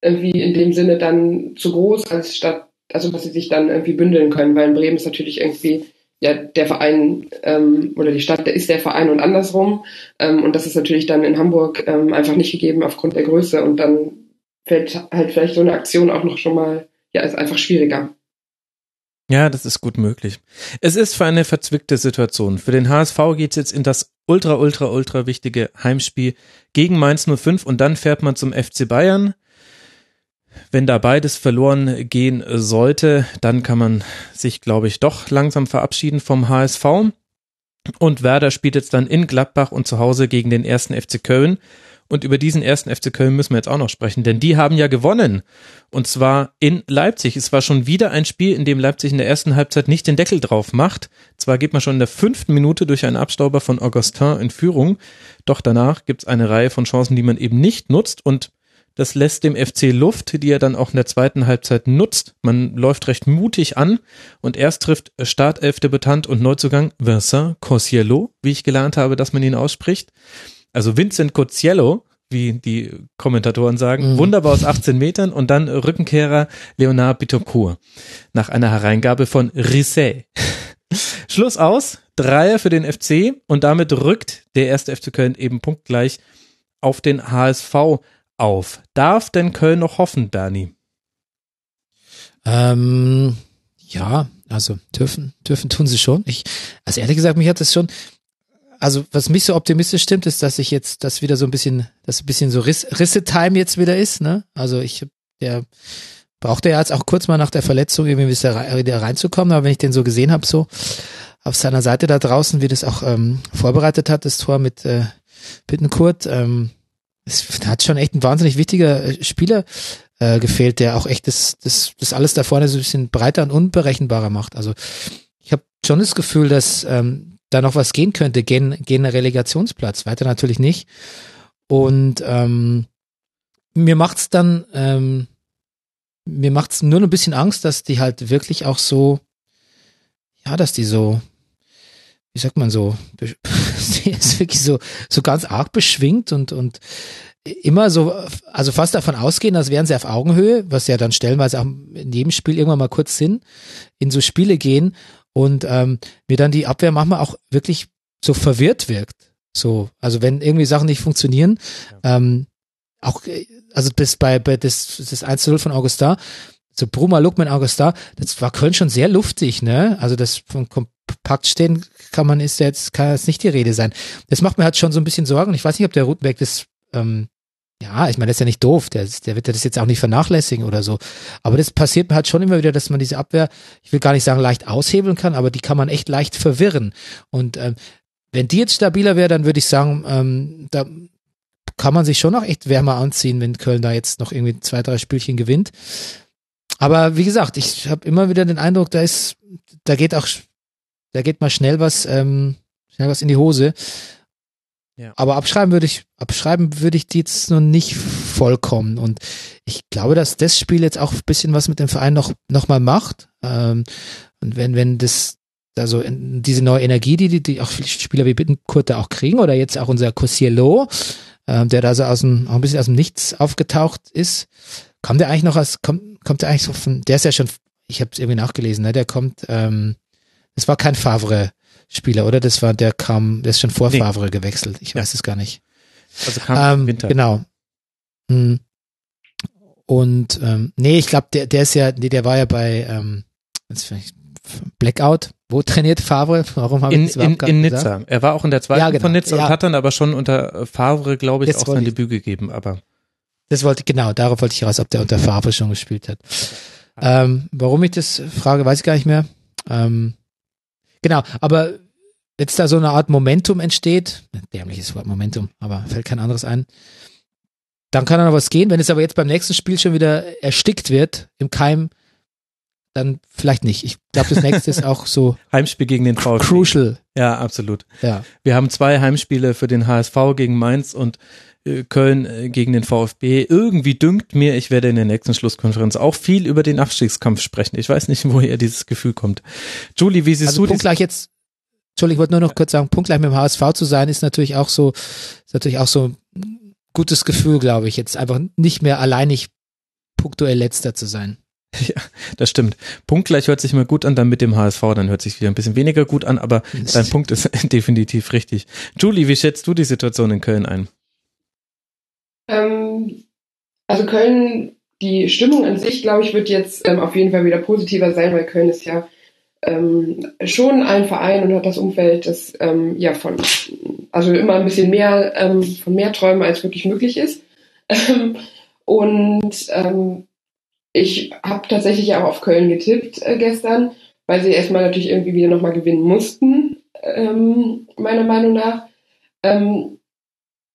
irgendwie in dem Sinne dann zu groß, als statt, also dass sie sich dann irgendwie bündeln können, weil in Bremen ist natürlich irgendwie ja der Verein ähm, oder die Stadt, der ist der Verein und andersrum. Ähm, und das ist natürlich dann in Hamburg ähm, einfach nicht gegeben aufgrund der Größe. Und dann fällt halt vielleicht so eine Aktion auch noch schon mal, ja, ist einfach schwieriger. Ja, das ist gut möglich. Es ist für eine verzwickte Situation. Für den HSV geht's jetzt in das ultra, ultra, ultra wichtige Heimspiel gegen Mainz 05 und dann fährt man zum FC Bayern. Wenn da beides verloren gehen sollte, dann kann man sich, glaube ich, doch langsam verabschieden vom HSV. Und Werder spielt jetzt dann in Gladbach und zu Hause gegen den ersten FC Köln. Und über diesen ersten FC Köln müssen wir jetzt auch noch sprechen, denn die haben ja gewonnen. Und zwar in Leipzig. Es war schon wieder ein Spiel, in dem Leipzig in der ersten Halbzeit nicht den Deckel drauf macht. Zwar geht man schon in der fünften Minute durch einen Abstauber von Augustin in Führung, doch danach gibt es eine Reihe von Chancen, die man eben nicht nutzt. Und das lässt dem FC Luft, die er dann auch in der zweiten Halbzeit nutzt. Man läuft recht mutig an und erst trifft Startelf-Debutant und Neuzugang Vincent Cosiello, wie ich gelernt habe, dass man ihn ausspricht also Vincent Cozziello, wie die Kommentatoren sagen, mhm. wunderbar aus 18 Metern und dann Rückenkehrer Leonard Bittencourt nach einer Hereingabe von Risset. Schluss aus, Dreier für den FC und damit rückt der erste FC Köln eben punktgleich auf den HSV auf. Darf denn Köln noch hoffen, Dani? Ähm, ja, also dürfen, dürfen tun sie schon. Ich, also ehrlich gesagt, mich hat das schon, also was mich so optimistisch stimmt, ist, dass ich jetzt, dass wieder so ein bisschen, dass ein bisschen so Riss, Risse-Time jetzt wieder ist, ne? Also ich, der brauchte ja jetzt auch kurz mal nach der Verletzung irgendwie wieder reinzukommen, aber wenn ich den so gesehen habe, so auf seiner Seite da draußen, wie das auch ähm, vorbereitet hat, das Tor mit äh, Bittenkurt, ähm, es hat schon echt ein wahnsinnig wichtiger äh, Spieler äh, gefehlt, der auch echt das, das, das alles da vorne so ein bisschen breiter und unberechenbarer macht. Also ich habe schon das Gefühl, dass ähm, da noch was gehen könnte, gehen, gehen Relegationsplatz, weiter natürlich nicht. Und ähm, mir macht's dann, ähm, mir macht's nur ein bisschen Angst, dass die halt wirklich auch so, ja, dass die so, wie sagt man so, die ist wirklich so, so ganz arg beschwingt und, und immer so, also fast davon ausgehen, als wären sie auf Augenhöhe, was ja dann stellenweise auch in jedem Spiel irgendwann mal kurz Sinn, in so Spiele gehen und ähm, mir dann die Abwehr manchmal auch wirklich so verwirrt wirkt. So, also wenn irgendwie Sachen nicht funktionieren, ja. ähm, auch, also bis bei, bei das, das 1-0 von Augustin, so Bruma Lukman Augustin, das war Köln schon sehr luftig, ne? Also das von kompakt stehen kann man, ist jetzt, kann jetzt nicht die Rede sein. Das macht mir halt schon so ein bisschen Sorgen. Ich weiß nicht, ob der Rutenberg das ähm, ja, ich meine, das ist ja nicht doof, der, der wird das jetzt auch nicht vernachlässigen oder so. Aber das passiert mir halt schon immer wieder, dass man diese Abwehr, ich will gar nicht sagen leicht aushebeln kann, aber die kann man echt leicht verwirren. Und ähm, wenn die jetzt stabiler wäre, dann würde ich sagen, ähm, da kann man sich schon noch echt wärmer anziehen, wenn Köln da jetzt noch irgendwie zwei, drei Spielchen gewinnt. Aber wie gesagt, ich habe immer wieder den Eindruck, da ist, da geht auch, da geht mal schnell was, ähm, schnell was in die Hose. Ja. Aber abschreiben würde ich, abschreiben würde ich die jetzt noch nicht vollkommen. Und ich glaube, dass das Spiel jetzt auch ein bisschen was mit dem Verein noch, noch mal macht. Ähm, und wenn, wenn das, also diese neue Energie, die, die, die auch Spieler wie Bittenkurt da auch kriegen, oder jetzt auch unser Cossiello, ähm, der da so aus dem, auch ein bisschen aus dem Nichts aufgetaucht ist, kommt der eigentlich noch aus, kommt, kommt der eigentlich so von, der ist ja schon, ich habe es irgendwie nachgelesen, ne, der kommt, ähm, es war kein Favre, Spieler, oder? Das war, der kam, der ist schon vor nee. Favre gewechselt. Ich weiß es gar nicht. Also kam ähm, Winter. Genau. Hm. Und ähm, nee, ich glaube, der, der ist ja, nee, der war ja bei ähm, Blackout. Wo trainiert Favre? Warum habe ich das in, in Nizza. Er war auch in der zweiten ja, genau. von Nizza ja. und hat dann aber schon unter Favre, glaube ich, Jetzt auch sein Debüt gegeben. Aber das wollte genau, darauf wollte ich raus, ob der unter Favre schon gespielt hat. Ähm, warum ich das frage, weiß ich gar nicht mehr. Ähm, Genau, aber jetzt da so eine Art Momentum entsteht, dämliches Wort Momentum, aber fällt kein anderes ein, dann kann da noch was gehen. Wenn es aber jetzt beim nächsten Spiel schon wieder erstickt wird im Keim, dann vielleicht nicht. Ich glaube, das nächste ist auch so Heimspiel gegen den VfB. Crucial. Ja, absolut. Ja. Wir haben zwei Heimspiele für den HSV gegen Mainz und Köln äh, gegen den VfB. Irgendwie dünkt mir, ich werde in der nächsten Schlusskonferenz auch viel über den Abstiegskampf sprechen. Ich weiß nicht, woher dieses Gefühl kommt. Julie, wie siehst also du das? gleich jetzt Entschuldigung, ich wollte nur noch kurz sagen, punktgleich mit dem HSV zu sein, ist natürlich auch so, ist natürlich auch so ein gutes Gefühl, glaube ich. Jetzt einfach nicht mehr alleinig punktuell letzter zu sein. Ja, das stimmt. Punktgleich hört sich mal gut an, dann mit dem HSV, dann hört sich wieder ein bisschen weniger gut an, aber dein Punkt ist definitiv richtig. Julie, wie schätzt du die Situation in Köln ein? Ähm, also Köln, die Stimmung an sich, glaube ich, wird jetzt ähm, auf jeden Fall wieder positiver sein, weil Köln ist ja ähm, schon ein Verein und hat das Umfeld, das ähm, ja von, also immer ein bisschen mehr ähm, von mehr Träumen als wirklich möglich ist. und ähm, ich habe tatsächlich auch auf Köln getippt äh, gestern, weil sie erstmal natürlich irgendwie wieder nochmal gewinnen mussten, meiner Meinung nach. Ähm,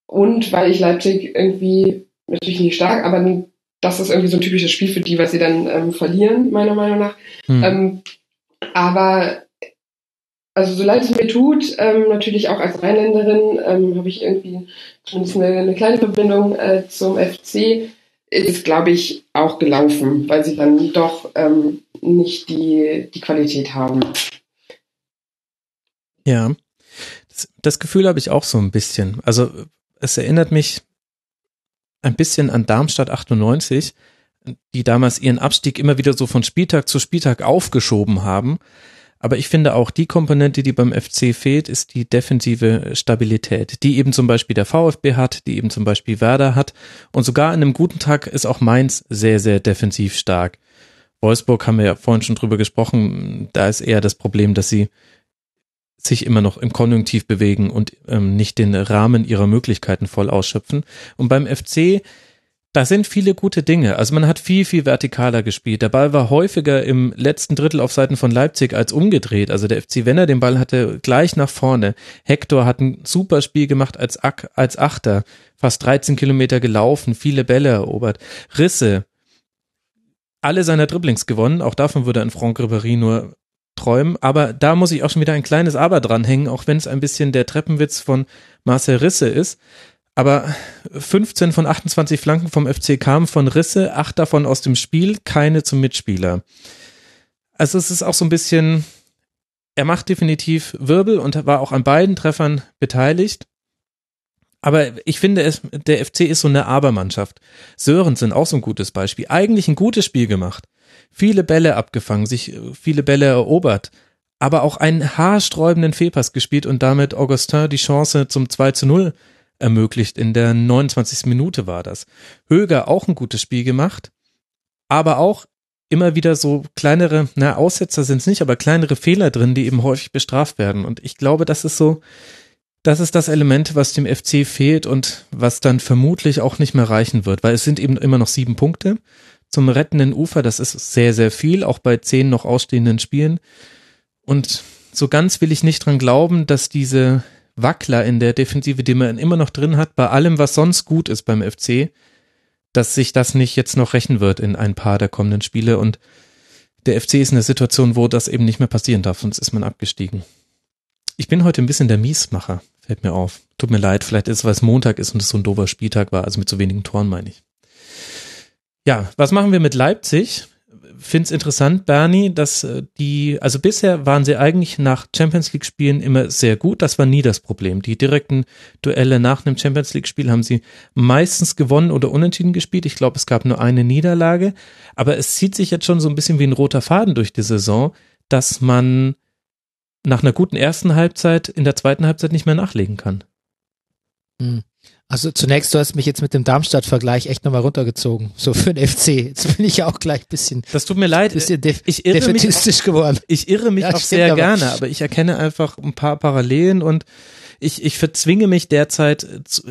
und weil ich Leipzig irgendwie natürlich nicht stark, aber das ist irgendwie so ein typisches Spiel für die, was sie dann ähm, verlieren, meiner Meinung nach. Hm. Ähm, aber also so leid es mir tut, ähm, natürlich auch als Rheinländerin ähm, habe ich irgendwie zumindest eine, eine kleine Verbindung äh, zum FC ist, glaube ich, auch gelaufen, weil sie dann doch ähm, nicht die, die Qualität haben. Ja, das, das Gefühl habe ich auch so ein bisschen. Also es erinnert mich ein bisschen an Darmstadt 98, die damals ihren Abstieg immer wieder so von Spieltag zu Spieltag aufgeschoben haben aber ich finde auch die Komponente, die beim FC fehlt, ist die defensive Stabilität, die eben zum Beispiel der VfB hat, die eben zum Beispiel Werder hat. Und sogar an einem guten Tag ist auch Mainz sehr, sehr defensiv stark. Wolfsburg haben wir ja vorhin schon drüber gesprochen. Da ist eher das Problem, dass sie sich immer noch im Konjunktiv bewegen und ähm, nicht den Rahmen ihrer Möglichkeiten voll ausschöpfen. Und beim FC da sind viele gute Dinge. Also man hat viel, viel vertikaler gespielt. Der Ball war häufiger im letzten Drittel auf Seiten von Leipzig als umgedreht. Also der FC, wenn er den Ball hatte, gleich nach vorne. Hector hat ein super Spiel gemacht als, als Achter. Fast 13 Kilometer gelaufen, viele Bälle erobert. Risse. Alle seiner Dribblings gewonnen. Auch davon würde ein Franck Ribéry nur träumen. Aber da muss ich auch schon wieder ein kleines Aber dranhängen, auch wenn es ein bisschen der Treppenwitz von Marcel Risse ist. Aber 15 von 28 Flanken vom FC kamen von Risse, acht davon aus dem Spiel, keine zum Mitspieler. Also es ist auch so ein bisschen, er macht definitiv Wirbel und war auch an beiden Treffern beteiligt. Aber ich finde es, der FC ist so eine Abermannschaft. Sörensen auch so ein gutes Beispiel. Eigentlich ein gutes Spiel gemacht. Viele Bälle abgefangen, sich viele Bälle erobert, aber auch einen haarsträubenden Fehlpass gespielt und damit Augustin die Chance zum 2 zu 0 ermöglicht. In der 29. Minute war das. Höger auch ein gutes Spiel gemacht, aber auch immer wieder so kleinere, na, Aussetzer sind es nicht, aber kleinere Fehler drin, die eben häufig bestraft werden. Und ich glaube, das ist so, das ist das Element, was dem FC fehlt und was dann vermutlich auch nicht mehr reichen wird, weil es sind eben immer noch sieben Punkte zum rettenden Ufer. Das ist sehr, sehr viel, auch bei zehn noch ausstehenden Spielen. Und so ganz will ich nicht dran glauben, dass diese Wackler in der Defensive, die man immer noch drin hat, bei allem, was sonst gut ist beim FC, dass sich das nicht jetzt noch rächen wird in ein paar der kommenden Spiele und der FC ist in der Situation, wo das eben nicht mehr passieren darf, sonst ist man abgestiegen. Ich bin heute ein bisschen der Miesmacher, fällt mir auf. Tut mir leid, vielleicht ist es, weil es Montag ist und es so ein doofer Spieltag war, also mit so wenigen Toren meine ich. Ja, was machen wir mit Leipzig? finde es interessant, Bernie, dass äh, die, also bisher waren sie eigentlich nach Champions League Spielen immer sehr gut. Das war nie das Problem. Die direkten Duelle nach einem Champions League Spiel haben sie meistens gewonnen oder unentschieden gespielt. Ich glaube, es gab nur eine Niederlage. Aber es zieht sich jetzt schon so ein bisschen wie ein roter Faden durch die Saison, dass man nach einer guten ersten Halbzeit in der zweiten Halbzeit nicht mehr nachlegen kann. Hm. Also zunächst, du hast mich jetzt mit dem Darmstadt-Vergleich echt nochmal runtergezogen. So für den FC. Jetzt bin ich ja auch gleich ein bisschen. Das tut mir leid. Bisschen def ich irre defetistisch mich, geworden. Ich irre mich ja, auch sehr aber. gerne, aber ich erkenne einfach ein paar Parallelen und ich, ich verzwinge mich derzeit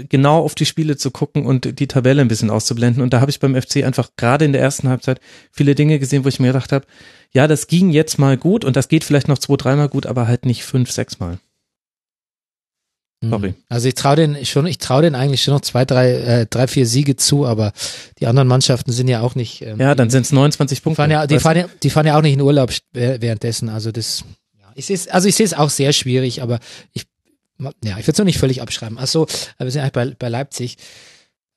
genau auf die Spiele zu gucken und die Tabelle ein bisschen auszublenden. Und da habe ich beim FC einfach gerade in der ersten Halbzeit viele Dinge gesehen, wo ich mir gedacht habe, ja, das ging jetzt mal gut und das geht vielleicht noch zwei, dreimal gut, aber halt nicht fünf, sechs Mal. Sorry. Also ich traue den schon, ich traue den eigentlich schon noch zwei, drei, äh, drei, vier Siege zu, aber die anderen Mannschaften sind ja auch nicht. Ähm, ja, dann sind es 29 Punkte. Fahren ja, die, fahren ja, die fahren ja auch nicht in Urlaub währenddessen. Also das, ja, ich sehe also ich sehe es auch sehr schwierig, aber ich, ja, ich würde es noch nicht völlig abschreiben. Achso, wir sind eigentlich bei, bei Leipzig.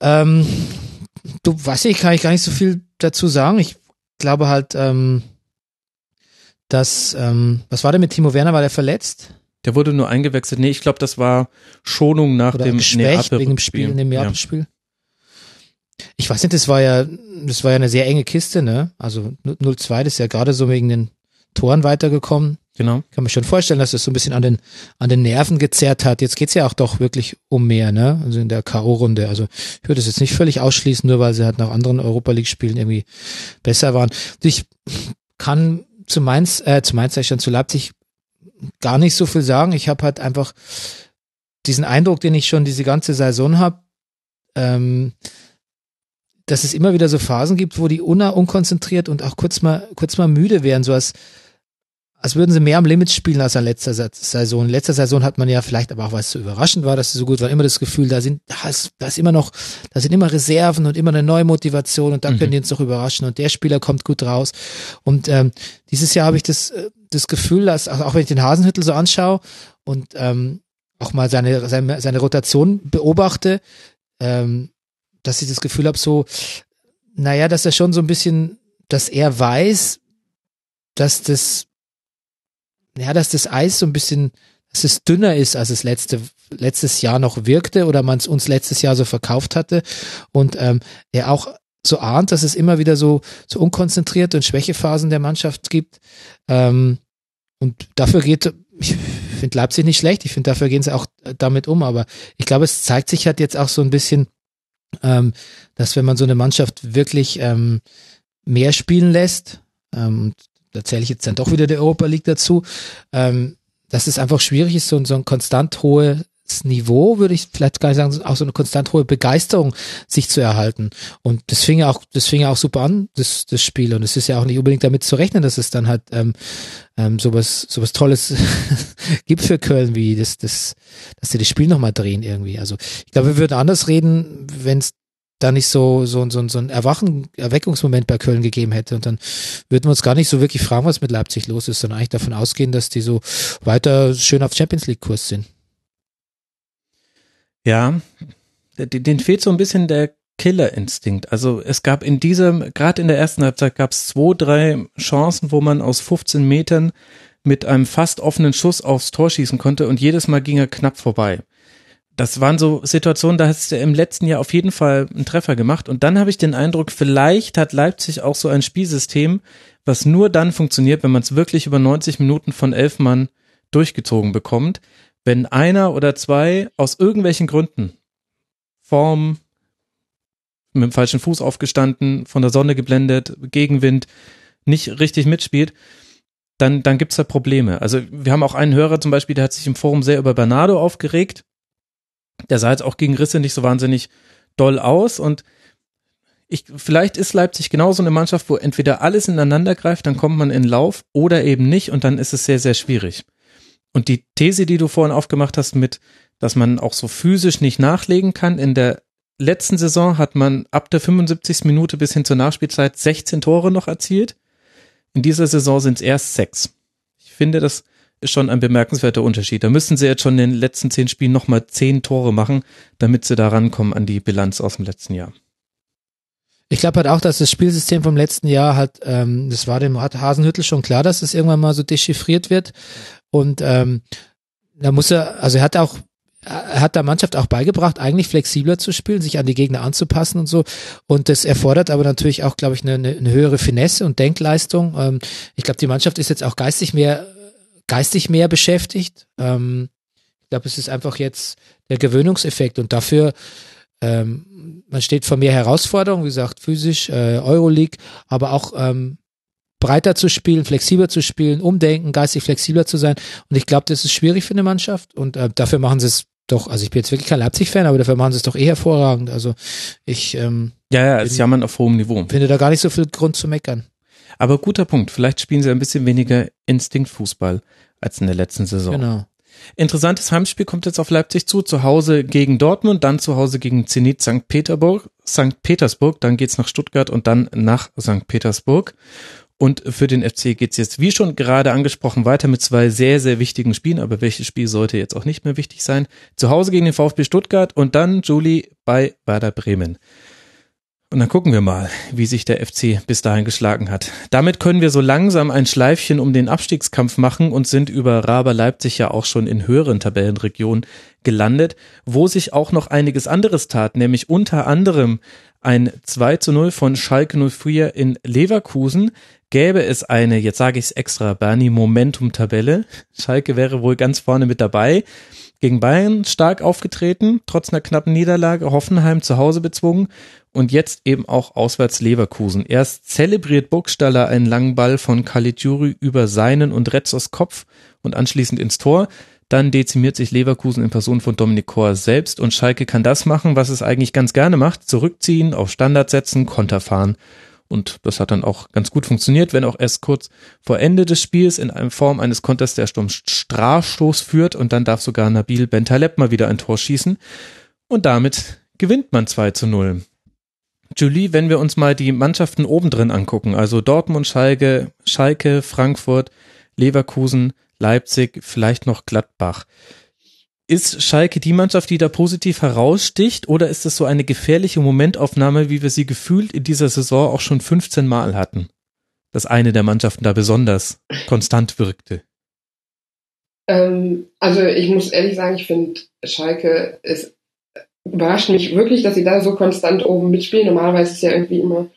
Ähm, du weißt ich kann ich gar nicht so viel dazu sagen. Ich glaube halt, ähm, dass, ähm, was war denn mit Timo Werner? War der verletzt? Der wurde nur eingewechselt. Nee, ich glaube, das war Schonung nach Oder dem Neapel wegen dem Spiel, in dem Neapel-Spiel. ich weiß nicht, das war ja, das war ja eine sehr enge Kiste, ne? Also 0-2, das ist ja gerade so wegen den Toren weitergekommen. Genau. Kann man schon vorstellen, dass das so ein bisschen an den, an den Nerven gezerrt hat. Jetzt geht's ja auch doch wirklich um mehr, ne? Also in der K.O.-Runde. Also ich würde es jetzt nicht völlig ausschließen, nur weil sie halt nach anderen Europa League-Spielen irgendwie besser waren. Ich kann zu Mainz, äh, zu Mainz, schon zu Leipzig gar nicht so viel sagen. Ich habe halt einfach diesen Eindruck, den ich schon diese ganze Saison habe, ähm, dass es immer wieder so Phasen gibt, wo die una unkonzentriert und auch kurz mal kurz mal müde werden, so als als würden sie mehr am Limit spielen als an letzter Saison. In letzter Saison hat man ja vielleicht, aber auch weil es so überraschend war, dass sie so gut waren, immer das Gefühl, da sind, da ist, da ist immer noch, da sind immer Reserven und immer eine neue Motivation und da mhm. können die uns doch überraschen und der Spieler kommt gut raus. Und ähm, dieses Jahr habe ich das, äh, das Gefühl, dass, also auch wenn ich den Hasenhüttel so anschaue und ähm, auch mal seine, seine, seine Rotation beobachte, ähm, dass ich das Gefühl habe, so, naja, dass er schon so ein bisschen, dass er weiß, dass das, ja, dass das Eis so ein bisschen, dass es dünner ist, als es letzte, letztes Jahr noch wirkte oder man es uns letztes Jahr so verkauft hatte. Und ähm, er auch so ahnt, dass es immer wieder so, so unkonzentrierte und Schwächephasen der Mannschaft gibt. Ähm, und dafür geht, ich finde Leipzig nicht schlecht, ich finde, dafür gehen sie auch damit um, aber ich glaube, es zeigt sich halt jetzt auch so ein bisschen, ähm, dass wenn man so eine Mannschaft wirklich ähm, mehr spielen lässt, ähm, da zähle ich jetzt dann doch wieder der Europa League dazu, ähm, dass es einfach schwierig ist, so, so ein konstant hohes Niveau, würde ich vielleicht gar nicht sagen, auch so eine konstant hohe Begeisterung sich zu erhalten. Und das fing ja auch, das fing ja auch super an, das, das Spiel. Und es ist ja auch nicht unbedingt damit zu rechnen, dass es dann halt ähm, ähm, sowas, sowas Tolles gibt für Köln, wie das, das, dass sie das Spiel nochmal drehen irgendwie. Also ich glaube, wir würden anders reden, wenn es da nicht so, so, so, so ein Erwachen, Erweckungsmoment bei Köln gegeben hätte. Und dann würden wir uns gar nicht so wirklich fragen, was mit Leipzig los ist, sondern eigentlich davon ausgehen, dass die so weiter schön auf Champions League Kurs sind. Ja, den fehlt so ein bisschen der Killerinstinkt. Also es gab in diesem, gerade in der ersten Halbzeit gab es zwei, drei Chancen, wo man aus 15 Metern mit einem fast offenen Schuss aufs Tor schießen konnte und jedes Mal ging er knapp vorbei das waren so Situationen, da hast du im letzten Jahr auf jeden Fall einen Treffer gemacht. Und dann habe ich den Eindruck, vielleicht hat Leipzig auch so ein Spielsystem, was nur dann funktioniert, wenn man es wirklich über 90 Minuten von elf Mann durchgezogen bekommt. Wenn einer oder zwei aus irgendwelchen Gründen, Form, mit dem falschen Fuß aufgestanden, von der Sonne geblendet, Gegenwind, nicht richtig mitspielt, dann, dann gibt's da Probleme. Also wir haben auch einen Hörer zum Beispiel, der hat sich im Forum sehr über Bernardo aufgeregt der sah jetzt auch gegen Risse nicht so wahnsinnig doll aus und ich, vielleicht ist Leipzig genauso eine Mannschaft, wo entweder alles ineinander greift, dann kommt man in Lauf oder eben nicht und dann ist es sehr, sehr schwierig. Und die These, die du vorhin aufgemacht hast mit, dass man auch so physisch nicht nachlegen kann, in der letzten Saison hat man ab der 75. Minute bis hin zur Nachspielzeit 16 Tore noch erzielt. In dieser Saison sind es erst sechs. Ich finde, das ist schon ein bemerkenswerter Unterschied. Da müssen sie jetzt schon in den letzten zehn Spielen nochmal zehn Tore machen, damit sie da rankommen an die Bilanz aus dem letzten Jahr. Ich glaube halt auch, dass das Spielsystem vom letzten Jahr hat, ähm, das war dem Hasenhüttel schon klar, dass es irgendwann mal so dechiffriert wird. Und ähm, da muss er, also er hat auch, er hat der Mannschaft auch beigebracht, eigentlich flexibler zu spielen, sich an die Gegner anzupassen und so. Und das erfordert aber natürlich auch, glaube ich, eine, eine höhere Finesse und Denkleistung. Ähm, ich glaube, die Mannschaft ist jetzt auch geistig mehr geistig mehr beschäftigt. Ähm, ich glaube, es ist einfach jetzt der Gewöhnungseffekt und dafür, ähm, man steht vor mehr Herausforderungen, wie gesagt, physisch, äh, Euroleague, aber auch ähm, breiter zu spielen, flexibler zu spielen, umdenken, geistig flexibler zu sein. Und ich glaube, das ist schwierig für eine Mannschaft und äh, dafür machen sie es doch, also ich bin jetzt wirklich kein Leipzig-Fan, aber dafür machen sie es doch eh hervorragend. Also ich ähm, Ja, ja, es jammern auf hohem Niveau. Finde da gar nicht so viel Grund zu meckern. Aber guter Punkt. Vielleicht spielen sie ein bisschen weniger Instinktfußball als in der letzten Saison. Genau. Interessantes Heimspiel kommt jetzt auf Leipzig zu. Zu Hause gegen Dortmund, dann zu Hause gegen Zenit St. Petersburg, St. Petersburg, dann geht's nach Stuttgart und dann nach St. Petersburg. Und für den FC geht's jetzt, wie schon gerade angesprochen, weiter mit zwei sehr, sehr wichtigen Spielen. Aber welches Spiel sollte jetzt auch nicht mehr wichtig sein? Zu Hause gegen den VfB Stuttgart und dann Juli bei Werder Bremen. Und dann gucken wir mal, wie sich der FC bis dahin geschlagen hat. Damit können wir so langsam ein Schleifchen um den Abstiegskampf machen und sind über Raber Leipzig ja auch schon in höheren Tabellenregionen gelandet, wo sich auch noch einiges anderes tat, nämlich unter anderem ein 2 zu 0 von Schalke 04 in Leverkusen. Gäbe es eine, jetzt sage ich es extra, Bernie Momentum-Tabelle. Schalke wäre wohl ganz vorne mit dabei gegen Bayern stark aufgetreten, trotz einer knappen Niederlage, Hoffenheim zu Hause bezwungen und jetzt eben auch auswärts Leverkusen. Erst zelebriert Burgstaller einen langen Ball von Caligiuri über seinen und Retzos Kopf und anschließend ins Tor. Dann dezimiert sich Leverkusen in Person von Dominik Kor selbst und Schalke kann das machen, was es eigentlich ganz gerne macht, zurückziehen, auf Standard setzen, Konter fahren und das hat dann auch ganz gut funktioniert, wenn auch erst kurz vor Ende des Spiels in Form eines Konters der Sturm Strafstoß führt und dann darf sogar Nabil Bentaleb mal wieder ein Tor schießen. Und damit gewinnt man 2 zu 0. Julie, wenn wir uns mal die Mannschaften obendrin angucken, also Dortmund, Schalke, Schalke, Frankfurt, Leverkusen, Leipzig, vielleicht noch Gladbach. Ist Schalke die Mannschaft, die da positiv heraussticht, oder ist es so eine gefährliche Momentaufnahme, wie wir sie gefühlt in dieser Saison auch schon 15 Mal hatten? Dass eine der Mannschaften da besonders konstant wirkte. Ähm, also ich muss ehrlich sagen, ich finde Schalke, es überrascht mich wirklich, dass sie da so konstant oben mitspielen. Normalerweise ist es ja irgendwie immer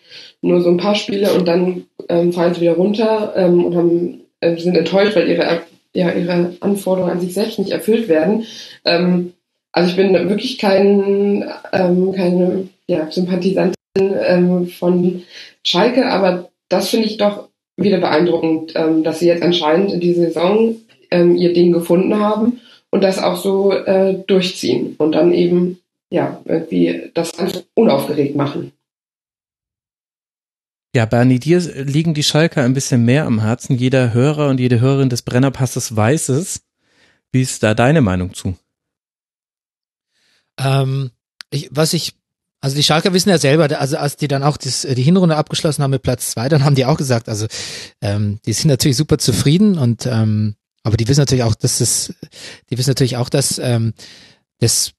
nur so ein paar Spiele und dann ähm, fallen sie wieder runter ähm, und haben, äh, sind enttäuscht, weil ihre ja, ihre Anforderungen an sich selbst nicht erfüllt werden. Ähm, also ich bin wirklich kein, ähm, keine ja, Sympathisantin ähm, von Schalke, aber das finde ich doch wieder beeindruckend, ähm, dass sie jetzt anscheinend in dieser Saison ähm, ihr Ding gefunden haben und das auch so äh, durchziehen und dann eben ja irgendwie das ganz unaufgeregt machen. Ja, Bernie, dir liegen die Schalker ein bisschen mehr am Herzen. Jeder Hörer und jede Hörerin des Brennerpasses weiß es. Wie ist da deine Meinung zu? Ähm, ich, was ich, also die Schalker wissen ja selber, also als die dann auch das, die Hinrunde abgeschlossen haben mit Platz zwei, dann haben die auch gesagt, also ähm, die sind natürlich super zufrieden und ähm, aber die wissen natürlich auch, dass das, die wissen natürlich auch, dass ähm, das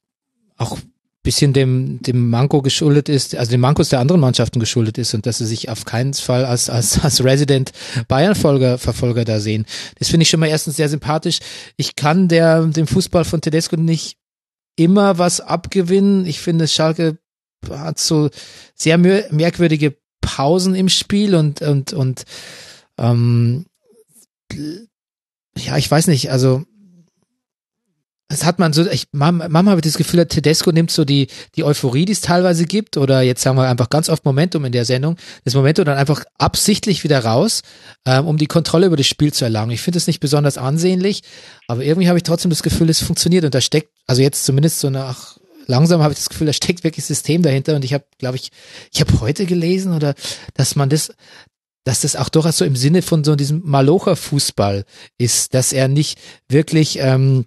auch bisschen dem, dem Manko geschuldet ist, also dem Mankos der anderen Mannschaften geschuldet ist und dass sie sich auf keinen Fall als, als, als Resident Bayern-Folger, Verfolger da sehen. Das finde ich schon mal erstens sehr sympathisch. Ich kann der, dem Fußball von Tedesco nicht immer was abgewinnen. Ich finde, Schalke hat so sehr merkwürdige Pausen im Spiel und, und, und, ähm, ja, ich weiß nicht, also das hat man so, ich, manchmal habe ich das Gefühl, Tedesco nimmt so die, die Euphorie, die es teilweise gibt, oder jetzt sagen wir einfach ganz oft Momentum in der Sendung, das Momentum dann einfach absichtlich wieder raus, ähm, um die Kontrolle über das Spiel zu erlangen. Ich finde es nicht besonders ansehnlich, aber irgendwie habe ich trotzdem das Gefühl, es funktioniert und da steckt, also jetzt zumindest so nach, langsam habe ich das Gefühl, da steckt wirklich System dahinter und ich habe, glaube ich, ich habe heute gelesen oder, dass man das, dass das auch durchaus so im Sinne von so diesem Malocher-Fußball ist, dass er nicht wirklich, ähm,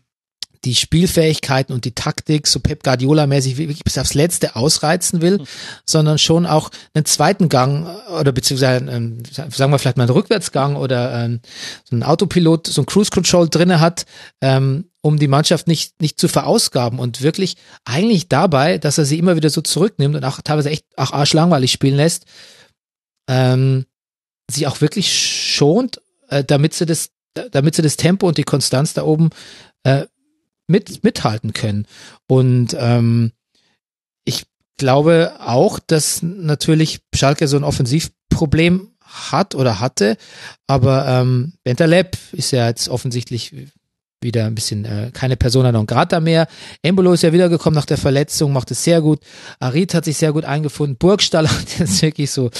die Spielfähigkeiten und die Taktik so Pep Guardiola-mäßig wirklich bis aufs Letzte ausreizen will, mhm. sondern schon auch einen zweiten Gang oder beziehungsweise ähm, sagen wir vielleicht mal einen Rückwärtsgang oder ähm, so einen Autopilot, so ein Cruise Control drinne hat, ähm, um die Mannschaft nicht, nicht zu verausgaben und wirklich eigentlich dabei, dass er sie immer wieder so zurücknimmt und auch teilweise echt auch arschlangweilig spielen lässt, ähm, sie auch wirklich schont, äh, damit sie das damit sie das Tempo und die Konstanz da oben äh, mit, mithalten können. Und ähm, ich glaube auch, dass natürlich Schalke so ein Offensivproblem hat oder hatte, aber ähm, Bentaleb ist ja jetzt offensichtlich wieder ein bisschen äh, keine Persona non grata mehr. Embolo ist ja wiedergekommen nach der Verletzung, macht es sehr gut. Arid hat sich sehr gut eingefunden. Burgstall hat jetzt wirklich so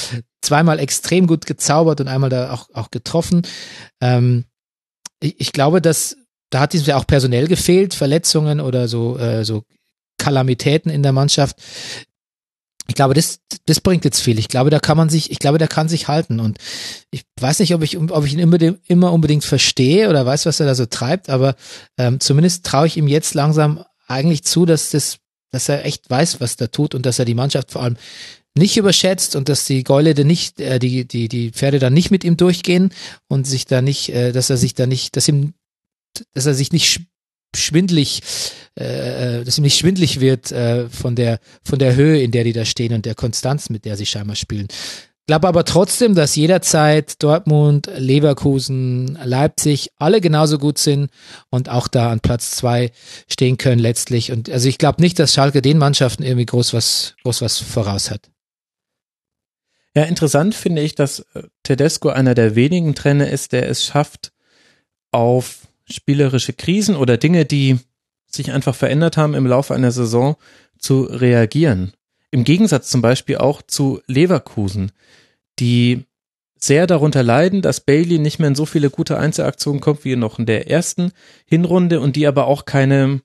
zweimal extrem gut gezaubert und einmal da auch, auch getroffen. Ähm, ich, ich glaube, dass da hat es ja auch personell gefehlt, Verletzungen oder so, äh, so Kalamitäten in der Mannschaft. Ich glaube, das, das bringt jetzt viel. Ich glaube, da kann man sich, ich glaube, der kann sich halten. Und ich weiß nicht, ob ich, ob ich ihn immer, immer unbedingt verstehe oder weiß, was er da so treibt, aber ähm, zumindest traue ich ihm jetzt langsam eigentlich zu, dass das, dass er echt weiß, was er tut und dass er die Mannschaft vor allem nicht überschätzt und dass die Gäule nicht, äh, die, die, die Pferde dann nicht mit ihm durchgehen und sich da nicht, äh, dass er sich da nicht, dass ihm dass er sich nicht schwindlig, äh, äh, dass ihm nicht schwindlig wird äh, von der von der Höhe, in der die da stehen und der Konstanz, mit der sie scheinbar spielen. Glaube aber trotzdem, dass jederzeit Dortmund, Leverkusen, Leipzig alle genauso gut sind und auch da an Platz zwei stehen können letztlich. Und also ich glaube nicht, dass Schalke den Mannschaften irgendwie groß was, groß was voraus hat. Ja, interessant finde ich, dass äh, Tedesco einer der wenigen Trainer ist, der es schafft, auf spielerische Krisen oder Dinge, die sich einfach verändert haben im Laufe einer Saison, zu reagieren. Im Gegensatz zum Beispiel auch zu Leverkusen, die sehr darunter leiden, dass Bailey nicht mehr in so viele gute Einzelaktionen kommt wie noch in der ersten Hinrunde und die aber auch keine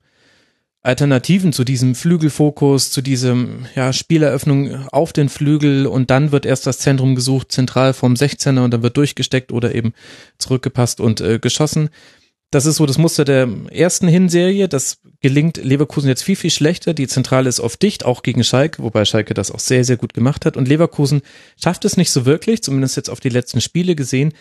Alternativen zu diesem Flügelfokus, zu diesem ja, Spieleröffnung auf den Flügel und dann wird erst das Zentrum gesucht, zentral vom 16er und dann wird durchgesteckt oder eben zurückgepasst und äh, geschossen. Das ist so das Muster der ersten Hinserie. Das gelingt Leverkusen jetzt viel, viel schlechter. Die Zentrale ist oft dicht, auch gegen Schalke, wobei Schalke das auch sehr, sehr gut gemacht hat. Und Leverkusen schafft es nicht so wirklich, zumindest jetzt auf die letzten Spiele gesehen,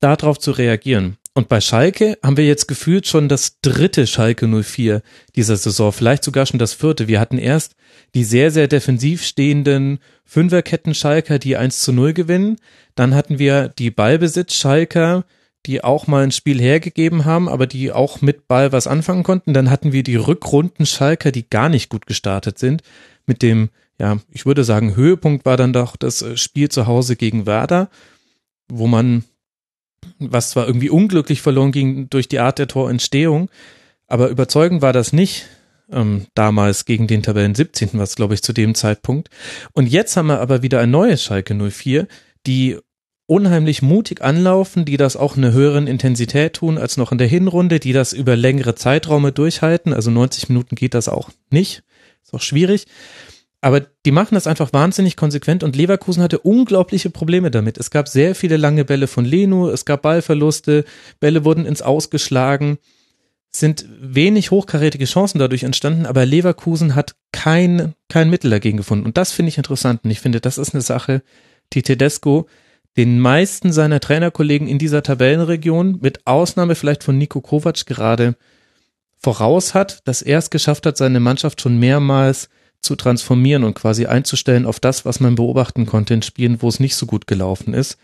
darauf zu reagieren. Und bei Schalke haben wir jetzt gefühlt schon das dritte Schalke 04 dieser Saison, vielleicht sogar schon das vierte. Wir hatten erst die sehr, sehr defensiv stehenden Fünferketten Schalker, die 1 zu 0 gewinnen. Dann hatten wir die Ballbesitz Schalker, die auch mal ein Spiel hergegeben haben, aber die auch mit Ball was anfangen konnten. Dann hatten wir die Rückrunden Schalker, die gar nicht gut gestartet sind. Mit dem, ja, ich würde sagen, Höhepunkt war dann doch das äh, Spiel zu Hause gegen Werder, wo man, was zwar irgendwie unglücklich verloren ging durch die Art der Torentstehung, aber überzeugend war das nicht ähm, damals gegen den Tabellen 17. was glaube ich zu dem Zeitpunkt. Und jetzt haben wir aber wieder ein neues Schalke 04, die unheimlich mutig anlaufen, die das auch in einer höheren Intensität tun als noch in der Hinrunde, die das über längere Zeiträume durchhalten. Also 90 Minuten geht das auch nicht. Ist auch schwierig. Aber die machen das einfach wahnsinnig konsequent und Leverkusen hatte unglaubliche Probleme damit. Es gab sehr viele lange Bälle von Leno, es gab Ballverluste, Bälle wurden ins Ausgeschlagen, sind wenig hochkarätige Chancen dadurch entstanden, aber Leverkusen hat kein, kein Mittel dagegen gefunden. Und das finde ich interessant und ich finde, das ist eine Sache, die Tedesco den meisten seiner Trainerkollegen in dieser Tabellenregion, mit Ausnahme vielleicht von Nico Kovac gerade voraus hat, dass er es geschafft hat, seine Mannschaft schon mehrmals zu transformieren und quasi einzustellen auf das, was man beobachten konnte in Spielen, wo es nicht so gut gelaufen ist.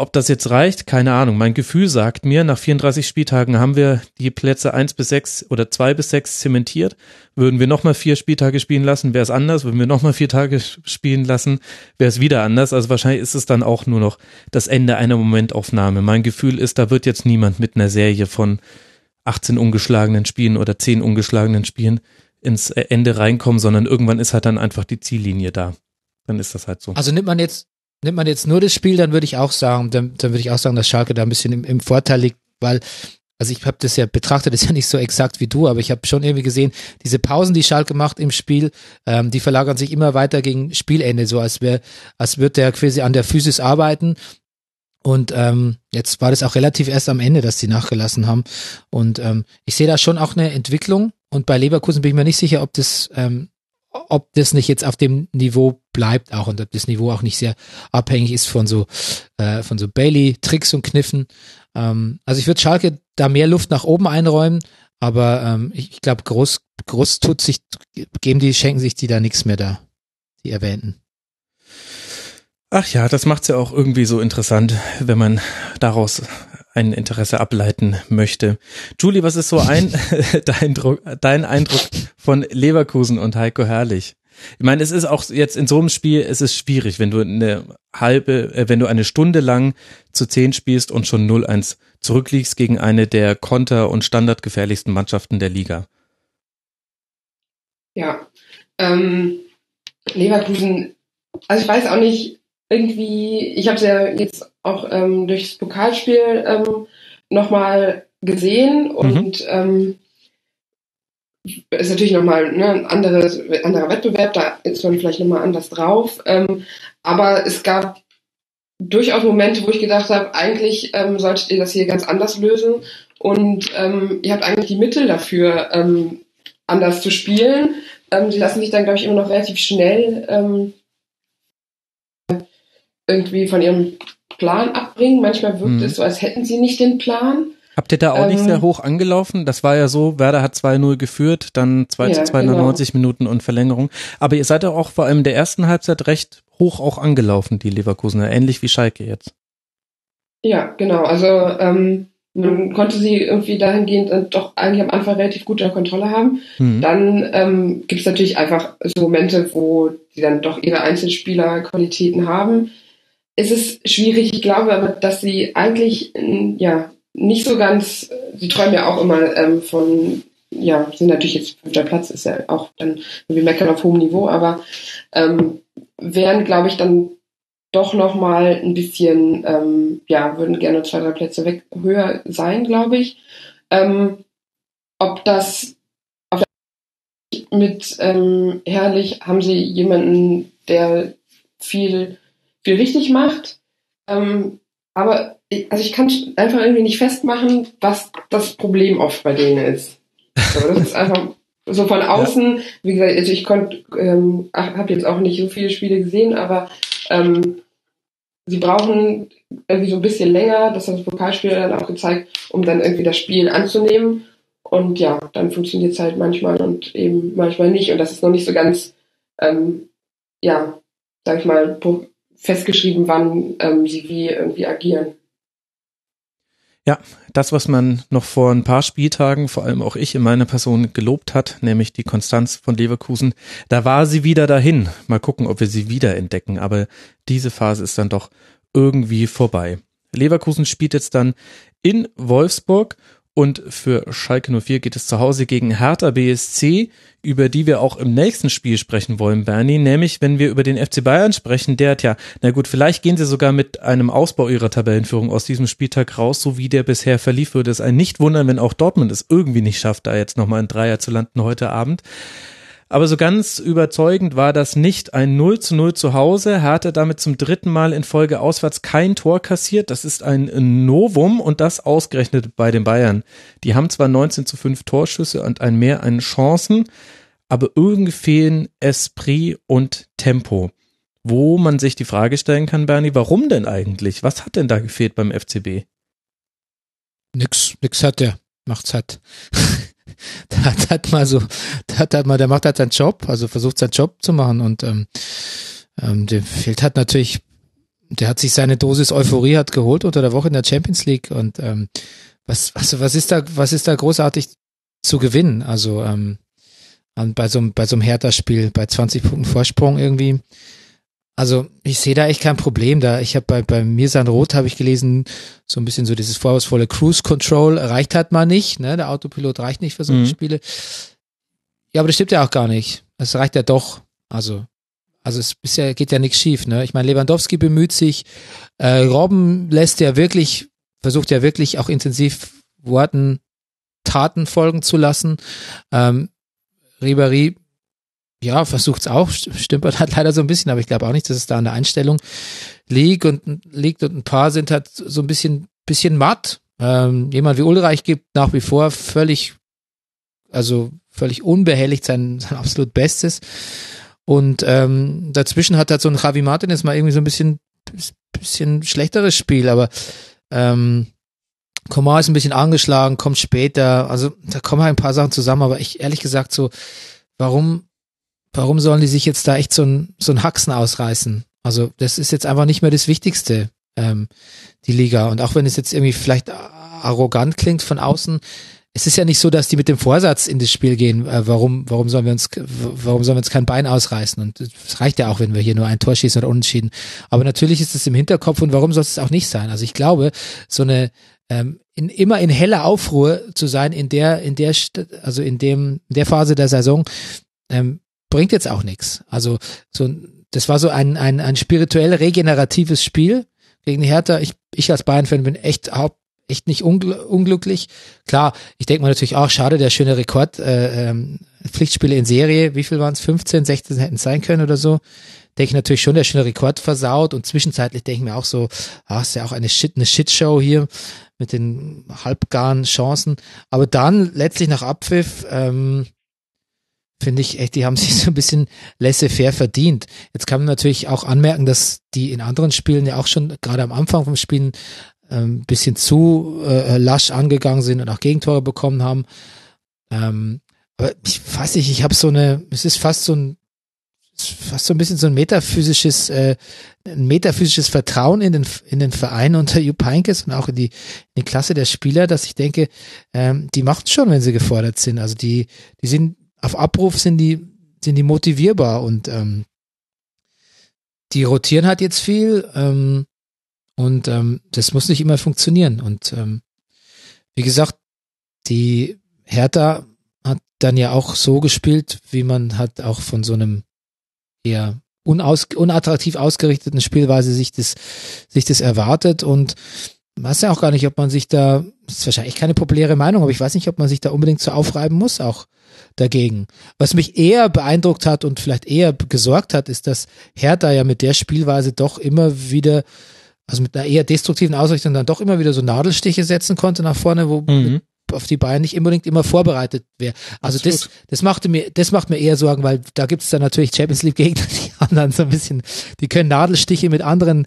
Ob das jetzt reicht, keine Ahnung. Mein Gefühl sagt mir, nach 34 Spieltagen haben wir die Plätze 1 bis 6 oder 2 bis 6 zementiert. Würden wir nochmal vier Spieltage spielen lassen, wäre es anders. Würden wir nochmal vier Tage spielen lassen, wäre es wieder anders. Also wahrscheinlich ist es dann auch nur noch das Ende einer Momentaufnahme. Mein Gefühl ist, da wird jetzt niemand mit einer Serie von 18 ungeschlagenen Spielen oder 10 ungeschlagenen Spielen ins Ende reinkommen, sondern irgendwann ist halt dann einfach die Ziellinie da. Dann ist das halt so. Also nimmt man jetzt Nimmt man jetzt nur das Spiel, dann würde ich auch sagen, dann, dann würde ich auch sagen, dass Schalke da ein bisschen im, im Vorteil liegt, weil also ich habe das ja betrachtet, das ist ja nicht so exakt wie du, aber ich habe schon irgendwie gesehen, diese Pausen, die Schalke macht im Spiel, ähm, die verlagern sich immer weiter gegen Spielende, so als wäre, als würde der quasi an der Physis arbeiten. Und ähm, jetzt war das auch relativ erst am Ende, dass die nachgelassen haben. Und ähm, ich sehe da schon auch eine Entwicklung. Und bei Leverkusen bin ich mir nicht sicher, ob das ähm, ob das nicht jetzt auf dem Niveau bleibt auch und das Niveau auch nicht sehr abhängig ist von so äh, von so Bailey Tricks und Kniffen. Ähm, also ich würde Schalke da mehr Luft nach oben einräumen, aber ähm, ich, glaube groß groß tut sich geben die schenken sich die da nichts mehr da die erwähnten. Ach ja, das macht's ja auch irgendwie so interessant, wenn man daraus ein Interesse ableiten möchte. Julie, was ist so ein dein, Druck, dein Eindruck von Leverkusen und Heiko Herrlich? Ich meine, es ist auch jetzt in so einem Spiel, es ist schwierig, wenn du eine halbe, äh, wenn du eine Stunde lang zu zehn spielst und schon 0-1 zurückliegst gegen eine der konter- und standardgefährlichsten Mannschaften der Liga. Ja, ähm, Leverkusen, also ich weiß auch nicht, irgendwie, ich habe es ja jetzt auch ähm, durchs Pokalspiel ähm, nochmal gesehen und mhm. ähm, ist natürlich nochmal ne, ein anderes, anderer Wettbewerb, da ist man vielleicht nochmal anders drauf. Ähm, aber es gab durchaus Momente, wo ich gedacht habe, eigentlich ähm, solltet ihr das hier ganz anders lösen und ähm, ihr habt eigentlich die Mittel dafür, ähm, anders zu spielen. Ähm, die lassen sich dann, glaube ich, immer noch relativ schnell ähm, irgendwie von ihrem Plan abbringen. Manchmal wirkt mhm. es so, als hätten sie nicht den Plan. Habt ihr da auch ähm, nicht sehr hoch angelaufen? Das war ja so, Werder hat 2-0 geführt, dann 2 zu 2 genau. 90 Minuten und Verlängerung. Aber ihr seid ja auch vor allem der ersten Halbzeit recht hoch auch angelaufen, die Leverkusener, ähnlich wie Schalke jetzt. Ja, genau. Also ähm, man konnte sie irgendwie dahingehend dann doch eigentlich am Anfang relativ gut unter Kontrolle haben. Mhm. Dann ähm, gibt es natürlich einfach so Momente, wo sie dann doch ihre Einzelspielerqualitäten haben. Es ist schwierig, ich glaube aber, dass sie eigentlich ja nicht so ganz, sie träumen ja auch immer ähm, von, ja, sind natürlich jetzt fünfter Platz, ist ja auch dann wie meckern auf hohem Niveau, aber ähm, wären, glaube ich, dann doch noch mal ein bisschen, ähm, ja, würden gerne zwei, drei Plätze weg höher sein, glaube ich. Ähm, ob das auf mit ähm, Herrlich haben sie jemanden, der viel, viel richtig macht. Ähm, aber also ich kann einfach irgendwie nicht festmachen, was das Problem oft bei denen ist. Also das ist einfach so von außen, ja. wie gesagt, also ich konnte, ähm, habe jetzt auch nicht so viele Spiele gesehen, aber ähm, sie brauchen irgendwie so ein bisschen länger, das hat das Pokalspiel dann auch gezeigt, um dann irgendwie das Spiel anzunehmen. Und ja, dann funktioniert es halt manchmal und eben manchmal nicht. Und das ist noch nicht so ganz, ähm, ja, sag ich mal, festgeschrieben, wann ähm, sie wie irgendwie agieren. Ja, das, was man noch vor ein paar Spieltagen, vor allem auch ich in meiner Person gelobt hat, nämlich die Konstanz von Leverkusen, da war sie wieder dahin. Mal gucken, ob wir sie wieder entdecken. Aber diese Phase ist dann doch irgendwie vorbei. Leverkusen spielt jetzt dann in Wolfsburg und für Schalke 04 geht es zu Hause gegen Hertha BSC, über die wir auch im nächsten Spiel sprechen wollen, Bernie. Nämlich, wenn wir über den FC Bayern sprechen, der hat ja, na gut, vielleicht gehen sie sogar mit einem Ausbau ihrer Tabellenführung aus diesem Spieltag raus, so wie der bisher verlief, würde es einen nicht wundern, wenn auch Dortmund es irgendwie nicht schafft, da jetzt nochmal ein Dreier zu landen heute Abend. Aber so ganz überzeugend war das nicht. Ein 0 zu 0 zu Hause. Hertha damit zum dritten Mal in Folge auswärts kein Tor kassiert. Das ist ein Novum und das ausgerechnet bei den Bayern. Die haben zwar 19 zu 5 Torschüsse und ein Mehr an Chancen, aber irgendwie fehlen Esprit und Tempo. Wo man sich die Frage stellen kann, Bernie, warum denn eigentlich? Was hat denn da gefehlt beim FCB? Nix, nix hat der. Macht's halt. der hat halt mal so, der hat halt mal, der macht halt seinen Job, also versucht seinen Job zu machen und ähm, ähm, dem fehlt halt natürlich, der hat sich seine Dosis Euphorie hat geholt unter der Woche in der Champions League und ähm, was, was, was ist da, was ist da großartig zu gewinnen? Also ähm, bei so einem, bei so einem Hertha-Spiel, bei 20 Punkten Vorsprung irgendwie, also ich sehe da echt kein Problem. Da ich habe bei, bei Mirsan Roth habe ich gelesen, so ein bisschen so dieses vorwurfsvolle Cruise Control reicht halt mal nicht. Ne? Der Autopilot reicht nicht für solche mhm. Spiele. Ja, aber das stimmt ja auch gar nicht. Es reicht ja doch. Also also es ja, geht ja nichts schief. Ne? Ich meine, Lewandowski bemüht sich. Äh, Robben lässt ja wirklich, versucht ja wirklich auch intensiv Worten, Taten folgen zu lassen. Ähm, Ribéry ja, versucht's auch, stümpert halt leider so ein bisschen, aber ich glaube auch nicht, dass es da an der Einstellung liegt und liegt und ein paar sind halt so ein bisschen, bisschen matt. Ähm, jemand wie Ulreich gibt nach wie vor völlig, also völlig unbehelligt sein, sein absolut Bestes. Und ähm, dazwischen hat halt so ein Javi Martinez mal irgendwie so ein bisschen, bisschen schlechteres Spiel, aber ähm, Komar ist ein bisschen angeschlagen, kommt später. Also da kommen halt ein paar Sachen zusammen, aber ich ehrlich gesagt so, warum warum sollen die sich jetzt da echt so ein, so ein Haxen ausreißen? Also das ist jetzt einfach nicht mehr das Wichtigste, ähm, die Liga. Und auch wenn es jetzt irgendwie vielleicht arrogant klingt von außen, es ist ja nicht so, dass die mit dem Vorsatz in das Spiel gehen, äh, warum, warum sollen wir uns, warum sollen wir uns kein Bein ausreißen? Und es reicht ja auch, wenn wir hier nur ein Tor schießen oder unentschieden. Aber natürlich ist es im Hinterkopf und warum soll es auch nicht sein? Also ich glaube, so eine, ähm, in, immer in heller Aufruhr zu sein in der, in der, also in dem, in der Phase der Saison, ähm, bringt jetzt auch nichts. Also so, das war so ein, ein, ein spirituell regeneratives Spiel gegen die Hertha. Ich, ich als Bayern-Fan bin echt echt nicht ungl unglücklich. Klar, ich denke mal natürlich auch, schade, der schöne Rekord, äh, ähm, Pflichtspiele in Serie, wie viel waren es? 15, 16 hätten sein können oder so. Denke ich natürlich schon, der schöne Rekord versaut und zwischenzeitlich denke ich mir auch so, ah, ist ja auch eine Shit, eine Shitshow hier mit den halbgaren Chancen. Aber dann letztlich nach Abpfiff, ähm, finde ich echt, die haben sich so ein bisschen laissez-faire verdient. Jetzt kann man natürlich auch anmerken, dass die in anderen Spielen ja auch schon gerade am Anfang vom Spielen ein bisschen zu äh, lasch angegangen sind und auch Gegentore bekommen haben. Ähm, aber ich weiß nicht, ich habe so eine, es ist fast so ein fast so ein bisschen so ein metaphysisches, äh, ein metaphysisches Vertrauen in den, in den Verein unter Jupp Heynckes und auch in die, in die Klasse der Spieler, dass ich denke, ähm, die macht schon, wenn sie gefordert sind. Also die, die sind auf Abruf sind die, sind die motivierbar und ähm, die rotieren halt jetzt viel ähm, und ähm, das muss nicht immer funktionieren. Und ähm, wie gesagt, die Hertha hat dann ja auch so gespielt, wie man hat auch von so einem eher unaus, unattraktiv ausgerichteten Spielweise sich das, sich das erwartet und weiß ja auch gar nicht, ob man sich da, das ist wahrscheinlich keine populäre Meinung, aber ich weiß nicht, ob man sich da unbedingt so aufreiben muss, auch dagegen. Was mich eher beeindruckt hat und vielleicht eher gesorgt hat, ist, dass Hertha ja mit der Spielweise doch immer wieder, also mit einer eher destruktiven Ausrichtung dann doch immer wieder so Nadelstiche setzen konnte nach vorne, wo mhm auf die Bayern nicht unbedingt immer vorbereitet wäre. Also das, das machte mir, das macht mir eher Sorgen, weil da gibt es dann natürlich Champions League Gegner, die haben dann so ein bisschen, die können Nadelstiche mit anderen,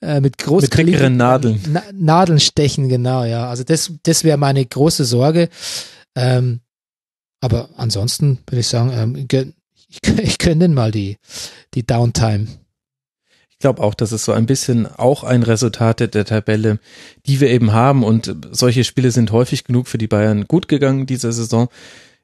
äh, mit großen mit Nadeln. Na, Nadeln stechen, genau, ja. Also das, das wäre meine große Sorge. Ähm, aber ansonsten würde ich sagen, ähm, ich, ich den mal die, die Downtime glaube auch, das ist so ein bisschen auch ein Resultat der Tabelle, die wir eben haben. Und solche Spiele sind häufig genug für die Bayern gut gegangen diese Saison.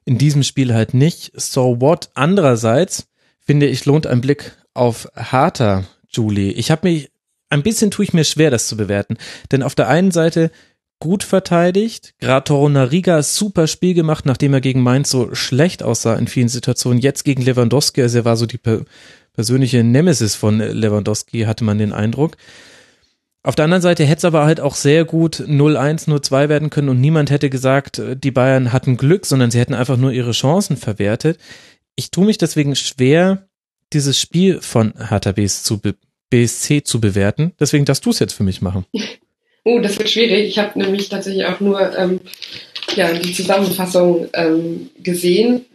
In diesem Spiel halt nicht. So what? Andererseits finde ich, lohnt ein Blick auf Harter, Julie. Ich habe mich, ein bisschen tue ich mir schwer, das zu bewerten. Denn auf der einen Seite gut verteidigt. Gerade Torunariga super Spiel gemacht, nachdem er gegen Mainz so schlecht aussah in vielen Situationen. Jetzt gegen Lewandowski, also er war so die persönliche Nemesis von Lewandowski, hatte man den Eindruck. Auf der anderen Seite hätte es aber halt auch sehr gut 0-1, 0-2 werden können und niemand hätte gesagt, die Bayern hatten Glück, sondern sie hätten einfach nur ihre Chancen verwertet. Ich tue mich deswegen schwer, dieses Spiel von Hertha BSC zu bewerten. Deswegen darfst du es jetzt für mich machen. Oh, das wird schwierig. Ich habe nämlich tatsächlich auch nur ähm, ja, die Zusammenfassung ähm, gesehen.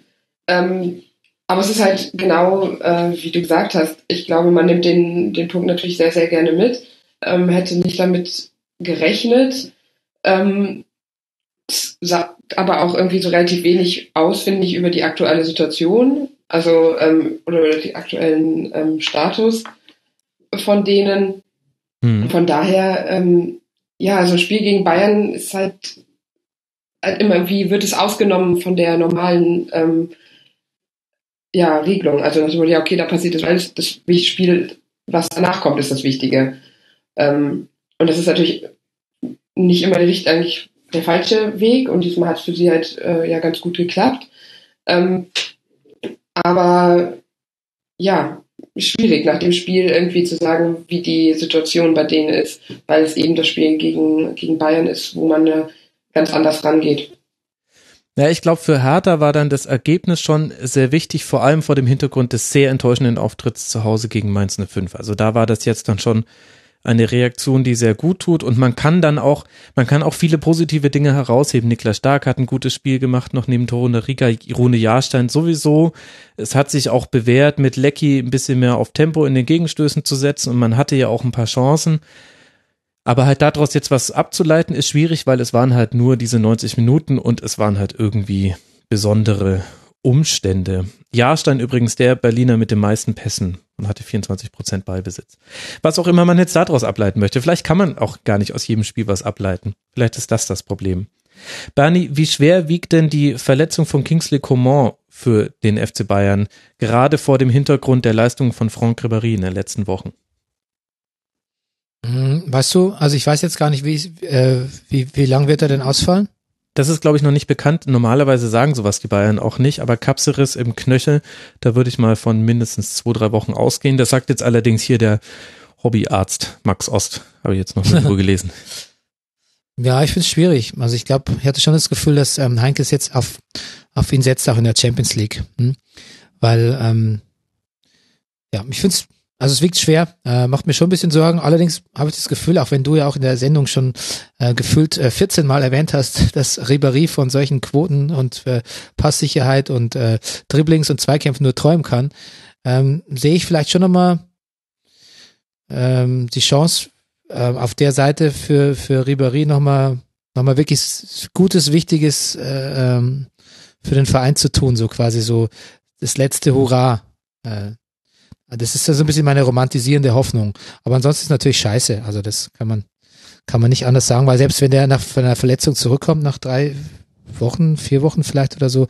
Ähm, aber es ist halt genau, äh, wie du gesagt hast. Ich glaube, man nimmt den, den Punkt natürlich sehr, sehr gerne mit. Ähm, hätte nicht damit gerechnet. Ähm, sagt aber auch irgendwie so relativ wenig aus, finde ich, über die aktuelle Situation. Also, ähm, oder über den aktuellen ähm, Status von denen. Hm. Von daher, ähm, ja, so ein Spiel gegen Bayern ist halt, halt immer, wie wird es ausgenommen von der normalen ähm, ja, Regelung. Also ja, okay, da passiert das alles, das Spiel, was danach kommt, ist das Wichtige. Ähm, und das ist natürlich nicht immer der, eigentlich der falsche Weg und diesmal hat es für sie halt äh, ja ganz gut geklappt. Ähm, aber ja, schwierig nach dem Spiel irgendwie zu sagen, wie die Situation bei denen ist, weil es eben das Spiel gegen, gegen Bayern ist, wo man äh, ganz anders rangeht. Ja, ich glaube, für Hertha war dann das Ergebnis schon sehr wichtig, vor allem vor dem Hintergrund des sehr enttäuschenden Auftritts zu Hause gegen Mainz 05. Also da war das jetzt dann schon eine Reaktion, die sehr gut tut und man kann dann auch, man kann auch viele positive Dinge herausheben. Niklas Stark hat ein gutes Spiel gemacht, noch neben Torune Riga, Rune Jahrstein sowieso. Es hat sich auch bewährt, mit Lecky ein bisschen mehr auf Tempo in den Gegenstößen zu setzen und man hatte ja auch ein paar Chancen. Aber halt daraus jetzt was abzuleiten ist schwierig, weil es waren halt nur diese 90 Minuten und es waren halt irgendwie besondere Umstände. Jahrstein übrigens der Berliner mit den meisten Pässen und hatte 24 Prozent Ballbesitz. Was auch immer man jetzt daraus ableiten möchte. Vielleicht kann man auch gar nicht aus jedem Spiel was ableiten. Vielleicht ist das das Problem. Bernie, wie schwer wiegt denn die Verletzung von Kingsley Coman für den FC Bayern, gerade vor dem Hintergrund der Leistung von Franck Ribéry in den letzten Wochen? Hm, weißt du, also ich weiß jetzt gar nicht, wie, äh, wie, wie lang wird er denn ausfallen? Das ist, glaube ich, noch nicht bekannt. Normalerweise sagen sowas die Bayern auch nicht, aber Kapseriss im Knöchel, da würde ich mal von mindestens zwei, drei Wochen ausgehen. Das sagt jetzt allerdings hier der Hobbyarzt Max Ost, habe ich jetzt noch irgendwo gelesen. Ja, ich finde es schwierig. Also ich glaube, ich hatte schon das Gefühl, dass ähm, Heinkes jetzt auf, auf ihn setzt, auch in der Champions League. Hm? Weil, ähm, ja, ich finde es also es wiegt schwer, äh, macht mir schon ein bisschen Sorgen. Allerdings habe ich das Gefühl, auch wenn du ja auch in der Sendung schon äh, gefühlt äh, 14 Mal erwähnt hast, dass Ribéry von solchen Quoten und äh, Passsicherheit und äh, Dribblings und Zweikämpfen nur träumen kann, ähm, sehe ich vielleicht schon nochmal ähm, die Chance äh, auf der Seite für, für Ribéry nochmal, nochmal wirklich Gutes, Wichtiges äh, ähm, für den Verein zu tun, so quasi so das letzte Hurra. Äh, das ist ja so ein bisschen meine romantisierende Hoffnung. Aber ansonsten ist natürlich scheiße. Also das kann man, kann man nicht anders sagen, weil selbst wenn der nach einer Verletzung zurückkommt, nach drei Wochen, vier Wochen vielleicht oder so,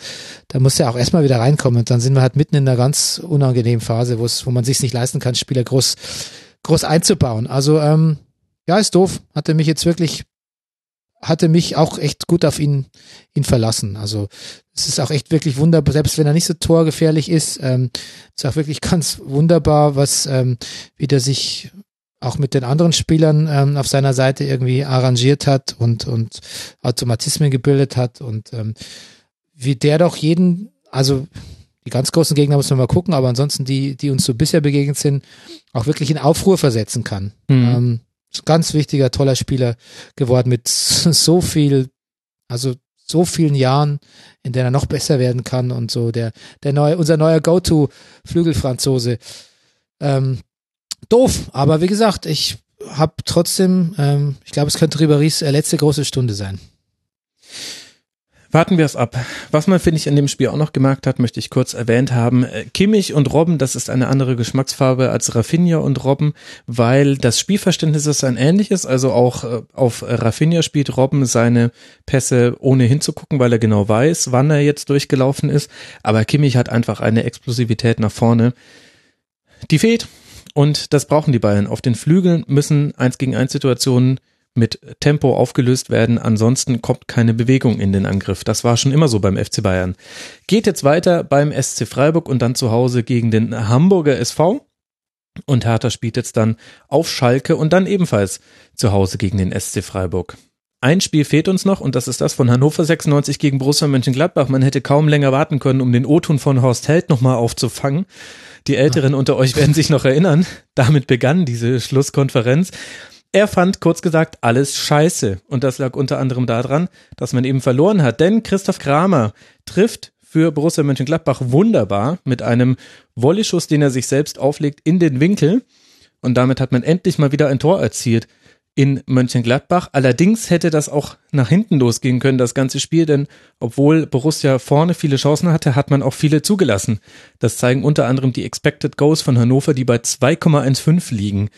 da muss er auch erstmal wieder reinkommen. Und dann sind wir halt mitten in einer ganz unangenehmen Phase, wo es, wo man sich nicht leisten kann, Spieler groß, groß einzubauen. Also, ähm, ja, ist doof. Hatte mich jetzt wirklich, hatte mich auch echt gut auf ihn, ihn verlassen. Also, es ist auch echt wirklich wunderbar, selbst wenn er nicht so torgefährlich ist, ähm, ist auch wirklich ganz wunderbar, was, ähm, wie der sich auch mit den anderen Spielern ähm, auf seiner Seite irgendwie arrangiert hat und, und Automatismen gebildet hat und ähm, wie der doch jeden, also die ganz großen Gegner muss man mal gucken, aber ansonsten die, die uns so bisher begegnet sind, auch wirklich in Aufruhr versetzen kann. Mhm. Ähm, ganz wichtiger, toller Spieler geworden mit so viel, also so vielen Jahren, in denen er noch besser werden kann und so der, der neue, unser neuer Go-To-Flügelfranzose. Ähm, doof, aber wie gesagt, ich habe trotzdem, ähm, ich glaube, es könnte Riberis äh, letzte große Stunde sein. Warten wir es ab. Was man, finde ich, in dem Spiel auch noch gemerkt hat, möchte ich kurz erwähnt haben. Äh, Kimmich und Robben, das ist eine andere Geschmacksfarbe als Rafinha und Robben, weil das Spielverständnis ist ein ähnliches. Also auch äh, auf Rafinha spielt Robben seine Pässe ohne hinzugucken, weil er genau weiß, wann er jetzt durchgelaufen ist. Aber Kimmich hat einfach eine Explosivität nach vorne. Die fehlt. Und das brauchen die Bayern. Auf den Flügeln müssen eins gegen eins Situationen mit Tempo aufgelöst werden. Ansonsten kommt keine Bewegung in den Angriff. Das war schon immer so beim FC Bayern. Geht jetzt weiter beim SC Freiburg und dann zu Hause gegen den Hamburger SV. Und Hertha spielt jetzt dann auf Schalke und dann ebenfalls zu Hause gegen den SC Freiburg. Ein Spiel fehlt uns noch und das ist das von Hannover 96 gegen Borussia Mönchengladbach. Man hätte kaum länger warten können, um den O-Ton von Horst Held nochmal aufzufangen. Die Älteren unter euch werden sich noch erinnern. Damit begann diese Schlusskonferenz. Er fand, kurz gesagt, alles scheiße. Und das lag unter anderem daran, dass man eben verloren hat. Denn Christoph Kramer trifft für Borussia Mönchengladbach wunderbar mit einem Volley-Schuss, den er sich selbst auflegt, in den Winkel. Und damit hat man endlich mal wieder ein Tor erzielt in Mönchengladbach. Allerdings hätte das auch nach hinten losgehen können, das ganze Spiel, denn obwohl Borussia vorne viele Chancen hatte, hat man auch viele zugelassen. Das zeigen unter anderem die Expected Goals von Hannover, die bei 2,15 liegen.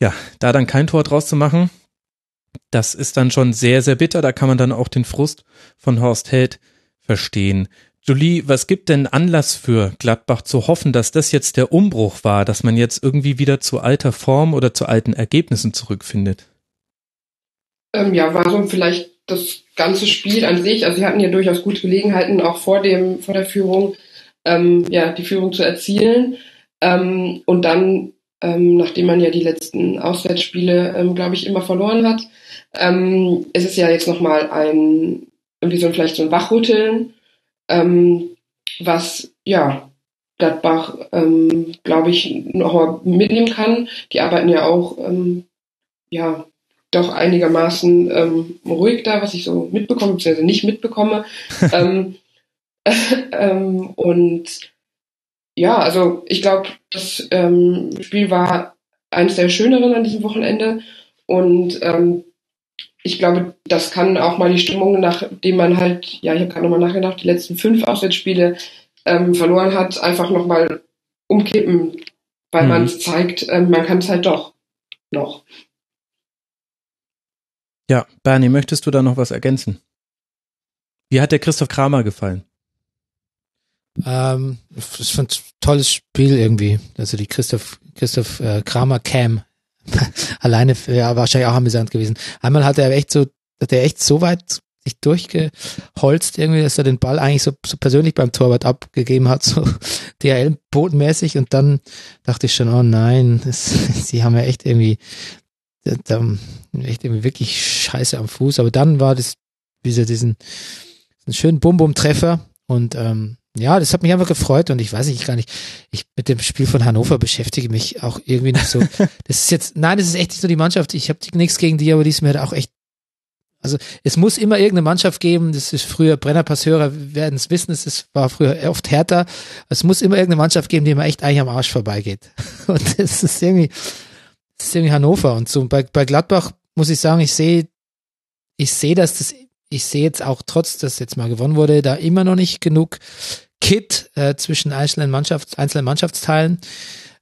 Ja, da dann kein Tor draus zu machen, das ist dann schon sehr, sehr bitter. Da kann man dann auch den Frust von Horst Held verstehen. Julie, was gibt denn Anlass für Gladbach zu hoffen, dass das jetzt der Umbruch war, dass man jetzt irgendwie wieder zu alter Form oder zu alten Ergebnissen zurückfindet? Ähm, ja, war so vielleicht das ganze Spiel an sich. Also sie hatten ja durchaus gute Gelegenheiten, auch vor dem, vor der Führung, ähm, ja, die Führung zu erzielen. Ähm, und dann, ähm, nachdem man ja die letzten Auswärtsspiele, ähm, glaube ich, immer verloren hat, ähm, ist es ja jetzt nochmal ein, irgendwie so vielleicht so ein Wachrütteln ähm, was ja Gladbach, ähm, glaube ich, noch mal mitnehmen kann. Die arbeiten ja auch ähm, ja doch einigermaßen ähm, ruhig da, was ich so mitbekomme, beziehungsweise nicht mitbekomme. ähm, ähm, und ja, also ich glaube, das ähm, Spiel war eines der schöneren an diesem Wochenende und ähm, ich glaube, das kann auch mal die Stimmung, nachdem man halt, ja, ich habe gerade nochmal nachgedacht, die letzten fünf Auswärtsspiele ähm, verloren hat, einfach nochmal umkippen, weil mhm. man es zeigt, ähm, man kann es halt doch noch. Ja, Bernie, möchtest du da noch was ergänzen? Wie hat der Christoph Kramer gefallen? Ähm, ich fand ein tolles Spiel irgendwie. Also die Christoph, Christoph äh, Kramer Cam alleine ja, wahrscheinlich auch amüsant gewesen. Einmal hat er echt so, hat er echt so weit sich durchgeholzt irgendwie, dass er den Ball eigentlich so, so persönlich beim Torwart abgegeben hat, so DHL-botenmäßig und dann dachte ich schon, oh nein, das, sie haben ja echt irgendwie, da, echt irgendwie wirklich scheiße am Fuß, aber dann war das, wie sie diesen, diesen schönen Bum-Bum-Treffer und ähm, ja, das hat mich einfach gefreut und ich weiß nicht gar nicht, ich mit dem Spiel von Hannover beschäftige mich auch irgendwie nicht so. Das ist jetzt, nein, das ist echt nicht so die Mannschaft. Ich habe nichts gegen die, aber die ist mir auch echt. Also es muss immer irgendeine Mannschaft geben, das ist früher, Brennerpasshörer werden es wissen, es ist, war früher oft härter. Es muss immer irgendeine Mannschaft geben, die mir echt eigentlich am Arsch vorbeigeht. Und das ist irgendwie, das ist irgendwie Hannover und so. Bei, bei Gladbach muss ich sagen, ich sehe, ich sehe, dass das, ich sehe jetzt auch trotz, dass jetzt mal gewonnen wurde, da immer noch nicht genug Kit äh, zwischen einzelnen, Mannschafts-, einzelnen Mannschaftsteilen.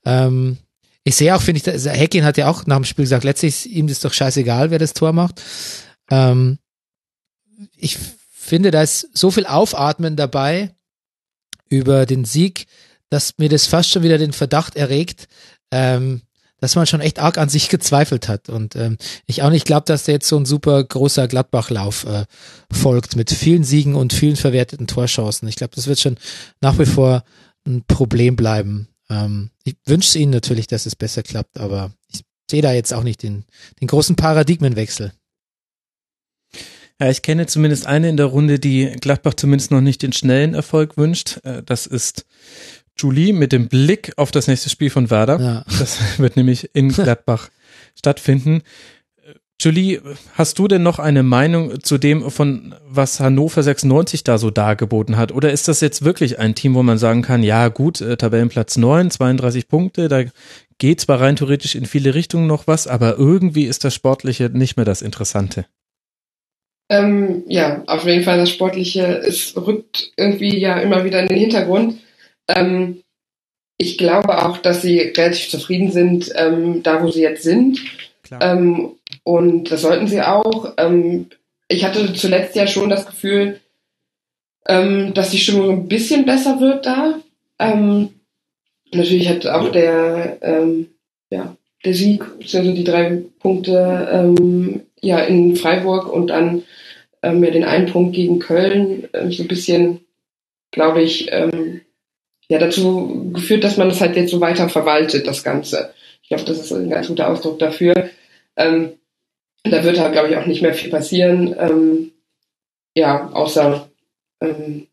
Ähm, ich sehe auch, finde ich, Heckin hat ja auch nach dem Spiel gesagt, letztlich ist ihm das doch scheißegal, wer das Tor macht. Ähm, ich finde, da ist so viel Aufatmen dabei über den Sieg, dass mir das fast schon wieder den Verdacht erregt, ähm, dass man schon echt arg an sich gezweifelt hat. Und ähm, ich auch nicht glaube, dass da jetzt so ein super großer Gladbachlauf äh, folgt mit vielen Siegen und vielen verwerteten Torchancen. Ich glaube, das wird schon nach wie vor ein Problem bleiben. Ähm, ich wünsche Ihnen natürlich, dass es besser klappt, aber ich sehe da jetzt auch nicht den, den großen Paradigmenwechsel. Ja, ich kenne zumindest eine in der Runde, die Gladbach zumindest noch nicht den schnellen Erfolg wünscht. Äh, das ist Julie mit dem Blick auf das nächste Spiel von Werder. Ja. Das wird nämlich in Gladbach stattfinden. Julie, hast du denn noch eine Meinung zu dem, von was Hannover 96 da so dargeboten hat? Oder ist das jetzt wirklich ein Team, wo man sagen kann, ja gut, äh, Tabellenplatz 9, 32 Punkte, da geht zwar rein theoretisch in viele Richtungen noch was, aber irgendwie ist das Sportliche nicht mehr das Interessante. Ähm, ja, auf jeden Fall das Sportliche, es rückt irgendwie ja immer wieder in den Hintergrund. Ähm, ich glaube auch, dass sie relativ zufrieden sind, ähm, da wo sie jetzt sind. Ähm, und das sollten sie auch. Ähm, ich hatte zuletzt ja schon das Gefühl, ähm, dass die Stimmung ein bisschen besser wird da. Ähm, natürlich hat auch der, ja, der Sieg, also die drei Punkte ja in Freiburg und dann ähm, ja den einen Punkt gegen Köln ähm, so ein bisschen, glaube ich, ähm, ja dazu geführt, dass man das halt jetzt so weiter verwaltet, das Ganze. Ich glaube, das ist ein ganz guter Ausdruck dafür. Ähm, da wird halt, glaube ich, auch nicht mehr viel passieren. Ähm, ja, außer ähm,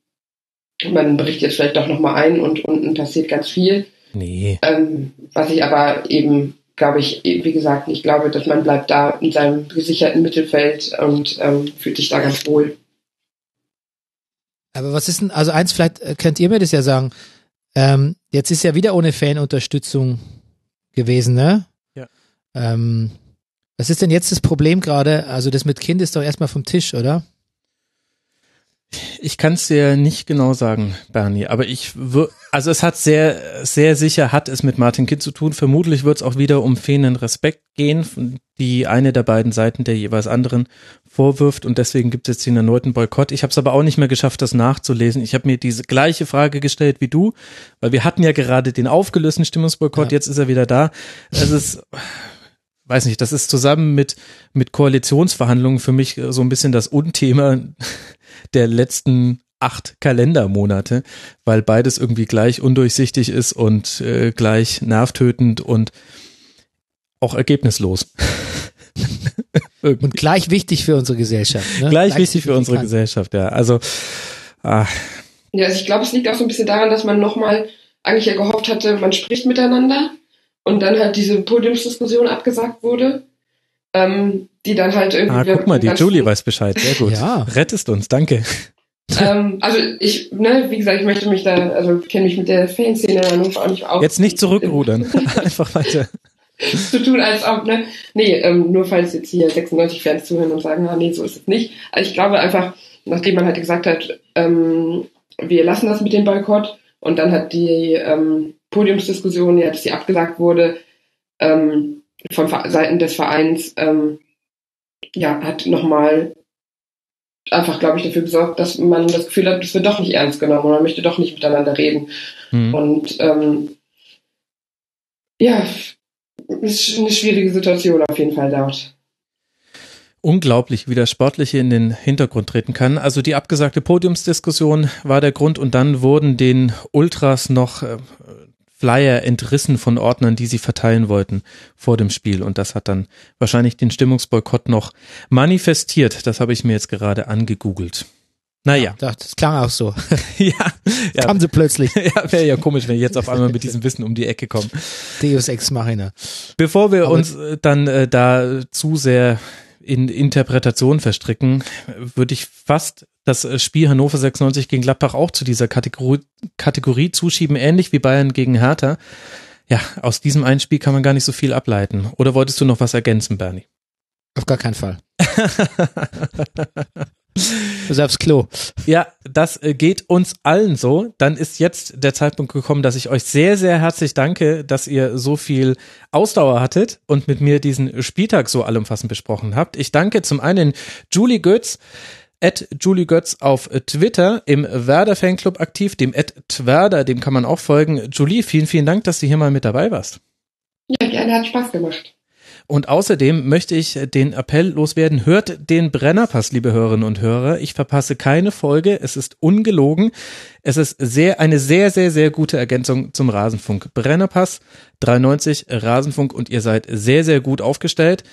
man bricht jetzt vielleicht doch nochmal ein und unten passiert ganz viel. Nee. Ähm, was ich aber eben glaube ich, wie gesagt, ich glaube, dass man bleibt da in seinem gesicherten Mittelfeld und ähm, fühlt sich da ganz wohl. Aber was ist denn, also eins, vielleicht äh, könnt ihr mir das ja sagen. Ähm, jetzt ist ja wieder ohne Fanunterstützung gewesen, ne? Ja. Ähm, was ist denn jetzt das Problem gerade? Also das mit Kind ist doch erstmal vom Tisch, oder? Ich kann es dir nicht genau sagen, Bernie, aber ich würde, also es hat sehr, sehr sicher hat es mit Martin Kidd zu tun. Vermutlich wird es auch wieder um fehlenden Respekt gehen, die eine der beiden Seiten der jeweils anderen vorwirft und deswegen gibt es jetzt den erneuten Boykott. Ich habe es aber auch nicht mehr geschafft, das nachzulesen. Ich habe mir diese gleiche Frage gestellt wie du, weil wir hatten ja gerade den aufgelösten Stimmungsboykott, ja. jetzt ist er wieder da. Es ist weiß nicht, das ist zusammen mit, mit Koalitionsverhandlungen für mich so ein bisschen das Unthema der letzten acht Kalendermonate, weil beides irgendwie gleich undurchsichtig ist und äh, gleich nervtötend und auch ergebnislos. und gleich wichtig für unsere Gesellschaft. Ne? Gleich, gleich wichtig für unsere Gesellschaft, ja. Also ah. ja, also ich glaube, es liegt auch so ein bisschen daran, dass man nochmal eigentlich ja gehofft hatte, man spricht miteinander und dann halt diese Podiumsdiskussion abgesagt wurde. Ähm, die dann halt irgendwie. Ah, guck mal, die Julie weiß Bescheid. Sehr gut. ja. Rettest uns, danke. ähm, also ich, ne, wie gesagt, ich möchte mich da, also kenne mich mit der Fanszene Hannover auch nicht aus. Jetzt nicht zurückrudern, einfach weiter. zu tun, als ob, ne, nee, ähm, nur falls jetzt hier 96 Fans zuhören und sagen, ah, nee, so ist es nicht. Also ich glaube einfach, nachdem man halt gesagt hat, ähm, wir lassen das mit dem Boykott und dann hat die ähm, Podiumsdiskussion, ja, dass sie abgesagt wurde, ähm, von Seiten des Vereins, ähm, ja, hat nochmal einfach, glaube ich, dafür gesorgt, dass man das Gefühl hat, es wird doch nicht ernst genommen und man möchte doch nicht miteinander reden. Mhm. Und ähm, ja, ist eine schwierige Situation auf jeden Fall dort. Unglaublich, wie das Sportliche in den Hintergrund treten kann. Also die abgesagte Podiumsdiskussion war der Grund und dann wurden den Ultras noch äh, Flyer entrissen von Ordnern, die sie verteilen wollten vor dem Spiel. Und das hat dann wahrscheinlich den Stimmungsboykott noch manifestiert. Das habe ich mir jetzt gerade angegoogelt. Naja. Ja, das klang auch so. ja. ja. Kam sie plötzlich. ja, wäre ja komisch, wenn ich jetzt auf einmal mit diesem Wissen um die Ecke komme. Deus Ex Machina. Bevor wir Aber uns äh, dann äh, da zu sehr in Interpretation verstricken, würde ich fast das äh, Spiel Hannover 96 gegen Gladbach auch zu dieser Kategorie, Kategorie zuschieben, ähnlich wie Bayern gegen Hertha. Ja, aus diesem einen Spiel kann man gar nicht so viel ableiten. Oder wolltest du noch was ergänzen, Bernie? Auf gar keinen Fall. Du aufs Klo. Ja, das äh, geht uns allen so. Dann ist jetzt der Zeitpunkt gekommen, dass ich euch sehr, sehr herzlich danke, dass ihr so viel Ausdauer hattet und mit mir diesen Spieltag so allumfassend besprochen habt. Ich danke zum einen Julie Götz, at Julie Götz auf Twitter, im Werder Fanclub aktiv, dem at Twerder, dem kann man auch folgen. Julie, vielen, vielen Dank, dass du hier mal mit dabei warst. Ja, gerne, hat Spaß gemacht. Und außerdem möchte ich den Appell loswerden, hört den Brennerpass, liebe Hörerinnen und Hörer. Ich verpasse keine Folge. Es ist ungelogen. Es ist sehr, eine sehr, sehr, sehr gute Ergänzung zum Rasenfunk. Brennerpass 93 Rasenfunk und ihr seid sehr, sehr gut aufgestellt.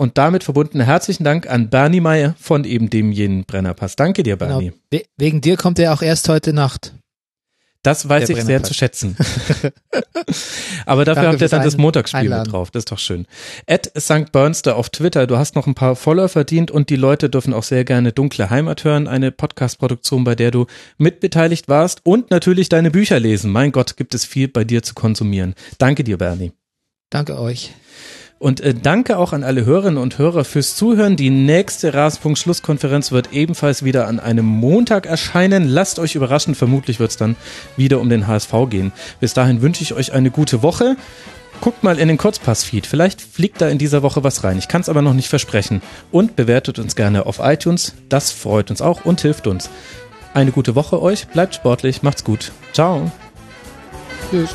Und damit verbunden herzlichen Dank an Bernie Meyer von eben dem jenen Brennerpass. Danke dir, Bernie. Genau. wegen dir kommt er auch erst heute Nacht. Das weiß ich sehr zu schätzen. Aber dafür Danke habt ihr dann das Montagsspiel mit drauf. Das ist doch schön. At St. Burnster auf Twitter. Du hast noch ein paar Follower verdient und die Leute dürfen auch sehr gerne Dunkle Heimat hören. Eine Podcast-Produktion, bei der du mitbeteiligt warst und natürlich deine Bücher lesen. Mein Gott, gibt es viel bei dir zu konsumieren. Danke dir, Bernie. Danke euch. Und äh, danke auch an alle Hörerinnen und Hörer fürs Zuhören. Die nächste Rasenpunkt-Schlusskonferenz wird ebenfalls wieder an einem Montag erscheinen. Lasst euch überraschen, vermutlich wird es dann wieder um den HSV gehen. Bis dahin wünsche ich euch eine gute Woche. Guckt mal in den Kurzpass-Feed. Vielleicht fliegt da in dieser Woche was rein. Ich kann es aber noch nicht versprechen. Und bewertet uns gerne auf iTunes. Das freut uns auch und hilft uns. Eine gute Woche euch. Bleibt sportlich. Macht's gut. Ciao. Tschüss.